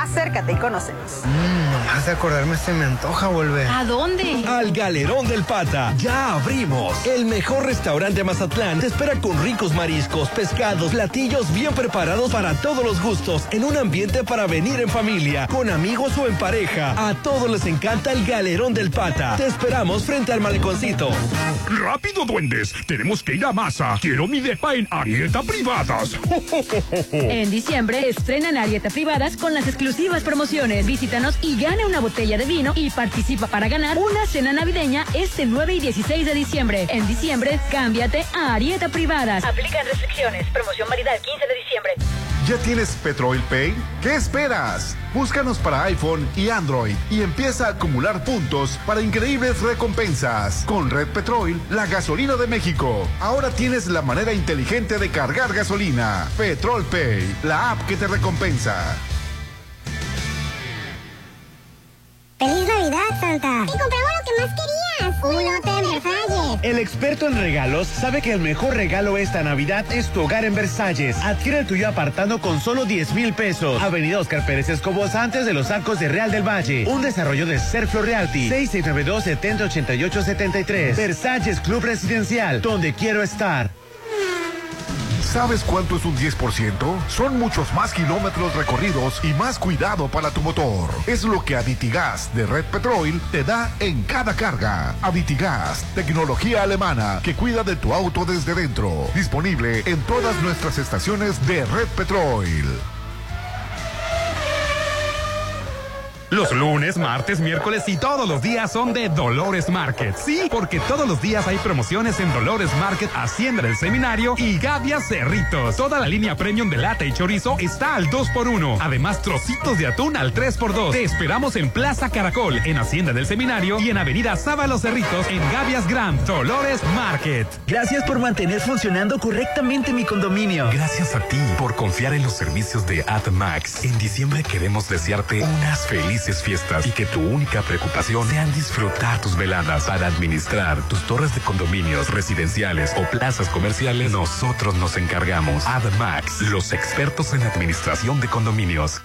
acércate y conócenos. Mmm, nomás de acordarme se me antoja volver. ¿A dónde? Al Galerón del Pata. Ya abrimos. El mejor restaurante de Mazatlán te espera con ricos mariscos, pescados, platillos bien preparados para todos los gustos, en un ambiente para venir en familia, con amigos o en pareja. A todos les encanta el Galerón del Pata. Te esperamos frente al maleconcito. ¡Rápido, duendes! Tenemos que ir a masa. Quiero mi depa en Arieta Privadas. En diciembre, estrenan Arieta Privadas con las exclusivas promociones. Visítanos y gana una botella de vino y participa para ganar una cena navideña este 9 y 16 de diciembre. En diciembre, cámbiate a Arieta Privadas. Aplican restricciones. Promoción válida el 15 de diciembre. ¿Ya tienes Petrol Pay? ¿Qué esperas? Búscanos para iPhone y Android y empieza a acumular puntos para increíbles recompensas. Con Red Petrol, la gasolina de México. Ahora tienes la manera inteligente de cargar gasolina. Petrol Pay, la app que te recompensa. ¡Feliz Navidad, Santa! ¡Y compramos lo que más querías! ¡Un hotel Versalles! El experto en regalos sabe que el mejor regalo esta Navidad es tu hogar en Versalles. Adquiere el tuyo apartando con solo 10 mil pesos. Avenida Oscar Pérez Escobos antes de los arcos de Real del Valle. Un desarrollo de Serflo Realty. 6692 7088 73. Versalles Club Residencial, donde quiero estar. ¿Sabes cuánto es un 10%? Son muchos más kilómetros recorridos y más cuidado para tu motor. Es lo que Aditigas de Red Petrol te da en cada carga. Aditigas, tecnología alemana que cuida de tu auto desde dentro. Disponible en todas nuestras estaciones de Red Petrol. Los lunes, martes, miércoles y todos los días son de Dolores Market. Sí, porque todos los días hay promociones en Dolores Market, Hacienda del Seminario y Gavia Cerritos. Toda la línea premium de lata y chorizo está al 2x1. Además, trocitos de atún al 3x2. Te esperamos en Plaza Caracol, en Hacienda del Seminario y en Avenida Sábalo Cerritos, en Gavias Grand, Dolores Market. Gracias por mantener funcionando correctamente mi condominio. Gracias a ti por confiar en los servicios de AdMax. En diciembre queremos desearte unas felices fiestas y que tu única preocupación sea disfrutar tus veladas para administrar tus torres de condominios residenciales o plazas comerciales. Nosotros nos encargamos. AdMax, los expertos en administración de condominios.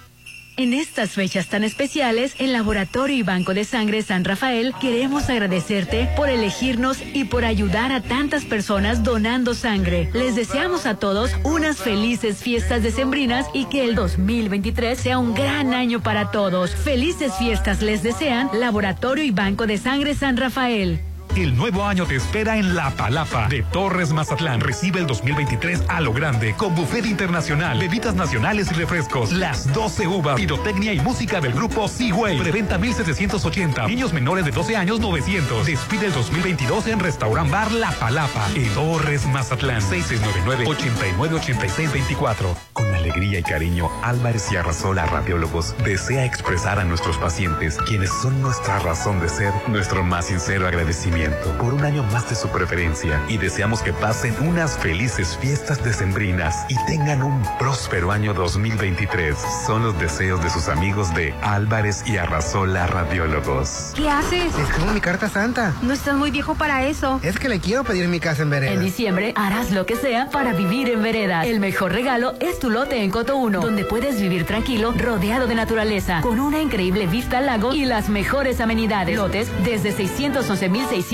En estas fechas tan especiales, en Laboratorio y Banco de Sangre San Rafael queremos agradecerte por elegirnos y por ayudar a tantas personas donando sangre. Les deseamos a todos unas felices fiestas decembrinas y que el 2023 sea un gran año para todos. Felices fiestas les desean Laboratorio y Banco de Sangre San Rafael. El nuevo año te espera en La Palapa de Torres Mazatlán. Recibe el 2023 a lo grande con buffet internacional, bebidas nacionales y refrescos. Las 12 uvas, pirotecnia y música del grupo Seaway. Preventa 1780. Niños menores de 12 años 900. Despide el 2022 en Restaurant Bar La Palapa en Torres Mazatlán. 6699-898624. Con alegría y cariño, Álvarez y Arrasola Radiólogos desea expresar a nuestros pacientes, quienes son nuestra razón de ser, nuestro más sincero agradecimiento por un año más de su preferencia y deseamos que pasen unas felices fiestas decembrinas y tengan un próspero año 2023. Son los deseos de sus amigos de Álvarez y Arrasola Radiólogos. ¿Qué haces? Escribo mi carta santa. No estás muy viejo para eso. Es que le quiero pedir mi casa en vereda. En diciembre harás lo que sea para vivir en vereda. El mejor regalo es tu lote en Coto 1, donde puedes vivir tranquilo, rodeado de naturaleza, con una increíble vista al lago y las mejores amenidades. Lotes desde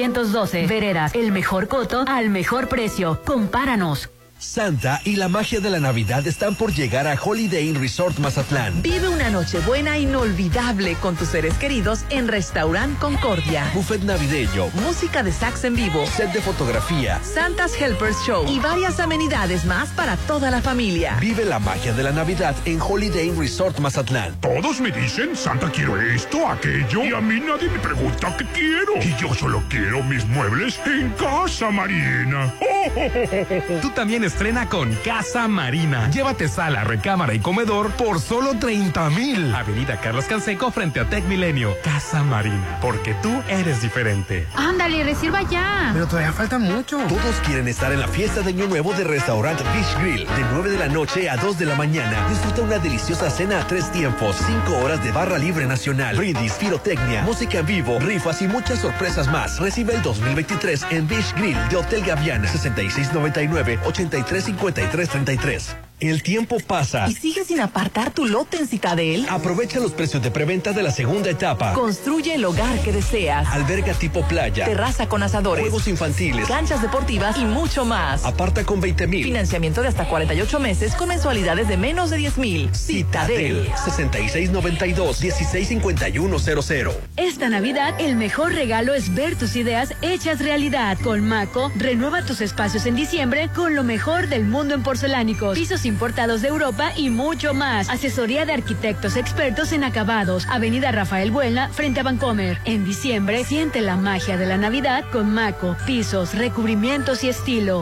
611.612. Veredas, el mejor coto al mejor precio. Compáranos. Santa y la magia de la Navidad están por llegar a Holiday Inn Resort Mazatlán. Vive una noche buena inolvidable con tus seres queridos en Restaurant Concordia. Buffet navideño, Música de sax en vivo, set de fotografía. Santa's Helpers Show y varias amenidades más para toda la familia. Vive la magia de la Navidad en Holiday Inn Resort Mazatlán. Todos me dicen, Santa, quiero esto, aquello, y a mí nadie me pregunta qué quiero. Y yo solo quiero mis muebles en casa, Marina. Tú también estrena con Casa Marina. Llévate sala, recámara y comedor por solo 30 mil. Avenida Carlos Canseco frente a Tech Milenio. Casa Marina, porque tú eres diferente. Ándale, reserva ya. Pero todavía falta mucho. Todos quieren estar en la fiesta de Año Nuevo de Restaurant Beach Grill. De 9 de la noche a 2 de la mañana. Disfruta una deliciosa cena a tres tiempos. 5 horas de barra libre nacional. Brindis, pirotecnia, música en vivo, rifas y muchas sorpresas más. Recibe el 2023 en Beach Grill de Hotel Gaviana. 6699 835333. El tiempo pasa. ¿Y sigues sin apartar tu lote en Citadel? Aprovecha los precios de preventa de la segunda etapa. Construye el hogar que deseas. Alberga tipo playa. Terraza con asadores. Juegos infantiles. Canchas deportivas y mucho más. Aparta con 20 mil. Financiamiento de hasta 48 meses con mensualidades de menos de 10 mil. Citadel. 6692-165100. Esta Navidad, el mejor regalo es ver tus ideas hechas realidad. Con Maco, renueva tus espacios en diciembre con lo mejor del mundo en porcelánicos, pisos importados de Europa y mucho más. Asesoría de arquitectos expertos en acabados. Avenida Rafael Buena, frente a Vancomer. En diciembre, siente la magia de la Navidad con Maco, pisos, recubrimientos y estilo.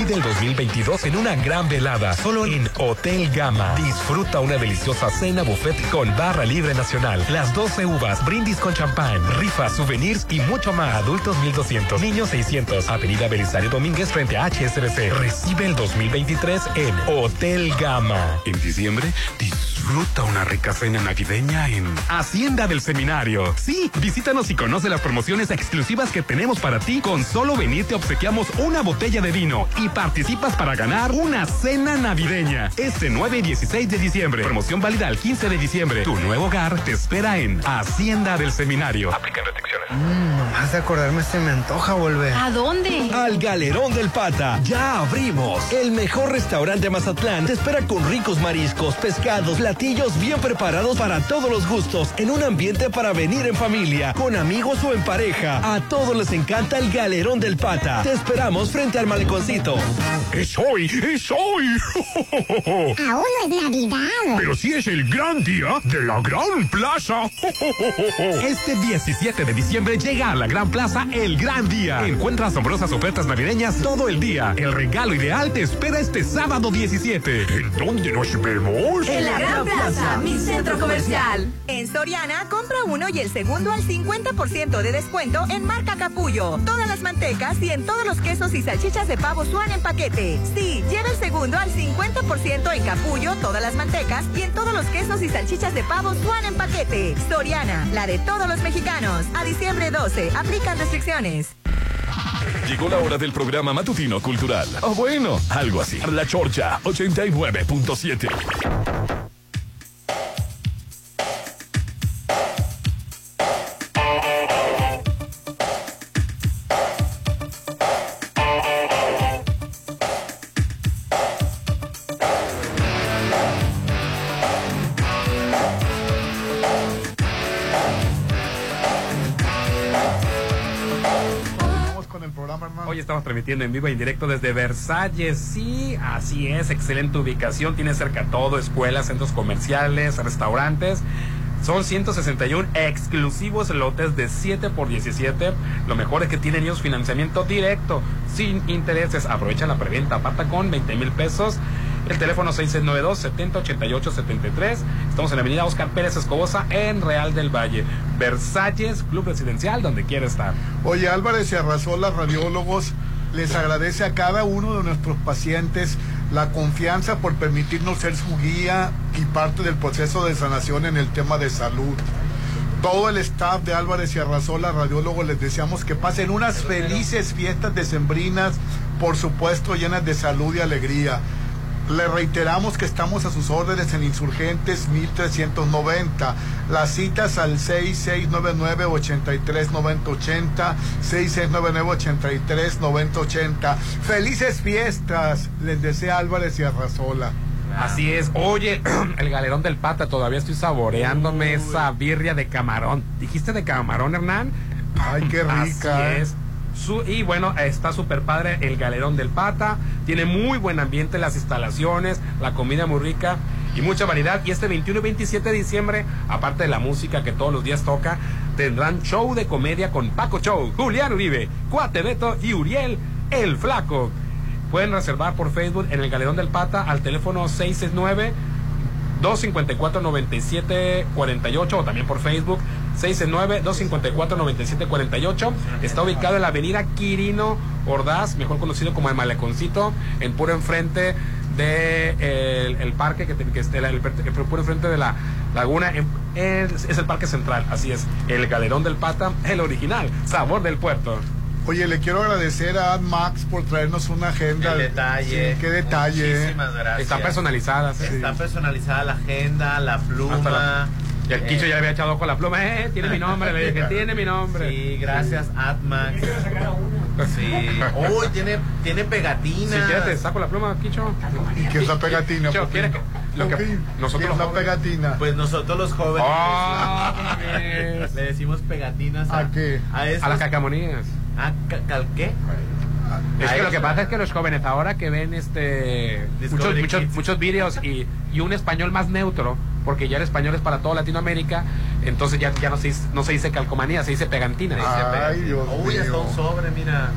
Despide el 2022 en una gran velada, solo en Hotel Gama. Disfruta una deliciosa cena buffet con barra libre nacional, las 12 uvas, brindis con champán, rifas, souvenirs y mucho más. Adultos 1200, niños 600. Avenida Belisario Domínguez frente a HSBC. Recibe el 2023 en Hotel Gama. En diciembre, disfruta una rica cena navideña en Hacienda del Seminario. Sí, visítanos y conoce las promociones exclusivas que tenemos para ti. Con solo venir te obsequiamos una botella de vino y participas para ganar una cena navideña. Este 9 y 16 de diciembre. Promoción válida al 15 de diciembre. Tu nuevo hogar te espera en Hacienda del Seminario. Aplican restricciones. Mmm, nomás de acordarme se me antoja volver. ¿A dónde? Al Galerón del Pata. Ya abrimos. El mejor restaurante de Mazatlán te espera con ricos mariscos, pescados, platillos bien preparados para todos los gustos, en un ambiente para venir en familia, con amigos o en pareja. A todos les encanta el Galerón del Pata. Te esperamos frente al maleconcito. Es hoy, es hoy. Aún no es Navidad. Pero sí es el gran día de la Gran Plaza. Este 17 de diciembre llega a la Gran Plaza el gran día. Encuentra asombrosas ofertas navideñas todo el día. El regalo ideal te espera este sábado 17. ¿En dónde nos vemos? En la Gran Plaza, mi centro comercial. En Soriana, compra uno y el segundo al 50% de descuento en marca Capullo. Todas las mantecas y en todos los quesos y salchichas de pavo Swan en paquete. Sí, lleva el segundo al 50% en Capullo, todas las mantecas y en todos los quesos y salchichas de pavo Swan en paquete. Soriana, la de todos los mexicanos. A diciembre 12, aplican restricciones. Llegó la hora del programa matutino cultural. O bueno, algo así. La Chorcha 89.7. transmitiendo en vivo y en directo desde Versalles. Sí, así es, excelente ubicación. Tiene cerca todo, escuelas, centros comerciales, restaurantes. Son 161 exclusivos lotes de 7 por 17. Lo mejor es que tienen ellos financiamiento directo, sin intereses. Aprovecha la preventa, aparta con 20 mil pesos. El teléfono 6692-7088-73. Estamos en la avenida Oscar Pérez Escobosa, en Real del Valle. Versalles, Club Residencial, donde quiera estar. Oye, Álvarez y Arrasola, radiólogos, les agradece a cada uno de nuestros pacientes la confianza por permitirnos ser su guía y parte del proceso de sanación en el tema de salud. Todo el staff de Álvarez y Arrasola, radiólogos, les deseamos que pasen unas felices fiestas decembrinas, por supuesto llenas de salud y alegría. Le reiteramos que estamos a sus órdenes en Insurgentes 1390. Las citas al 6699-839080, 6699-839080. Felices fiestas, les desea Álvarez y Arrazola. Así es. Oye, el galerón del pata, todavía estoy saboreándome esa birria de camarón. ¿Dijiste de camarón, Hernán? Ay, qué rica. Así es. Y bueno, está súper padre el galerón del pata. Tiene muy buen ambiente las instalaciones, la comida muy rica y mucha variedad. Y este 21 y 27 de diciembre, aparte de la música que todos los días toca, tendrán show de comedia con Paco Show, Julián Uribe, Cuate Beto y Uriel el Flaco. Pueden reservar por Facebook en el Galerón del Pata al teléfono 669 254-9748 o también por Facebook 669-254-9748. Está ubicado en la avenida Quirino Ordaz, mejor conocido como el Maleconcito, en puro enfrente de el, el parque que, te- que esté el, el- el puro enfrente de la laguna en- es, es el parque central así es el galerón del pata el original sabor del puerto Oye, le quiero agradecer a Max por traernos una agenda. El detalle. Sí, qué detalle. Muchísimas gracias. Están personalizadas, ¿eh? Está personalizada la agenda, la pluma. Y el Quicho Eh, ya le había echado ojo a la pluma eh tiene mi nombre le dije tiene mi nombre Sí, gracias, Atmax. Sí. Uy, tiene, tiene pegatina. Si quieres te saco la pluma, Quicho. ¿Y qué es la pegatina? Quicho, Popín? ¿quieres que- lo que nosotros ¿qué es los la jóvenes- pegatina? Pues nosotros los jóvenes Ah, le decimos pegatinas a, ¿A qué? a, las cacamonías. ¿A ca- cal- qué? Es que lo que pasa es que los jóvenes ahora que ven este muchos, Discovery muchos, muchos vídeos y, y un español más neutro, porque ya el español es para toda Latinoamérica, entonces ya, ya no, se dice, no se dice calcomanía, se dice pegantina. Dice Ay. Dios Uy, hasta mío. un sobre, mira.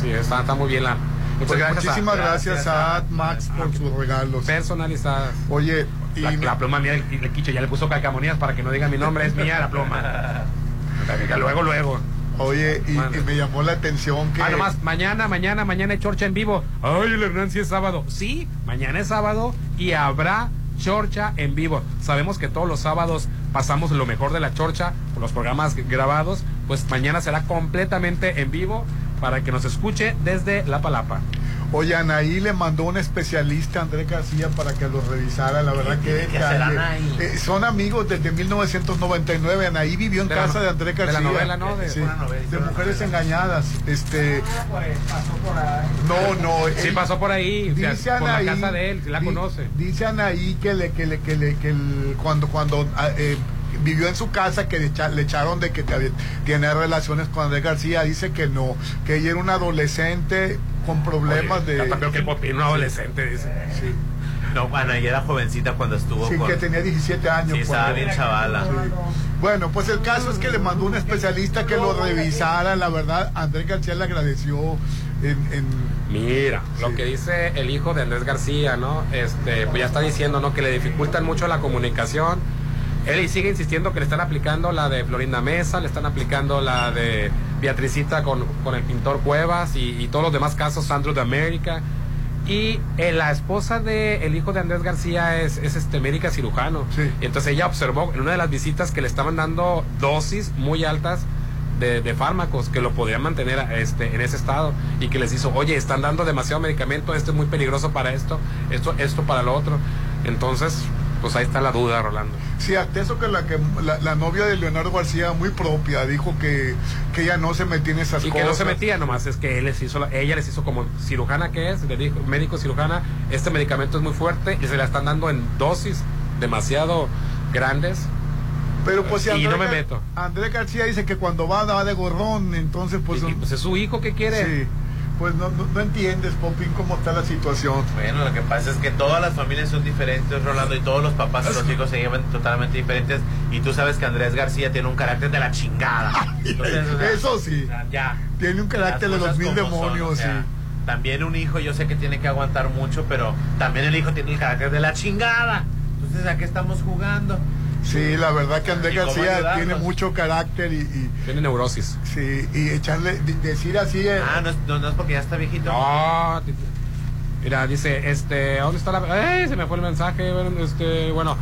Sí, está, está muy bien la. Muchas Pues gracias. muchísimas a- gracias, a a- Max por sus regalos. personalizadas. Oye, y La, me- la pluma mía, el, el Quicho ya le puso calcamonías para que no diga mi nombre, es mía la pluma. Luego, luego. oye, y, me llamó la atención que Ah, nomás, mañana, mañana, mañana hay chorcha en vivo. Ay, el Hernán sí es sábado. Sí, mañana es sábado y habrá chorcha en vivo. Sabemos que todos los sábados pasamos lo mejor de la chorcha por los programas grabados. Pues mañana será completamente en vivo para que nos escuche desde La Palapa. Oye, Anaí le mandó un especialista, André García, para que lo revisara. La verdad que, que? Eh, son amigos desde 1999. Anaí vivió en De casa no- de André de la García. novela, ¿no? De- Sí, novela, de mujeres novela. engañadas. Este, no, no. Sí pasó por ahí, o sea, Dice por la Anaí, casa de él, la di- conoce. Dice Anaí que le, que le, que le, que el- cuando, cuando ah, eh, vivió en su casa que le, echa- le echaron de que tiene relaciones con Andrés García, dice que no, que ella era una adolescente con problemas de. Hasta peor que el Popín, un adolescente, dice. Sí. No, bueno, ella era jovencita cuando estuvo Sí, con... que tenía 17 años. Sí, estaba cuando- bien chavala. Sí. Bueno, pues el caso es que le mandó un especialista que lo revisara. La verdad, Andrés García le agradeció en. en- Mira, lo que dice el hijo de Andrés García, ¿no? Este, pues ya está diciendo, ¿no? Que le dificultan mucho la comunicación. Él sigue insistiendo que le están aplicando la de Florinda Mesa, le están aplicando la de Beatricita con, con el pintor Cuevas y, y todos los demás casos, Sandro de América. Y eh, la esposa del el hijo de Andrés García es, es este médica cirujano. Y entonces ella observó en una de las visitas que le estaban dando dosis muy altas de, de fármacos que lo podrían mantener este, en ese estado y que les hizo, oye, están dando demasiado medicamento, esto es muy peligroso para esto, esto, esto para lo otro. Entonces, pues ahí está la duda, Rolando. Sí, hasta eso que la, que la, la novia de Leonardo García, muy propia, dijo que, que ella no se metía en esas Y cosas. que no se metía nomás, es que él les hizo, la- ella les hizo como cirujana que es, le dijo, médico cirujana, este medicamento es muy fuerte y se la están dando en dosis demasiado grandes. Pero pues si y no me meto. Andrés García dice que cuando va, va de gorrón, entonces pues... pues es su hijo que quiere. Sí, pues no, no, no entiendes, Popín, cómo está la situación. Bueno, lo que pasa es que todas las familias son diferentes, Rolando, y todos los papás y los hijos se llevan totalmente diferentes. Y tú sabes que Andrés García tiene un carácter de la chingada. Entonces, o sea, Eso sí. o sea, ya. Tiene un carácter de los mil son, demonios, o sea, sí. También un hijo, yo sé que tiene que aguantar mucho, pero también el hijo tiene el carácter de la chingada. Entonces, ¿a qué estamos jugando? Sí, la verdad que Andrés ¿Y cómo García tiene mucho carácter y, y- Tiene neurosis. sí, y echarle, decir así... eh, Ah, no es, no, no es porque ya está viejito. No, mira, dice, este, ¿dónde está la...? ¡Ey! Se me fue el mensaje, bueno, este, bueno.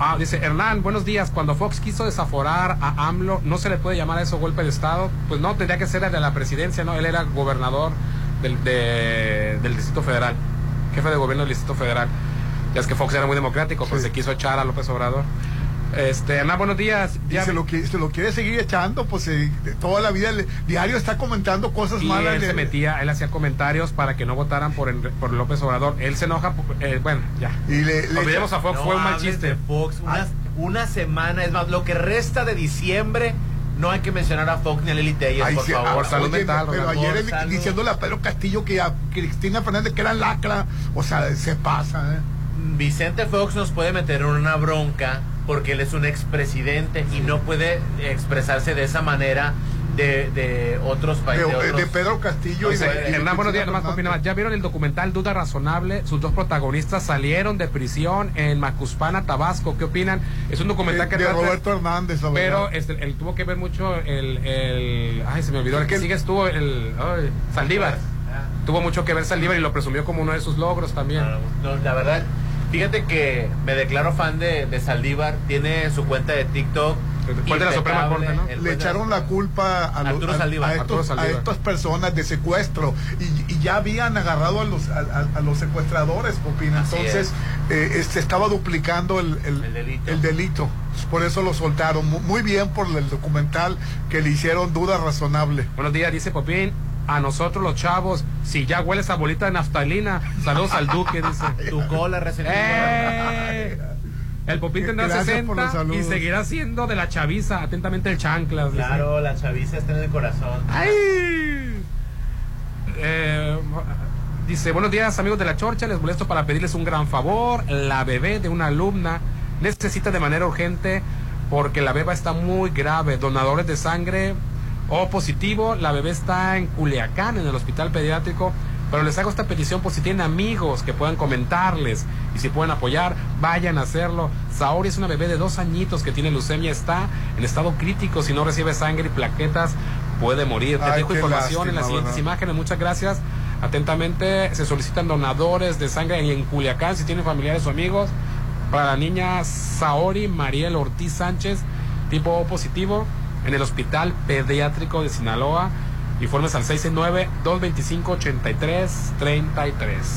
Ah, dice, Hernán, buenos días. Cuando Fox quiso desaforar a AMLO, ¿no se le puede llamar a eso golpe de Estado? Pues no, tendría que ser de la presidencia, ¿no? Él era gobernador del, de- del Distrito Federal, jefe de gobierno del Distrito Federal. Ya es que Fox era muy democrático, pues se quiso echar a López Obrador. Este, Hernán, buenos días. y se lo, se lo quiere seguir echando, pues eh, de toda la vida, le- diario está comentando cosas Y malas. él de- se metía, él hacía comentarios para que no votaran por, Enri- por López Obrador. Él se enoja, eh, bueno, ya. Y le, le Olvidemos echa- a Fox, No fue un mal chiste. Fox, una, una semana, es más, lo que resta de diciembre, no hay que mencionar a Fox ni a Lili Telles, Ay, por sí, favor. ah, salud oye, mental, Pero Rolando. ayer salud. diciéndole a Pedro Castillo que a Cristina Fernández que era lacra, o sea, se pasa, ¿eh? Vicente Fox nos puede meter en una bronca porque él es un expresidente y no puede expresarse de esa manera de, de otros países. de- de Pedro Castillo y Hernán, buenos días, nomás más. ¿Ya vieron el documental Duda Razonable? Sus dos protagonistas salieron de prisión en Macuspana, Tabasco. ¿Qué opinan? Es un documental de, que de trata- Roberto Hernández, Pero verdad. este, él tuvo que ver mucho el, el- Ay, se me olvidó. El que sigue estuvo el... ay, Saldívar. Tuvo mucho que ver Saldívar y lo presumió como uno de sus logros también. No, la verdad, fíjate que me declaro fan de, de Saldívar. Tiene su cuenta de TikTok. Después de la Suprema Corte, ¿no? Le echaron la culpa a, los- Arturo a- Saldívar. a estos, a estas personas de secuestro y, y ya habían agarrado a los, a, a- a los secuestradores, Popín. Así Entonces eh, se estaba duplicando el, el- El delito. el delito. Por eso lo soltaron. Mu- Muy bien por el documental que le hicieron duda razonable. Buenos días, dice Popín. A nosotros los chavos, si ya huele esa bolita de naftalina, saludos al Duque, dice. Tu cola. ¡Eh! El Popín tendrá Gracias por los 60 y seguirá siendo de la chaviza. Atentamente el chanclas. dice. Claro, la chaviza está en el corazón. ¡Ay! Eh, dice, buenos días amigos de la Chorcha, les molesto para pedirles un gran favor. La bebé de una alumna necesita de manera urgente porque la beba está muy grave. Donadores de sangre O positivo, la bebé está en Culiacán, en el hospital pediátrico. Pero les hago esta petición por si tienen amigos que puedan comentarles y si pueden apoyar, vayan a hacerlo. Saori es una bebé de dos añitos que tiene leucemia, está en estado crítico. Si no recibe sangre y plaquetas, puede morir. Te Ay, dejo información en las siguientes ¿verdad? imágenes. Muchas gracias. Atentamente, se solicitan donadores de sangre en, en Culiacán si tienen familiares o amigos. Para la niña Saori Mariel Ortiz Sánchez, tipo O positivo, en el Hospital Pediátrico de Sinaloa. Informes al 669-225-8333.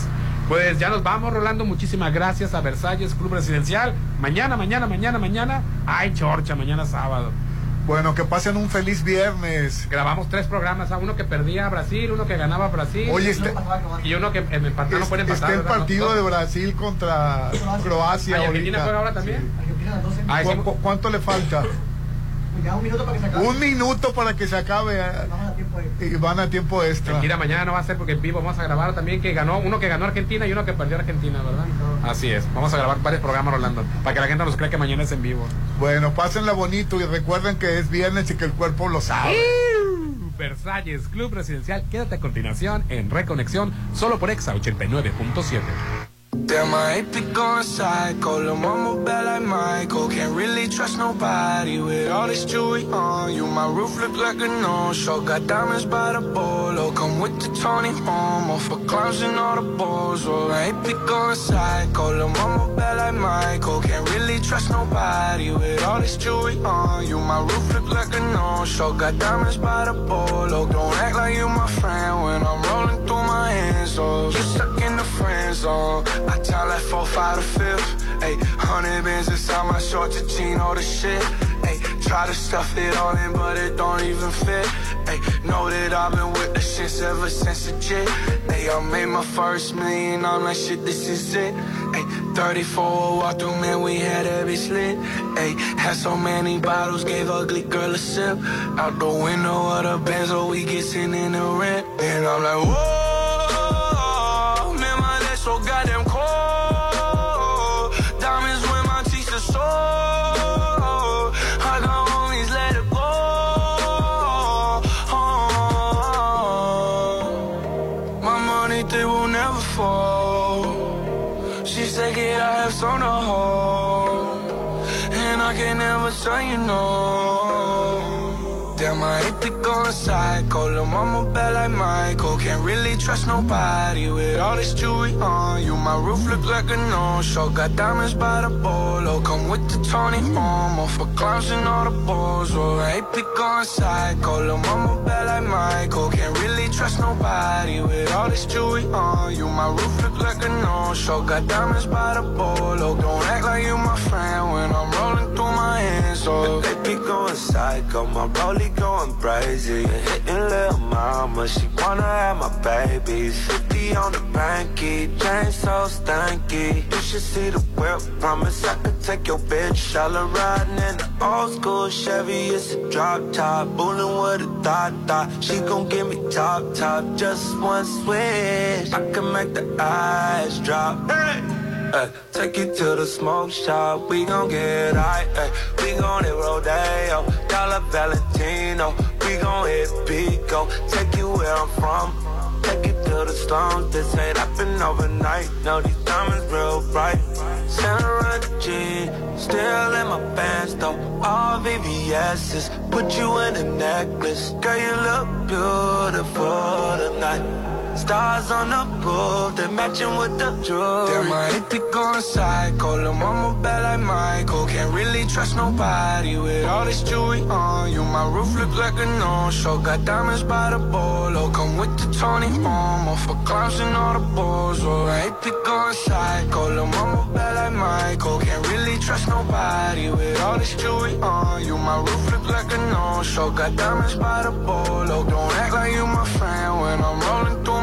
Pues ya nos vamos, Rolando. Muchísimas gracias a Versalles Club Residencial. Mañana, mañana, mañana, mañana. Ay, chorcha, mañana sábado. Bueno, que pasen un feliz viernes. Grabamos tres programas, ¿ah? uno que perdía a Brasil, uno que ganaba a Brasil. Oye, este- y uno que en empató, no puede empatar. Está el partido No, de. Brasil contra Croacia. ¿Argentina ahorita. juega ahora también? Sí. Ay, ¿Cu- sí. cu- ¿Cuánto le falta? un minuto para que se acabe. Un minuto para que se acabe. eh. Y van a tiempo extra. Mira, mañana no va a ser porque en vivo vamos a grabar también que ganó uno que ganó Argentina y uno que perdió Argentina, ¿verdad? Así es. Vamos a grabar varios programas, Rolando, para que la gente nos crea que mañana es en vivo. Bueno, pásenla bonito y recuerden que es viernes y que el cuerpo lo sabe. Versalles Club Residencial. Quédate a continuación en Reconexión, solo por Exa 89.7. Damn, I hate be going psycho. Lil' mama bad like Michael. Can't really trust nobody with all this jewelry on you. My roof look like a no-show. Got diamonds by the bolo. Come with the Tony Homo for clowns and all the balls. Oh, I hate be going psycho. Lil' mama bad like Michael. Can't really trust nobody with all this jewelry on you. My roof look like a no-show. Got diamonds by the bolo. Don't act bands inside my shorts, your jean, all the shit. Ayy, try to stuff it all in, but it don't even fit. Ayy, know that I've been with the shits ever since a jit. Ayy, I made my first million, I'm like, shit, this is it. Ayy, 34 walk through, man, we had every slit. Ayy, had so many bottles, gave ugly girl a sip. Out the window of the oh, we get in the rent. And I'm like, whoa, hate to go psycho. Lil' mama bad like Michael. Can't really trust nobody with all this jewelry on you. My roof look like a no-show. Got diamonds by the bolo. Come with the Tony Homo for clowns and all the balls. Oh, I hate to go psycho. Lil' mama bad like Michael. Can't really trust nobody with all this jewelry on you. My roof look like a no-show. Got diamonds by the bolo. Don't act like you my friend when I'm rolling through my hands. So they be going psycho. My rollie going crazy. Hitting little mama, she wanna have my babies. 50 on the banky, chain so stanky. You should see the whip, promise I could take your bitch. All her riding in the old school Chevy, it's a drop top. Bullin' with a thought thought. She gon' give me top top, just one switch. I can make the eyes drop. Hey! Ay, take you to the smoke shop, we gon' get high, ay, we gon' hit Rodeo, Dollar Valentino, we gon' hit Pico, take you where I'm from, the slums, this ain't happen overnight, no, these diamonds real bright, Sarah G, still in my pants though, all VVS's, put you in a necklace, girl you look beautiful tonight. Stars on the roof, they matching with the jewelry. Damn, I hate to go psycho. Lil' mama bad like Michael. Can't really trust nobody with all this jewelry on you. My roof look like a no-show. Got diamonds by the bolo. Oh, come with the Tony Homo for clowns and all the balls. Oh, I hate to go psycho. Lil' mama bad like Michael. Can't really trust nobody with all this jewelry on you. My roof look like a no-show. Got diamonds by the bolo. Oh, don't act like you my friend when I'm rolling through my. Oh.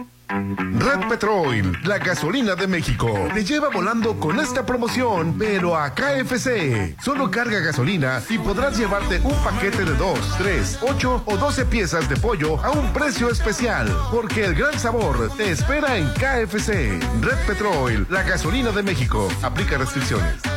Red Petrol, la gasolina de México, te lleva volando con esta promoción, pero a KFC. Solo carga gasolina y podrás llevarte un paquete de 2, 3, 8 o 12 piezas de pollo a un precio especial, porque el gran sabor te espera en KFC. Red Petrol, la gasolina de México. Aplica restricciones.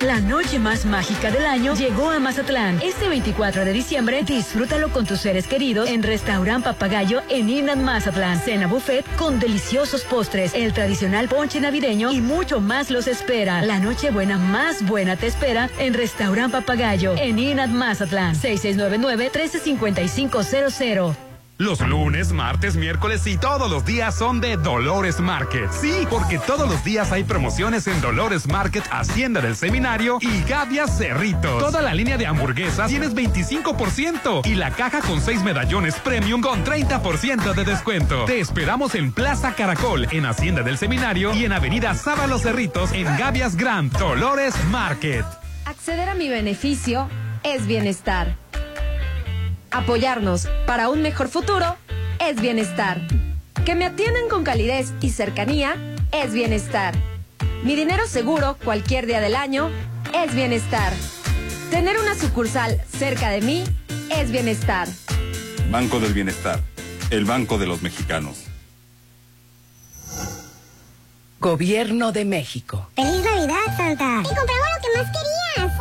La noche más mágica del año llegó a Mazatlán. Este 24 de diciembre, disfrútalo con tus seres queridos en Restaurant Papagayo en Inland Mazatlán. Cena buffet con deliciosos postres, el tradicional ponche navideño y mucho más los espera. La noche buena más buena te espera en Restaurant Papagayo en Inland Mazatlán. 6699-135500. Los lunes, martes, miércoles y todos los días son de Dolores Market. Sí, porque todos los días hay promociones en Dolores Market, Hacienda del Seminario y Gavias Cerritos. Toda la línea de hamburguesas tienes 25% y la caja con 6 medallones premium con 30% de descuento. Te esperamos en Plaza Caracol, en Hacienda del Seminario y en Avenida Sábalo Cerritos en Gavias Grand, Dolores Market. Acceder a mi beneficio es bienestar. Apoyarnos para un mejor futuro es bienestar. Que me atiendan con calidez y cercanía es bienestar. Mi dinero seguro cualquier día del año es bienestar. Tener una sucursal cerca de mí es bienestar. Banco del Bienestar, el banco de los mexicanos. Gobierno de México. ¡Feliz Navidad, Santa! ¡Y compramos lo que más querías!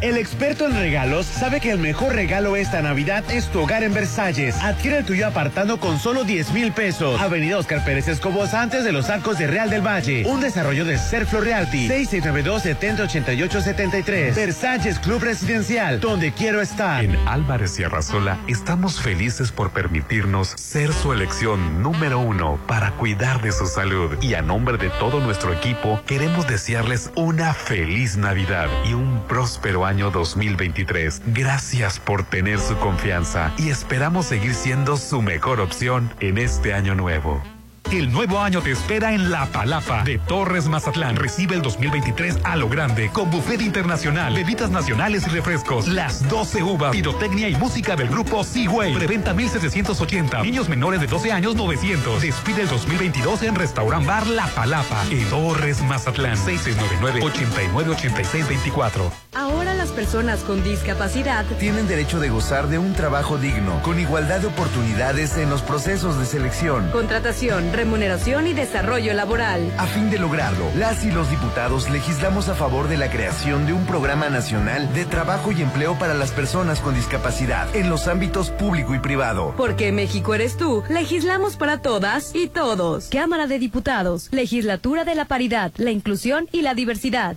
El experto en regalos sabe que el mejor regalo esta Navidad es tu hogar en Versalles. Adquiere el tuyo apartando con solo 10 mil pesos. Avenida Oscar Pérez Escobos antes de los arcos de Real del Valle. Un desarrollo de Serflo Realty. 6692-708873. Versalles Club Residencial, donde quiero estar. En Álvarez y Arrasola estamos felices por permitirnos ser su elección número uno para cuidar de su salud. Y a nombre de todo nuestro equipo, queremos desearles una feliz Navidad y un próspero año 2023. Gracias por tener su confianza y esperamos seguir siendo su mejor opción en este año nuevo. El nuevo año te espera en La Palapa de Torres Mazatlán. Recibe el 2023 a lo grande con buffet internacional, bebidas nacionales y refrescos, las 12 uvas, pirotecnia y música del grupo Seaway. Preventa 1780. Niños menores de 12 años 900. Despide el 2022 en Restaurant Bar La Palapa en Torres Mazatlán. 6699-898624. Ahora las personas con discapacidad tienen derecho de gozar de un trabajo digno, con igualdad de oportunidades en los procesos de selección. Contratación, remuneración y desarrollo laboral. A fin de lograrlo, las y los diputados legislamos a favor de la creación de un programa nacional de trabajo y empleo para las personas con discapacidad en los ámbitos público y privado. Porque México eres tú, legislamos para todas y todos. Cámara de Diputados, Legislatura de la Paridad, la Inclusión y la Diversidad.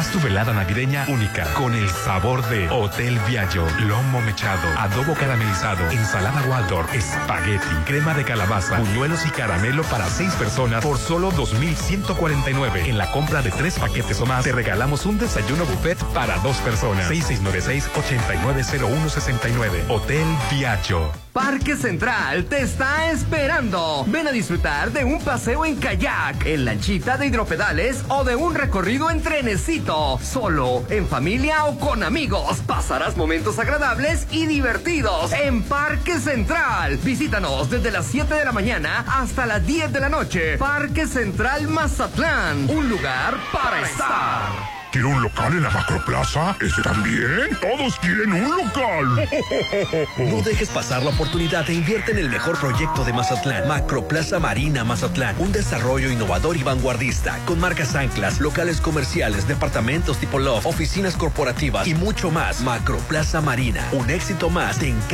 Haz tu velada navideña única con el sabor de Hotel Viallo, lomo mechado, adobo caramelizado, ensalada Waldorf, espagueti, crema de calabaza, buñuelos y caramelo para seis personas por solo 2,149. En la compra de tres paquetes o más, te regalamos un desayuno buffet para dos personas. 6696-890169. Hotel Viallo. Parque Central te está esperando. Ven a disfrutar de un paseo en kayak, en lanchita de hidropedales o de un recorrido en trenecito. Solo, en familia o con amigos. Pasarás momentos agradables y divertidos en Parque Central. Visítanos desde las 7 de la mañana hasta las 10 de la noche. Parque Central Mazatlán. Un lugar para estar. ¿Quiere un local en la Macroplaza? ¿Ese también? Todos quieren un local. No dejes pasar la oportunidad e invierte en el mejor proyecto de Mazatlán. Macroplaza Marina Mazatlán. Un desarrollo innovador y vanguardista. Con marcas anclas, locales comerciales, departamentos tipo loft, oficinas corporativas y mucho más. Macroplaza Marina. Un éxito más. Te encanta